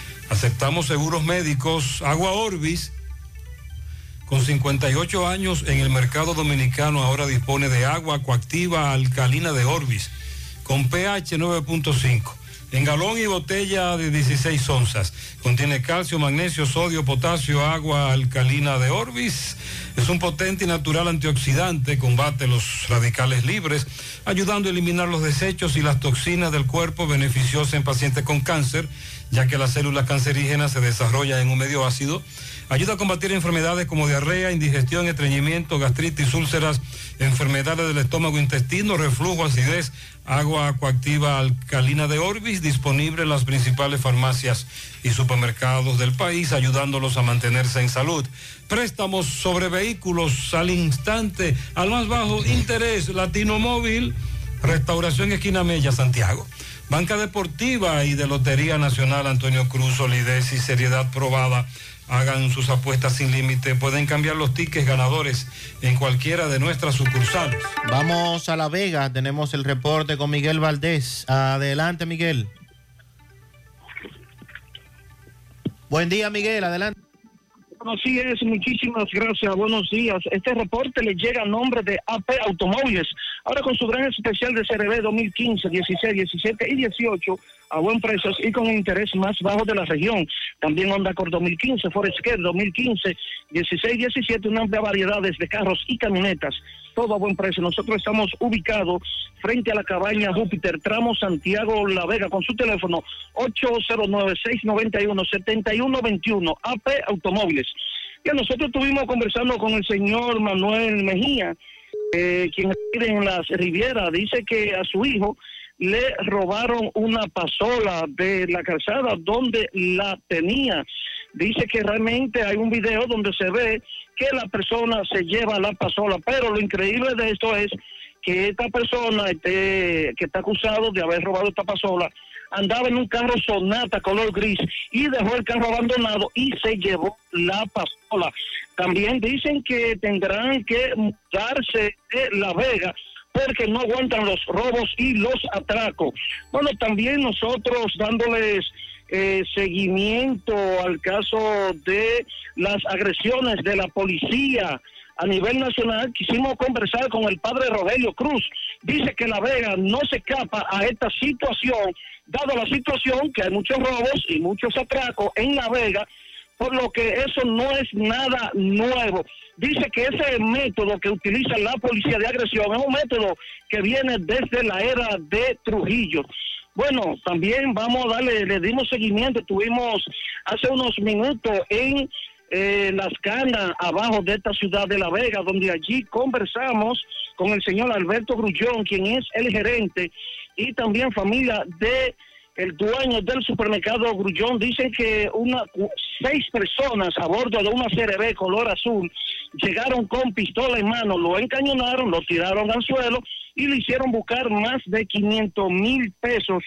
Aceptamos seguros médicos, Agua Orbis, con 58 años en el mercado dominicano, ahora dispone de agua coactiva alcalina de Orbis, con pH 9.5, en galón y botella de 16 onzas. Contiene calcio, magnesio, sodio, potasio, agua alcalina de Orbis. Es un potente y natural antioxidante, combate los radicales libres, ayudando a eliminar los desechos y las toxinas del cuerpo, beneficiosa en pacientes con cáncer, ya que las células cancerígenas se desarrollan en un medio ácido. Ayuda a combatir enfermedades como diarrea, indigestión, estreñimiento, gastritis, úlceras, enfermedades del estómago, intestino, reflujo, acidez, agua coactiva alcalina de Orbis, disponible en las principales farmacias y supermercados del país, ayudándolos a mantenerse en salud. Préstamos sobre vehículos al instante, al más bajo interés, Latino Móvil, Restauración Esquina Mella, Santiago. Banca Deportiva y de Lotería Nacional Antonio Cruz, solidez y seriedad probada. Hagan sus apuestas sin límite. Pueden cambiar los tickets ganadores en cualquiera de nuestras sucursales. Vamos a La Vega, tenemos el reporte con Miguel Valdés. Adelante, Miguel. Buen día, Miguel, adelante. Así es, muchísimas gracias, buenos días. Este reporte le llega a nombre de AP Automóviles, ahora con su gran especial de CRB 2015, 16, 17 y 18 a buen precios y con interés más bajo de la región. También Honda Accord 2015, Forest Care 2015, 16, 17, una amplia variedad de carros y camionetas, todo a buen precio. Nosotros estamos ubicados frente a la cabaña Júpiter, tramo Santiago La Vega, con su teléfono 809-691-7121, AP Automóviles. Y nosotros estuvimos conversando con el señor Manuel Mejía, eh, quien reside en las Rivieras, dice que a su hijo le robaron una pasola de la calzada donde la tenía. Dice que realmente hay un video donde se ve que la persona se lleva la pasola, pero lo increíble de esto es que esta persona que está acusado de haber robado esta pasola andaba en un carro sonata color gris y dejó el carro abandonado y se llevó la pasola. También dicen que tendrán que mudarse de La Vega porque no aguantan los robos y los atracos. Bueno, también nosotros dándoles eh, seguimiento al caso de las agresiones de la policía a nivel nacional, quisimos conversar con el padre Rogelio Cruz, dice que La Vega no se escapa a esta situación, dado la situación que hay muchos robos y muchos atracos en La Vega, por lo que eso no es nada nuevo. Dice que ese método que utiliza la policía de agresión es un método que viene desde la era de Trujillo. Bueno, también vamos a darle, le dimos seguimiento, tuvimos hace unos minutos en eh, las canas abajo de esta ciudad de La Vega, donde allí conversamos con el señor Alberto Grullón, quien es el gerente, y también familia de el dueño del supermercado Grullón. Dicen que una seis personas a bordo de una CRB color azul llegaron con pistola en mano, lo encañonaron, lo tiraron al suelo y le hicieron buscar más de 500 mil pesos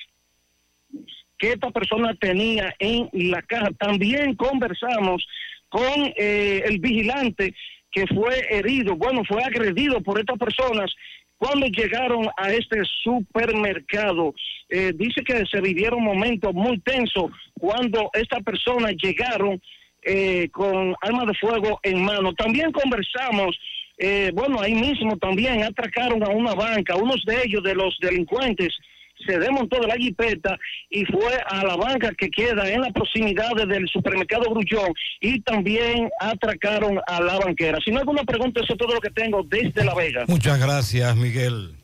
que esta persona tenía en la caja. También conversamos con eh, el vigilante que fue herido, bueno, fue agredido por estas personas cuando llegaron a este supermercado. Eh, dice que se vivieron momentos muy tensos cuando estas personas llegaron eh, con armas de fuego en mano. También conversamos, eh, bueno, ahí mismo también atracaron a una banca, unos de ellos, de los delincuentes, se desmontó de la jipeta y fue a la banca que queda en la proximidad del supermercado Grullón y también atracaron a la banquera. Si no alguna pregunta, eso es todo lo que tengo desde La Vega. Muchas gracias, Miguel.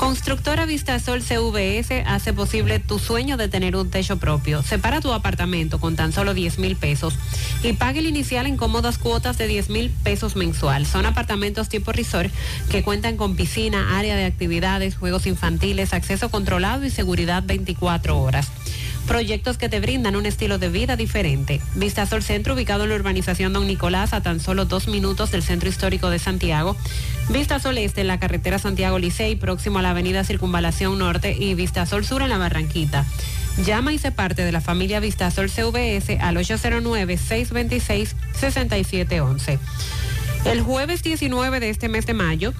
Constructora Vistasol CVS hace posible tu sueño de tener un techo propio. Separa tu apartamento con tan solo 10 mil pesos y pague el inicial en cómodas cuotas de 10 mil pesos mensual. Son apartamentos tipo resort que cuentan con piscina, área de actividades, juegos infantiles, acceso controlado y seguridad 24 horas proyectos que te brindan un estilo de vida diferente. Vistasol Centro, ubicado en la urbanización Don Nicolás, a tan solo dos minutos del centro histórico de Santiago. Vistasol Este, en la carretera Santiago Licey, próximo a la avenida Circunvalación Norte, y Vistasol Sur en la Barranquita. Llama y se parte de la familia Vistasol CVS al 809-626-6711. El jueves 19 de este mes de mayo,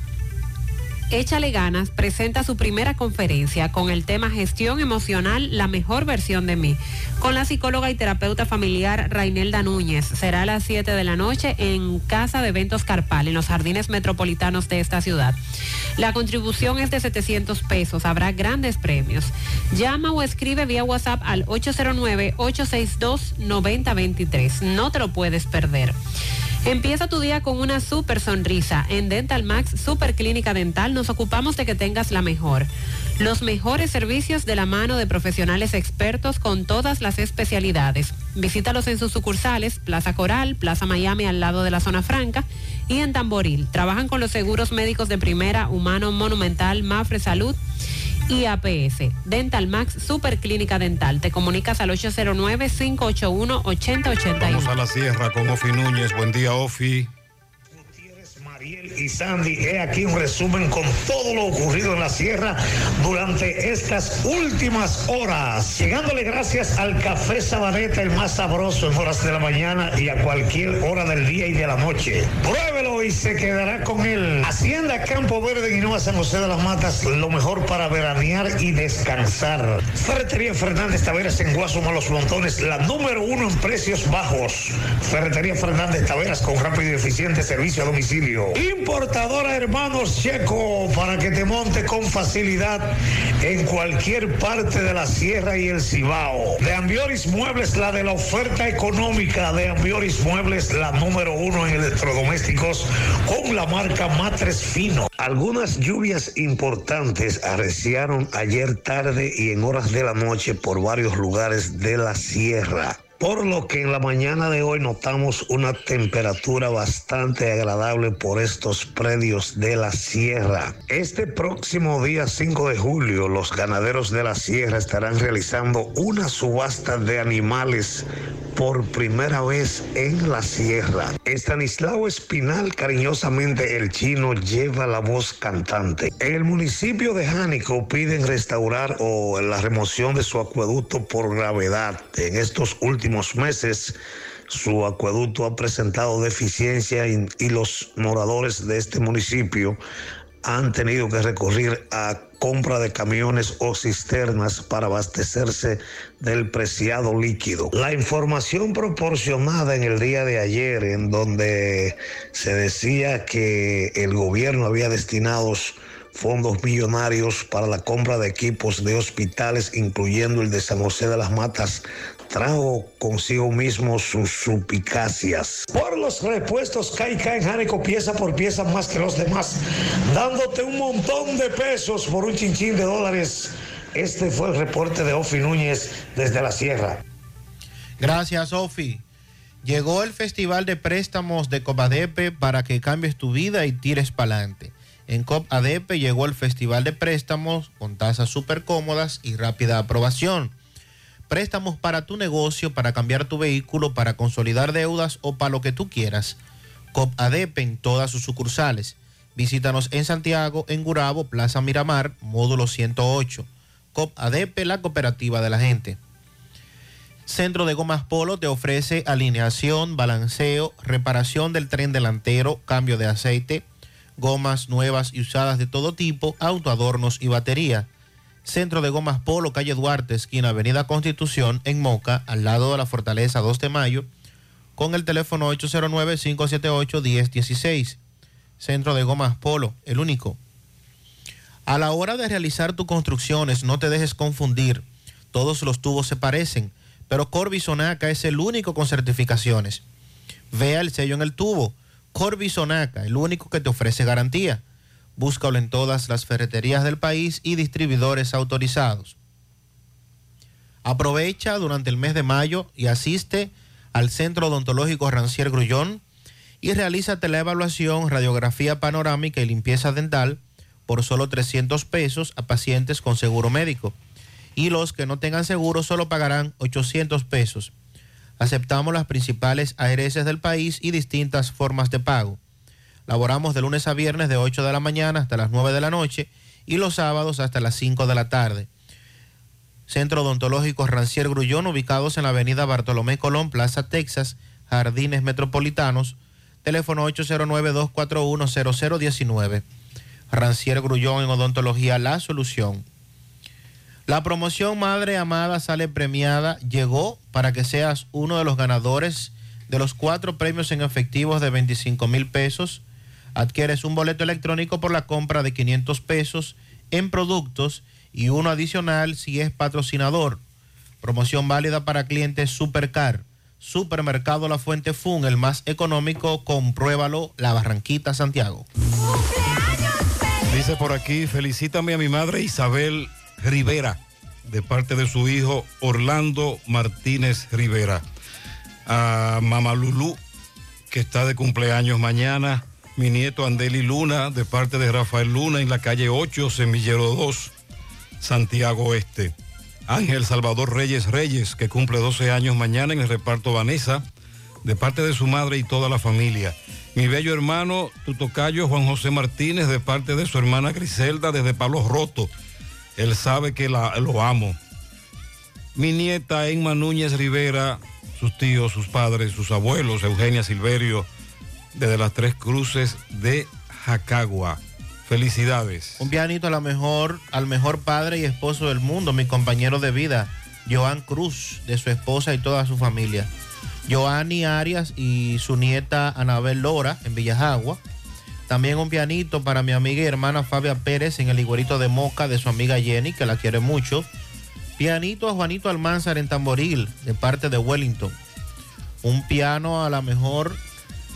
Échale ganas presenta su primera conferencia con el tema Gestión Emocional, la mejor versión de mí, con la psicóloga y terapeuta familiar Rainelda Núñez. Será a las 7 de la noche en Casa de Eventos Carpal, en los jardines metropolitanos de esta ciudad. La contribución es de 700 pesos, habrá grandes premios. Llama o escribe vía WhatsApp al 809-862-9023. No te lo puedes perder. Empieza tu día con una super sonrisa. En Dental Max Super Clínica Dental nos ocupamos de que tengas la mejor. Los mejores servicios de la mano de profesionales expertos con todas las especialidades. Visítalos en sus sucursales, Plaza Coral, Plaza Miami al lado de la zona franca y en Tamboril. Trabajan con los seguros médicos de primera, Humano, Monumental, Mafre Salud y APS. Dental Max Super Clínica Dental. Te comunicas al 809-581-8081. Vamos a la sierra con Ofi Núñez. Buen día, Ofi. Y Sandy, he aquí un resumen con todo lo ocurrido en la sierra durante estas últimas horas. Llegándole gracias al café Sabaneta, el más sabroso en horas de la mañana y a cualquier hora del día y de la noche. Pruébelo y se quedará con él. Hacienda Campo Verde, Guinoa, San José de las Matas, lo mejor para veranear y descansar. Ferretería Fernández Taveras en Guasuma Los Montones, la número uno en precios bajos. Ferretería Fernández Taveras con rápido y eficiente servicio a domicilio. Importadora Hermanos Checo para que te monte con facilidad en cualquier parte de la sierra y el Cibao. De Ambioris Muebles, la de la oferta económica de Ambioris Muebles, la número uno en electrodomésticos con la marca Matres Fino. Algunas lluvias importantes arreciaron ayer tarde y en horas de la noche por varios lugares de la sierra por lo que en la mañana de hoy notamos una temperatura bastante agradable por estos predios de la sierra. Este próximo día 5 de julio, los ganaderos de la sierra estarán realizando una subasta de animales por primera vez en la sierra. Estanislao Espinal, cariñosamente el chino, lleva la voz cantante. En el municipio de Jánico piden restaurar o la remoción de su acueducto por gravedad. En estos últimos meses su acueducto ha presentado deficiencia y, y los moradores de este municipio han tenido que recurrir a compra de camiones o cisternas para abastecerse del preciado líquido. La información proporcionada en el día de ayer, en donde se decía que el gobierno había destinado fondos millonarios para la compra de equipos de hospitales, incluyendo el de San José de las Matas, trajo consigo mismo sus supicacias. Por los repuestos Caica en Jánico pieza por pieza más que los demás, dándote un montón de pesos por un chinchín de dólares. Este fue el reporte de Ofi Núñez desde la Sierra. Gracias, Ofi. Llegó el Festival de Préstamos de Copadepe para que cambies tu vida y tires para adelante. En COPADEPE llegó el Festival de Préstamos con tasas súper cómodas y rápida aprobación. Préstamos para tu negocio, para cambiar tu vehículo, para consolidar deudas o para lo que tú quieras. COPADEPE en todas sus sucursales. Visítanos en Santiago, en Gurabo, Plaza Miramar, módulo 108. COPADEPE, la cooperativa de la gente. Centro de Gomas Polo te ofrece alineación, balanceo, reparación del tren delantero, cambio de aceite, gomas nuevas y usadas de todo tipo, autoadornos y batería. Centro de Gomas Polo, calle Duarte, esquina Avenida Constitución, en Moca, al lado de la Fortaleza 2 de Mayo, con el teléfono 809-578-1016. Centro de Gomas Polo, el único. A la hora de realizar tus construcciones, no te dejes confundir. Todos los tubos se parecen, pero Corby Sonaca es el único con certificaciones. Vea el sello en el tubo. Corby Sonaca, el único que te ofrece garantía. Búscalo en todas las ferreterías del país y distribuidores autorizados. Aprovecha durante el mes de mayo y asiste al Centro Odontológico Rancier Grullón y realízate la evaluación, radiografía panorámica y limpieza dental por solo 300 pesos a pacientes con seguro médico. Y los que no tengan seguro solo pagarán 800 pesos. Aceptamos las principales ARS del país y distintas formas de pago. Laboramos de lunes a viernes de 8 de la mañana hasta las 9 de la noche y los sábados hasta las 5 de la tarde. Centro Odontológico Rancier Grullón, ubicados en la avenida Bartolomé Colón, Plaza Texas, Jardines Metropolitanos, teléfono 809-241-0019. Rancier Grullón en Odontología La Solución. La promoción Madre Amada sale premiada llegó para que seas uno de los ganadores de los cuatro premios en efectivos de 25 mil pesos. Adquieres un boleto electrónico por la compra de 500 pesos en productos y uno adicional si es patrocinador. Promoción válida para clientes Supercar. Supermercado La Fuente Fun, el más económico, compruébalo, La Barranquita, Santiago. Dice por aquí, felicítame a mi madre Isabel Rivera, de parte de su hijo Orlando Martínez Rivera. A Mamá Lulú, que está de cumpleaños mañana. Mi nieto Andeli Luna, de parte de Rafael Luna, en la calle 8, Semillero 2, Santiago Oeste. Ángel Salvador Reyes Reyes, que cumple 12 años mañana en el reparto Vanessa, de parte de su madre y toda la familia. Mi bello hermano, tu tocayo Juan José Martínez, de parte de su hermana Griselda, desde Palos Roto. Él sabe que la- lo amo. Mi nieta Emma Núñez Rivera, sus tíos, sus padres, sus abuelos, Eugenia Silverio, desde las Tres Cruces de Jacagua. Felicidades. Un pianito a la mejor, al mejor padre y esposo del mundo, mi compañero de vida, Joan Cruz, de su esposa y toda su familia. Joanny Arias y su nieta Anabel Lora en Villajagua. También un pianito para mi amiga y hermana Fabia Pérez en el igualito de Moca de su amiga Jenny, que la quiere mucho. Pianito a Juanito Almanzar en Tamboril, de parte de Wellington. Un piano a la mejor,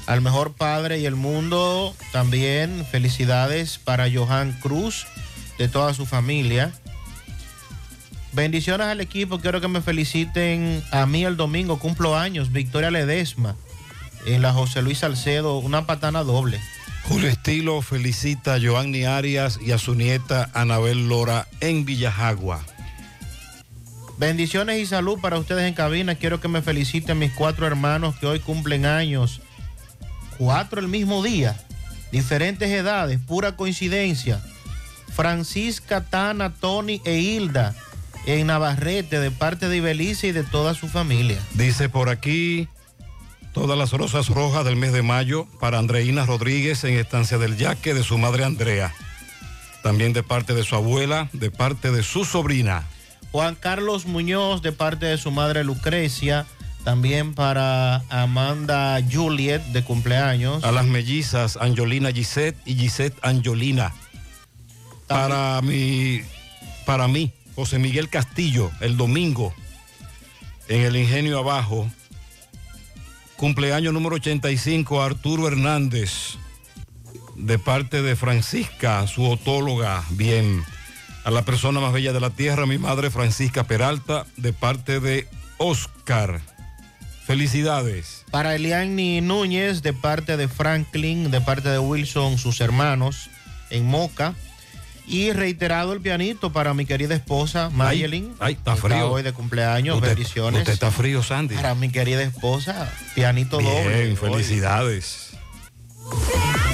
al mejor padre y el mundo. También felicidades para Johan Cruz, de toda su familia. Bendiciones al equipo, quiero que me feliciten a mí el domingo, cumplo años, Victoria Ledesma, en la José Luis Salcedo, una patana doble. Julio Estilo felicita a Joanny Arias y a su nieta Anabel Lora en Villajagua. Bendiciones y salud para ustedes en cabina. Quiero que me feliciten mis cuatro hermanos que hoy cumplen años. Cuatro el mismo día. Diferentes edades, pura coincidencia. Francisca, Tana, Tony e Hilda en Navarrete de parte de Ibelice y de toda su familia. Dice por aquí, Todas las rosas rojas del mes de mayo para Andreina Rodríguez en Estancia del Yaque de su madre Andrea. También de parte de su abuela, de parte de su sobrina. Juan Carlos Muñoz de parte de su madre Lucrecia. También para Amanda Juliet de cumpleaños. A las mellizas Angelina Gisette y Gisette Angelina. Para mi, para mí, José Miguel Castillo, el domingo, en el Ingenio Abajo. Cumpleaños número 85, Arturo Hernández, de parte de Francisca, su otóloga, bien. A la persona más bella de la tierra, mi madre Francisca Peralta, de parte de Oscar. Felicidades. Para Eliani Núñez de parte de Franklin, de parte de Wilson, sus hermanos, en Moca. Y reiterado el pianito para mi querida esposa, Mayelin. Ay, está frío. hoy de cumpleaños, Usted- bendiciones. usted está frío, Sandy. Para mi querida esposa, pianito Bien, doble. felicidades. ¿Necesitas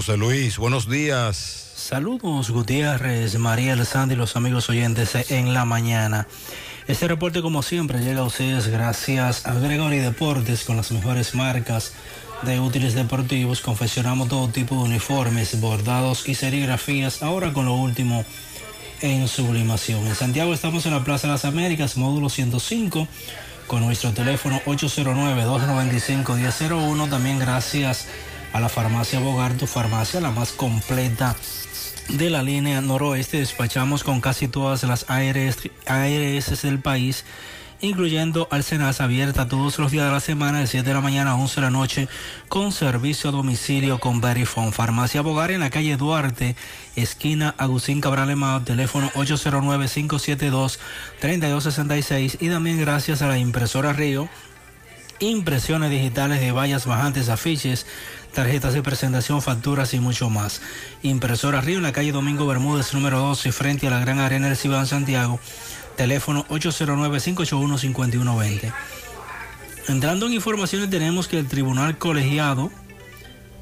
José Luis. Buenos días. Saludos Gutiérrez, María Sandy y los amigos oyentes en la mañana. Este reporte como siempre llega a ustedes gracias a Gregory Deportes con las mejores marcas de útiles deportivos. Confeccionamos todo tipo de uniformes, bordados y serigrafías, ahora con lo último en sublimación. En Santiago estamos en la Plaza de las Américas, módulo 105, con nuestro teléfono 809-295-1001. También gracias a la farmacia Bogar, tu farmacia, la más completa de la línea noroeste. Despachamos con casi todas las ARS, ARS del país, incluyendo Alcenas abierta todos los días de la semana, de 7 de la mañana a 11 de la noche, con servicio a domicilio con Verifone. Farmacia Bogar en la calle Duarte, esquina Agustín Cabral Emao, teléfono 809-572-3266. Y también gracias a la impresora Río impresiones digitales de vallas bajantes, afiches, tarjetas de presentación, facturas y mucho más. Impresora Río en la calle Domingo Bermúdez, número 12, frente a la Gran Arena del Cibán Santiago. Teléfono 809-581-5120. Entrando en informaciones, tenemos que el Tribunal Colegiado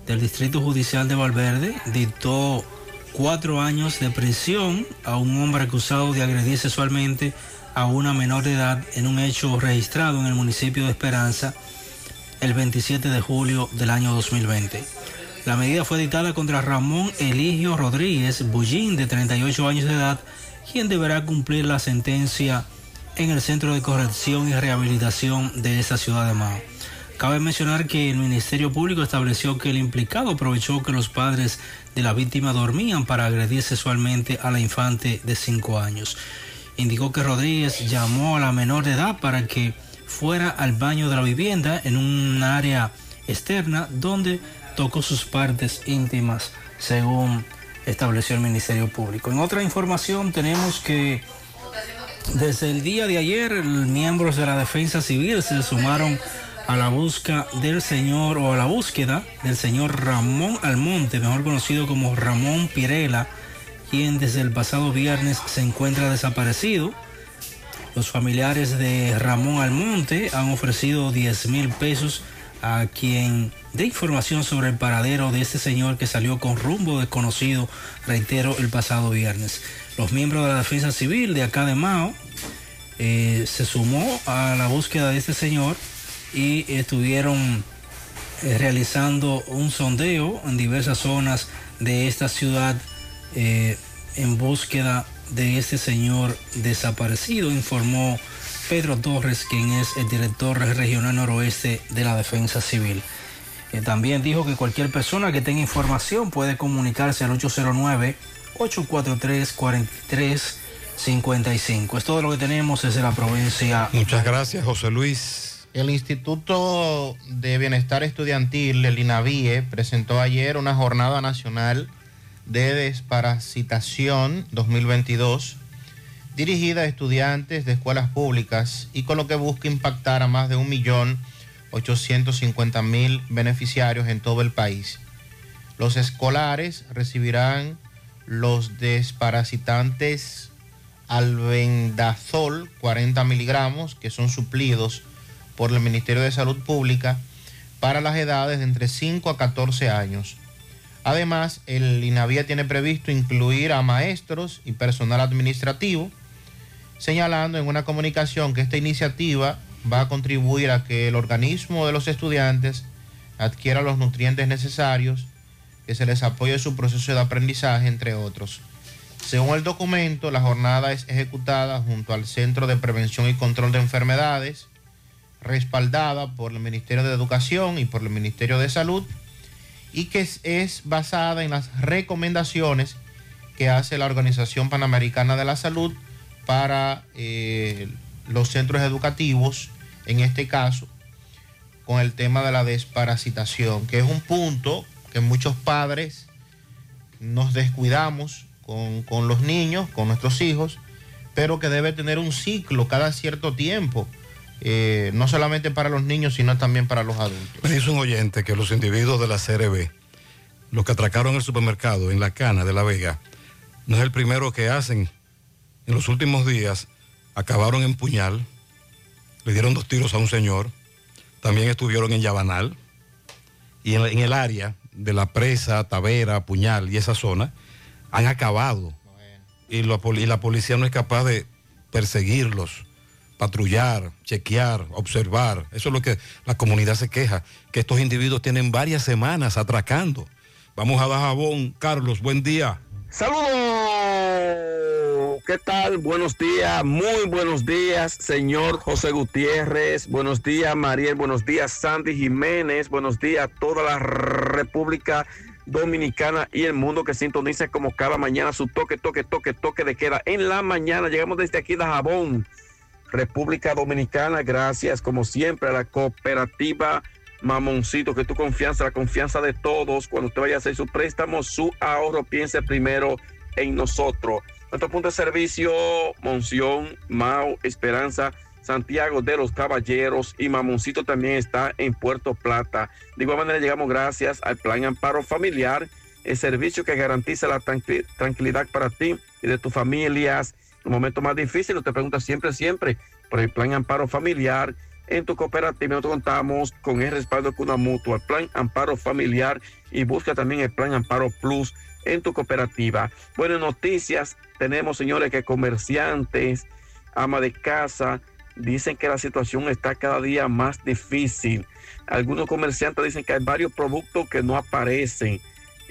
del Distrito Judicial de Valverde dictó cuatro años de prisión a un hombre acusado de agredir sexualmente a una menor de edad en un hecho registrado en el municipio de Esperanza el 27 de julio del año 2020. La medida fue dictada contra Ramón Eligio Rodríguez Bullín, de 38 años de edad, quien deberá cumplir la sentencia en el Centro de Corrección y Rehabilitación de esa ciudad de Mao. Cabe mencionar que el Ministerio Público estableció que el implicado aprovechó que los padres de la víctima dormían para agredir sexualmente a la infante de 5 años. indicó que Rodríguez llamó a la menor de edad para que fuera al baño de la vivienda en un área externa donde tocó sus partes íntimas, según estableció el Ministerio Público. En otra información tenemos que desde el día de ayer miembros de la Defensa Civil se sumaron a la busca del señor o a la búsqueda del señor Ramón Almonte, mejor conocido como Ramón Pirela, quien desde el pasado viernes se encuentra desaparecido. Los familiares de Ramón Almonte han ofrecido 10 mil pesos a quien dé información sobre el paradero de este señor que salió con rumbo desconocido, reitero, el pasado viernes. Los miembros de la Defensa Civil de acá de Mao eh, se sumó a la búsqueda de este señor y estuvieron eh, realizando un sondeo en diversas zonas de esta ciudad eh, en búsqueda este señor desaparecido, informó Pedro Torres, quien es el director regional noroeste de la Defensa Civil. Eh, también dijo que cualquier persona que tenga información puede comunicarse al 809-843-4355. Es todo lo que tenemos desde la provincia. Muchas gracias, José Luis. El Instituto de Bienestar Estudiantil, el INAVIE, presentó ayer una jornada nacional de desparasitación 2022 dirigida a estudiantes de escuelas públicas y con lo que busca impactar a más de 1.850.000 beneficiarios en todo el país. Los escolares recibirán los desparasitantes albendazol 40 miligramos que son suplidos por el Ministerio de Salud Pública para las edades de entre 5 a 14 años. Además, el INAVIA tiene previsto incluir a maestros y personal administrativo, señalando en una comunicación que esta iniciativa va a contribuir a que el organismo de los estudiantes adquiera los nutrientes necesarios, que se les apoye su proceso de aprendizaje, entre otros. Según el documento, la jornada es ejecutada junto al Centro de Prevención y Control de Enfermedades, respaldada por el Ministerio de Educación y por el Ministerio de Salud y que es, basada en las recomendaciones que hace la Organización Panamericana de la Salud para eh, los centros educativos, en este caso, con el tema de la desparasitación, que es un punto que muchos padres nos descuidamos con, con los niños, con nuestros hijos, pero que debe tener un ciclo cada cierto tiempo eh, no solamente para los niños, sino también para los adultos. Me dice un oyente que los individuos de la CRB, los que atracaron el supermercado en la cana de La Vega, no es el primero que hacen. En los últimos días acabaron en Puñal, le dieron dos tiros a un señor, también estuvieron en Yabanal y en, el área de la presa, Tavera, Puñal y esa zona, han acabado. y la policía no es capaz de perseguirlos patrullar, chequear, observar. Eso es lo que la comunidad se queja, que estos individuos tienen varias semanas atracando. Vamos a dar jabón. Carlos, buen día. Saludos. ¿Qué tal? Buenos días, muy buenos días, señor José Gutiérrez. Buenos días, Mariel. Buenos días, Sandy Jiménez. Buenos días a toda la República Dominicana y el mundo que sintoniza como cada mañana su toque, toque, toque, toque de queda. En la mañana llegamos desde aquí de Jabón República Dominicana, gracias como siempre a la cooperativa Mamoncito, que tu confianza, la confianza de todos, cuando usted vaya a hacer su préstamo, su ahorro, piense primero en nosotros. Nuestro punto de servicio, Monción, Mao, Esperanza, Santiago de los Caballeros y Mamoncito también está en Puerto Plata. De igual manera llegamos gracias al Plan Amparo Familiar, el servicio que garantiza la tranquilidad para ti y de tus familias un momento más difícil, te preguntas siempre, siempre por el plan amparo familiar. En tu cooperativa nosotros contamos con el respaldo de una mutua, el plan amparo familiar y busca también el plan amparo plus en tu cooperativa. Buenas noticias, tenemos señores que comerciantes, ama de casa, dicen que la situación está cada día más difícil. Algunos comerciantes dicen que hay varios productos que no aparecen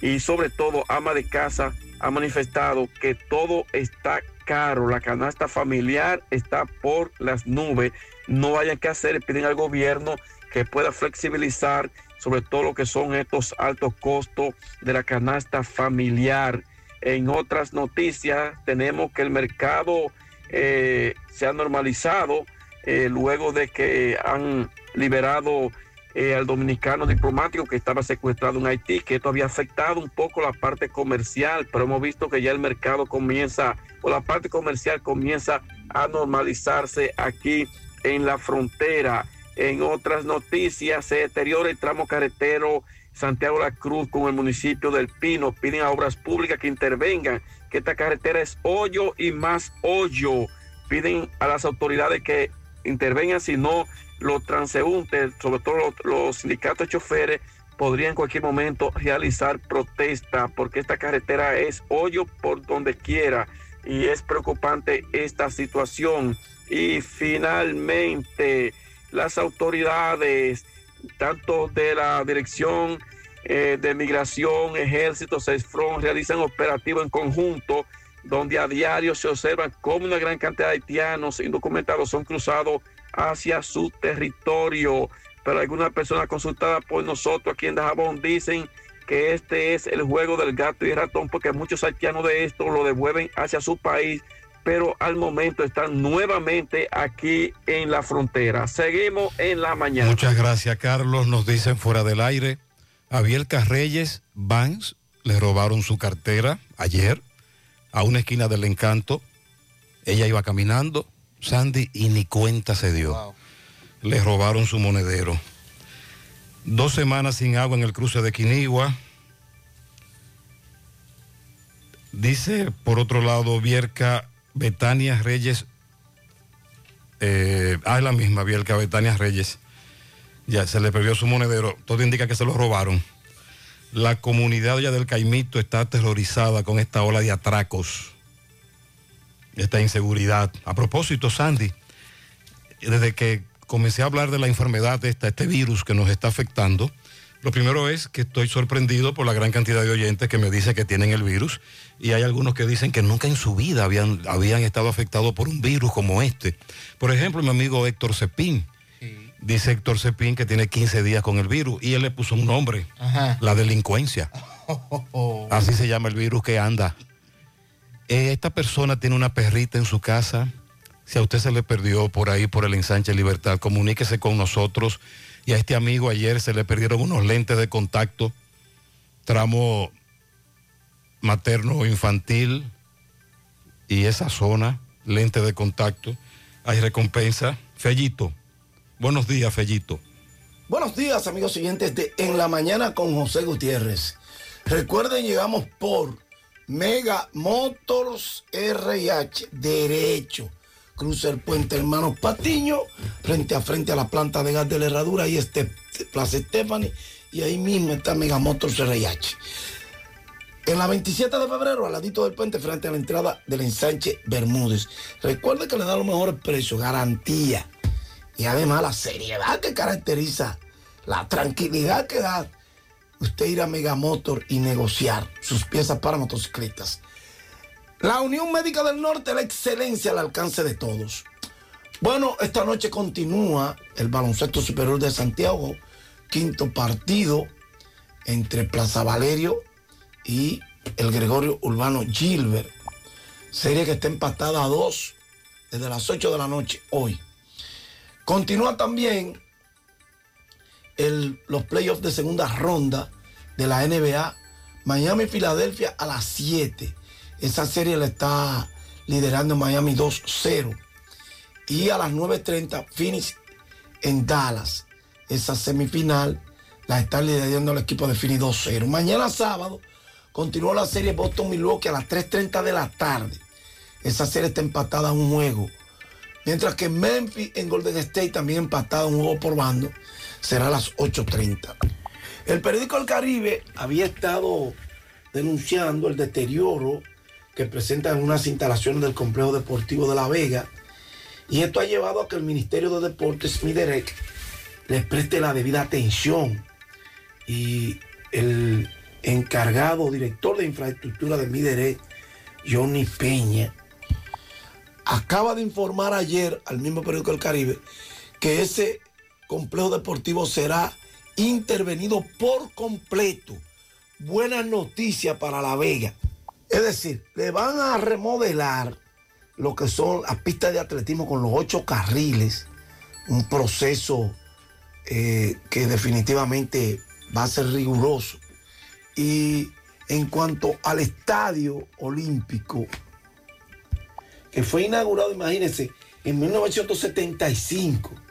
y sobre todo ama de casa ha manifestado que todo está caro, la canasta familiar está por las nubes. No hayan que hacer, piden al gobierno que pueda flexibilizar sobre todo lo que son estos altos costos de la canasta familiar. En otras noticias tenemos que el mercado eh, se ha normalizado eh, luego de que han liberado eh, al dominicano diplomático que estaba secuestrado en Haití, que esto había afectado un poco la parte comercial, pero hemos visto que ya el mercado comienza, o la parte comercial comienza a normalizarse aquí en la frontera. En otras noticias, se deteriora el tramo carretero Santiago La Cruz con el municipio del Pino. Piden a obras públicas que intervengan, que esta carretera es hoyo y más hoyo. Piden a las autoridades que intervengan, si no, los transeúntes, sobre todo los, sindicatos de choferes, podrían en cualquier momento realizar protesta, porque esta carretera es hoyo por donde quiera y es preocupante esta situación. Y finalmente, las autoridades, tanto de la Dirección eh, de Migración, Ejército, CESFRON, realizan operativos en conjunto donde a diario se observa cómo una gran cantidad de haitianos indocumentados son cruzados hacia su territorio. Pero algunas personas consultadas por nosotros aquí en Dajabón dicen que este es el juego del gato y el ratón porque muchos haitianos de esto lo devuelven hacia su país pero al momento están nuevamente aquí en la frontera. Seguimos en la mañana. Muchas gracias, Carlos. Nos dicen fuera del aire. A Bielka Reyes Banks le robaron su cartera ayer a una esquina del encanto. Ella iba caminando, Sandy, y ni cuenta se dio. Le robaron su monedero. Dos semanas sin agua en el cruce de Quinigua. Dice, por otro lado, Vierca Betania Reyes. Eh, ah, es la misma, Bielka Betania Reyes. Ya se le perdió su monedero. Todo indica que se lo robaron. La comunidad ya del Caimito está aterrorizada con esta ola de atracos, esta inseguridad. A propósito, Sandy, desde que comencé a hablar de la enfermedad esta, este virus que nos está afectando, lo primero es que estoy sorprendido por la gran cantidad de oyentes que me dicen que tienen el virus y hay algunos que dicen que nunca en su vida habían, habían estado afectados por un virus como este. Por ejemplo, mi amigo Héctor Cepín. Dice Héctor Cepín que tiene 15 días con el virus y él le puso un nombre, Ajá. la delincuencia. (laughs) Así se llama el virus que anda. Eh, esta persona tiene una perrita en su casa. Si a usted se le perdió por ahí, por el ensanche Libertad, comuníquese con nosotros. Y a este amigo ayer se le perdieron unos lentes de contacto, tramo materno infantil y esa zona, lente de contacto. Hay recompensa. Fellito. Buenos días, Fellito. Buenos días, amigos siguientes de En la Mañana con José Gutiérrez. Recuerden, llegamos por Mega Motors RH, derecho. Cruza el puente Hermanos Patiño, frente a frente a la planta de gas de la herradura, ahí este Plaza Stephanie, y ahí mismo está Mega Motors RH. En la 27 de febrero, al ladito del puente, frente a la entrada del ensanche Bermúdez. Recuerde que le da los mejores precios, garantía y además la seriedad que caracteriza, la tranquilidad que da usted ir a Megamotor y negociar sus piezas para motocicletas. La Unión Médica del Norte, la excelencia al alcance de todos. Bueno, esta noche continúa el baloncesto superior de Santiago, quinto partido entre Plaza Valerio y el Gregorio Urbano Gilbert. Serie que está empatada a dos desde las 8 de la noche hoy. Continúa también los playoffs de segunda ronda de la NBA. Miami-Filadelfia a las 7. Esa serie la está liderando Miami 2-0. Y a las 9.30 Phoenix en Dallas. Esa semifinal la está liderando el equipo de Phoenix 2-0. Mañana sábado continúa la serie Boston-Milwaukee a las 3.30 de la tarde. Esa serie está empatada a un juego. Mientras que Memphis en Golden State también empatado un juego por bando, será a las 8.30. El periódico El Caribe había estado denunciando el deterioro que presentan unas instalaciones del complejo deportivo de La Vega y esto ha llevado a que el Ministerio de Deportes, Miderec, les preste la debida atención y el encargado director de infraestructura de Miderec, Johnny Peña, acaba de informar ayer al mismo periódico El Caribe que ese complejo deportivo será intervenido por completo. Buena noticia para La Vega. Es decir, le van a remodelar lo que son las pistas de atletismo con los ocho carriles, un proceso eh, que definitivamente va a ser riguroso. Y en cuanto al estadio olímpico, que fue inaugurado, imagínense, en 1975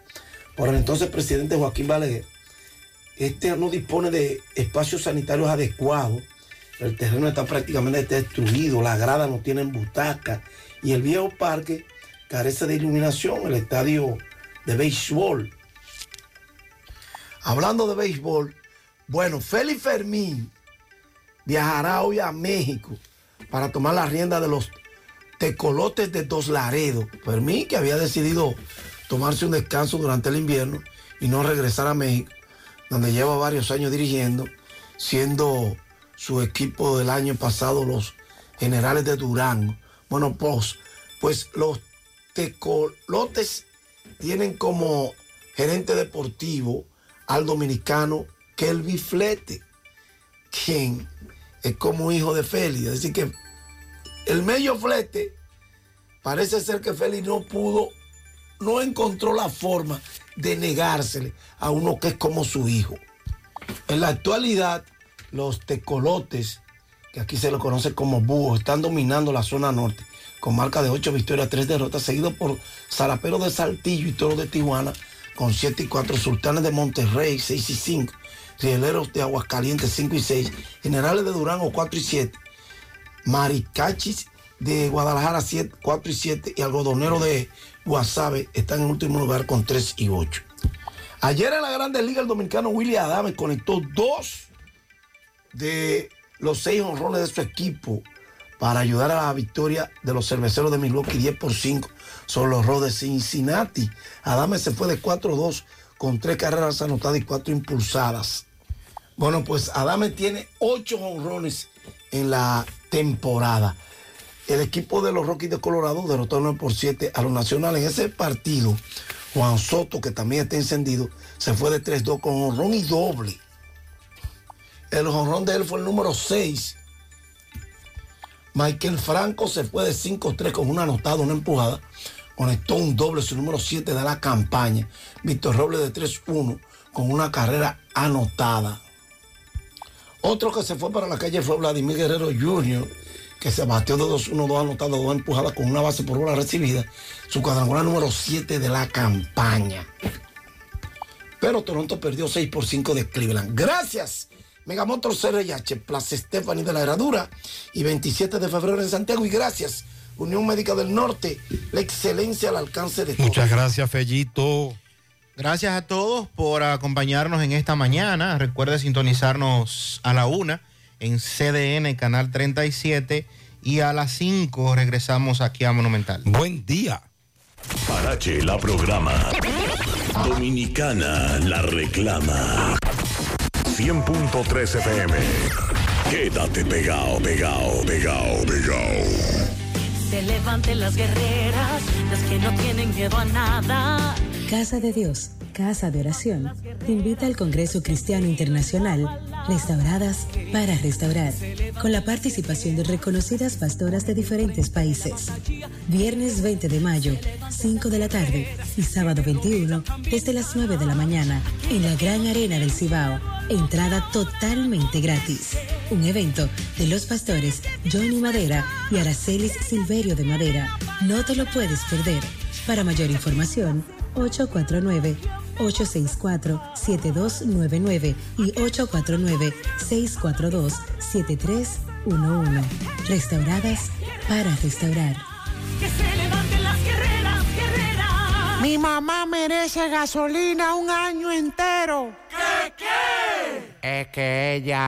por el entonces presidente Joaquín Balaguer, este no dispone de espacios sanitarios adecuados, el terreno está prácticamente destruido, las gradas no tienen butacas y el viejo parque carece de iluminación, el estadio de béisbol. Hablando de béisbol, bueno, Félix Fermín viajará hoy a México para tomar la rienda de los tecolotes de Dos Laredos. Fermín, que había decidido tomarse un descanso durante el invierno y no regresar a México, donde lleva varios años dirigiendo, siendo su equipo del año pasado los generales de Durango. Bueno, pues, pues los tecolotes tienen como gerente deportivo al dominicano Kelby Flete, quien es como hijo de Félix. Decir, que el medio Flete parece ser que Félix no pudo, no encontró la forma de negársele a uno que es como su hijo. En la actualidad, los tecolotes, que aquí se lo conoce como búhos, están dominando la zona norte con marca de 8 victorias, 3 derrotas, seguido por Zarapero de Saltillo y Toro de Tijuana con 7 y 4, Sultanes de Monterrey 6 y 5, Rieleros de Aguascalientes 5 y 6, Generales de Durango 4 y 7, Maricachis de Guadalajara 7, 4 y 7 y Algodonero de Guasave están en último lugar con 3 y 8. Ayer en la Grande Liga el dominicano Willy Adame conectó dos de los seis honrones de su equipo para ayudar a la victoria de los cerveceros de Milwaukee 10 por 5 sobre los Rojos de Cincinnati. Adame se fue de 4-2 con tres carreras anotadas y cuatro impulsadas. Bueno, pues Adame tiene ocho honrones en la temporada. El equipo de los Rockies de Colorado derrotó 9 por 7 a los nacionales. En ese partido, Juan Soto, que también está encendido, se fue de 3-2 con honrón y doble. El honrón de él fue el número 6. Michael Franco se fue de 5-3 con una anotada, una empujada. Conectó un doble, su número 7 de la campaña. Víctor Robles de 3-1 con una carrera anotada. Otro que se fue para la calle fue Vladimir Guerrero Jr., que se batió de 2-1, 2 anotadas, 2 empujadas con una base por bola recibida. Su cuadrangular número 7 de la campaña. Pero Toronto perdió 6 por 5 de Cleveland. Gracias. Megamotor CRH, Plaza Stephanie de la Herradura y 27 de febrero en Santiago. Y gracias, Unión Médica del Norte, la excelencia al alcance de todos. Muchas gracias, Fellito. Gracias a todos por acompañarnos en esta mañana. Recuerde sintonizarnos a la una en CDN, Canal 37, y a las 5 regresamos aquí a Monumental. Buen día. Parache la programa. Dominicana la reclama. 100.3 FM. Quédate pegado, pegado, pegado, pegado. Se levanten las guerreras, las que no tienen miedo a nada. Casa de Dios, Casa de Oración, te invita al Congreso Cristiano Internacional, Restauradas para Restaurar, con la participación de reconocidas pastoras de diferentes países. Viernes 20 de mayo, 5 de la tarde, y sábado 21, desde las 9 de la mañana, en la Gran Arena del Cibao. Entrada totalmente gratis. Un evento de los pastores Johnny Madera y Aracelis Silverio de Madera. No te lo puedes perder. Para mayor información, 849-864-7299 y 849-642-7311. Restauradas para restaurar. Que se levanten las guerreras, guerreras. Mi mamá merece gasolina un año entero. ¿Qué qué? Es que ella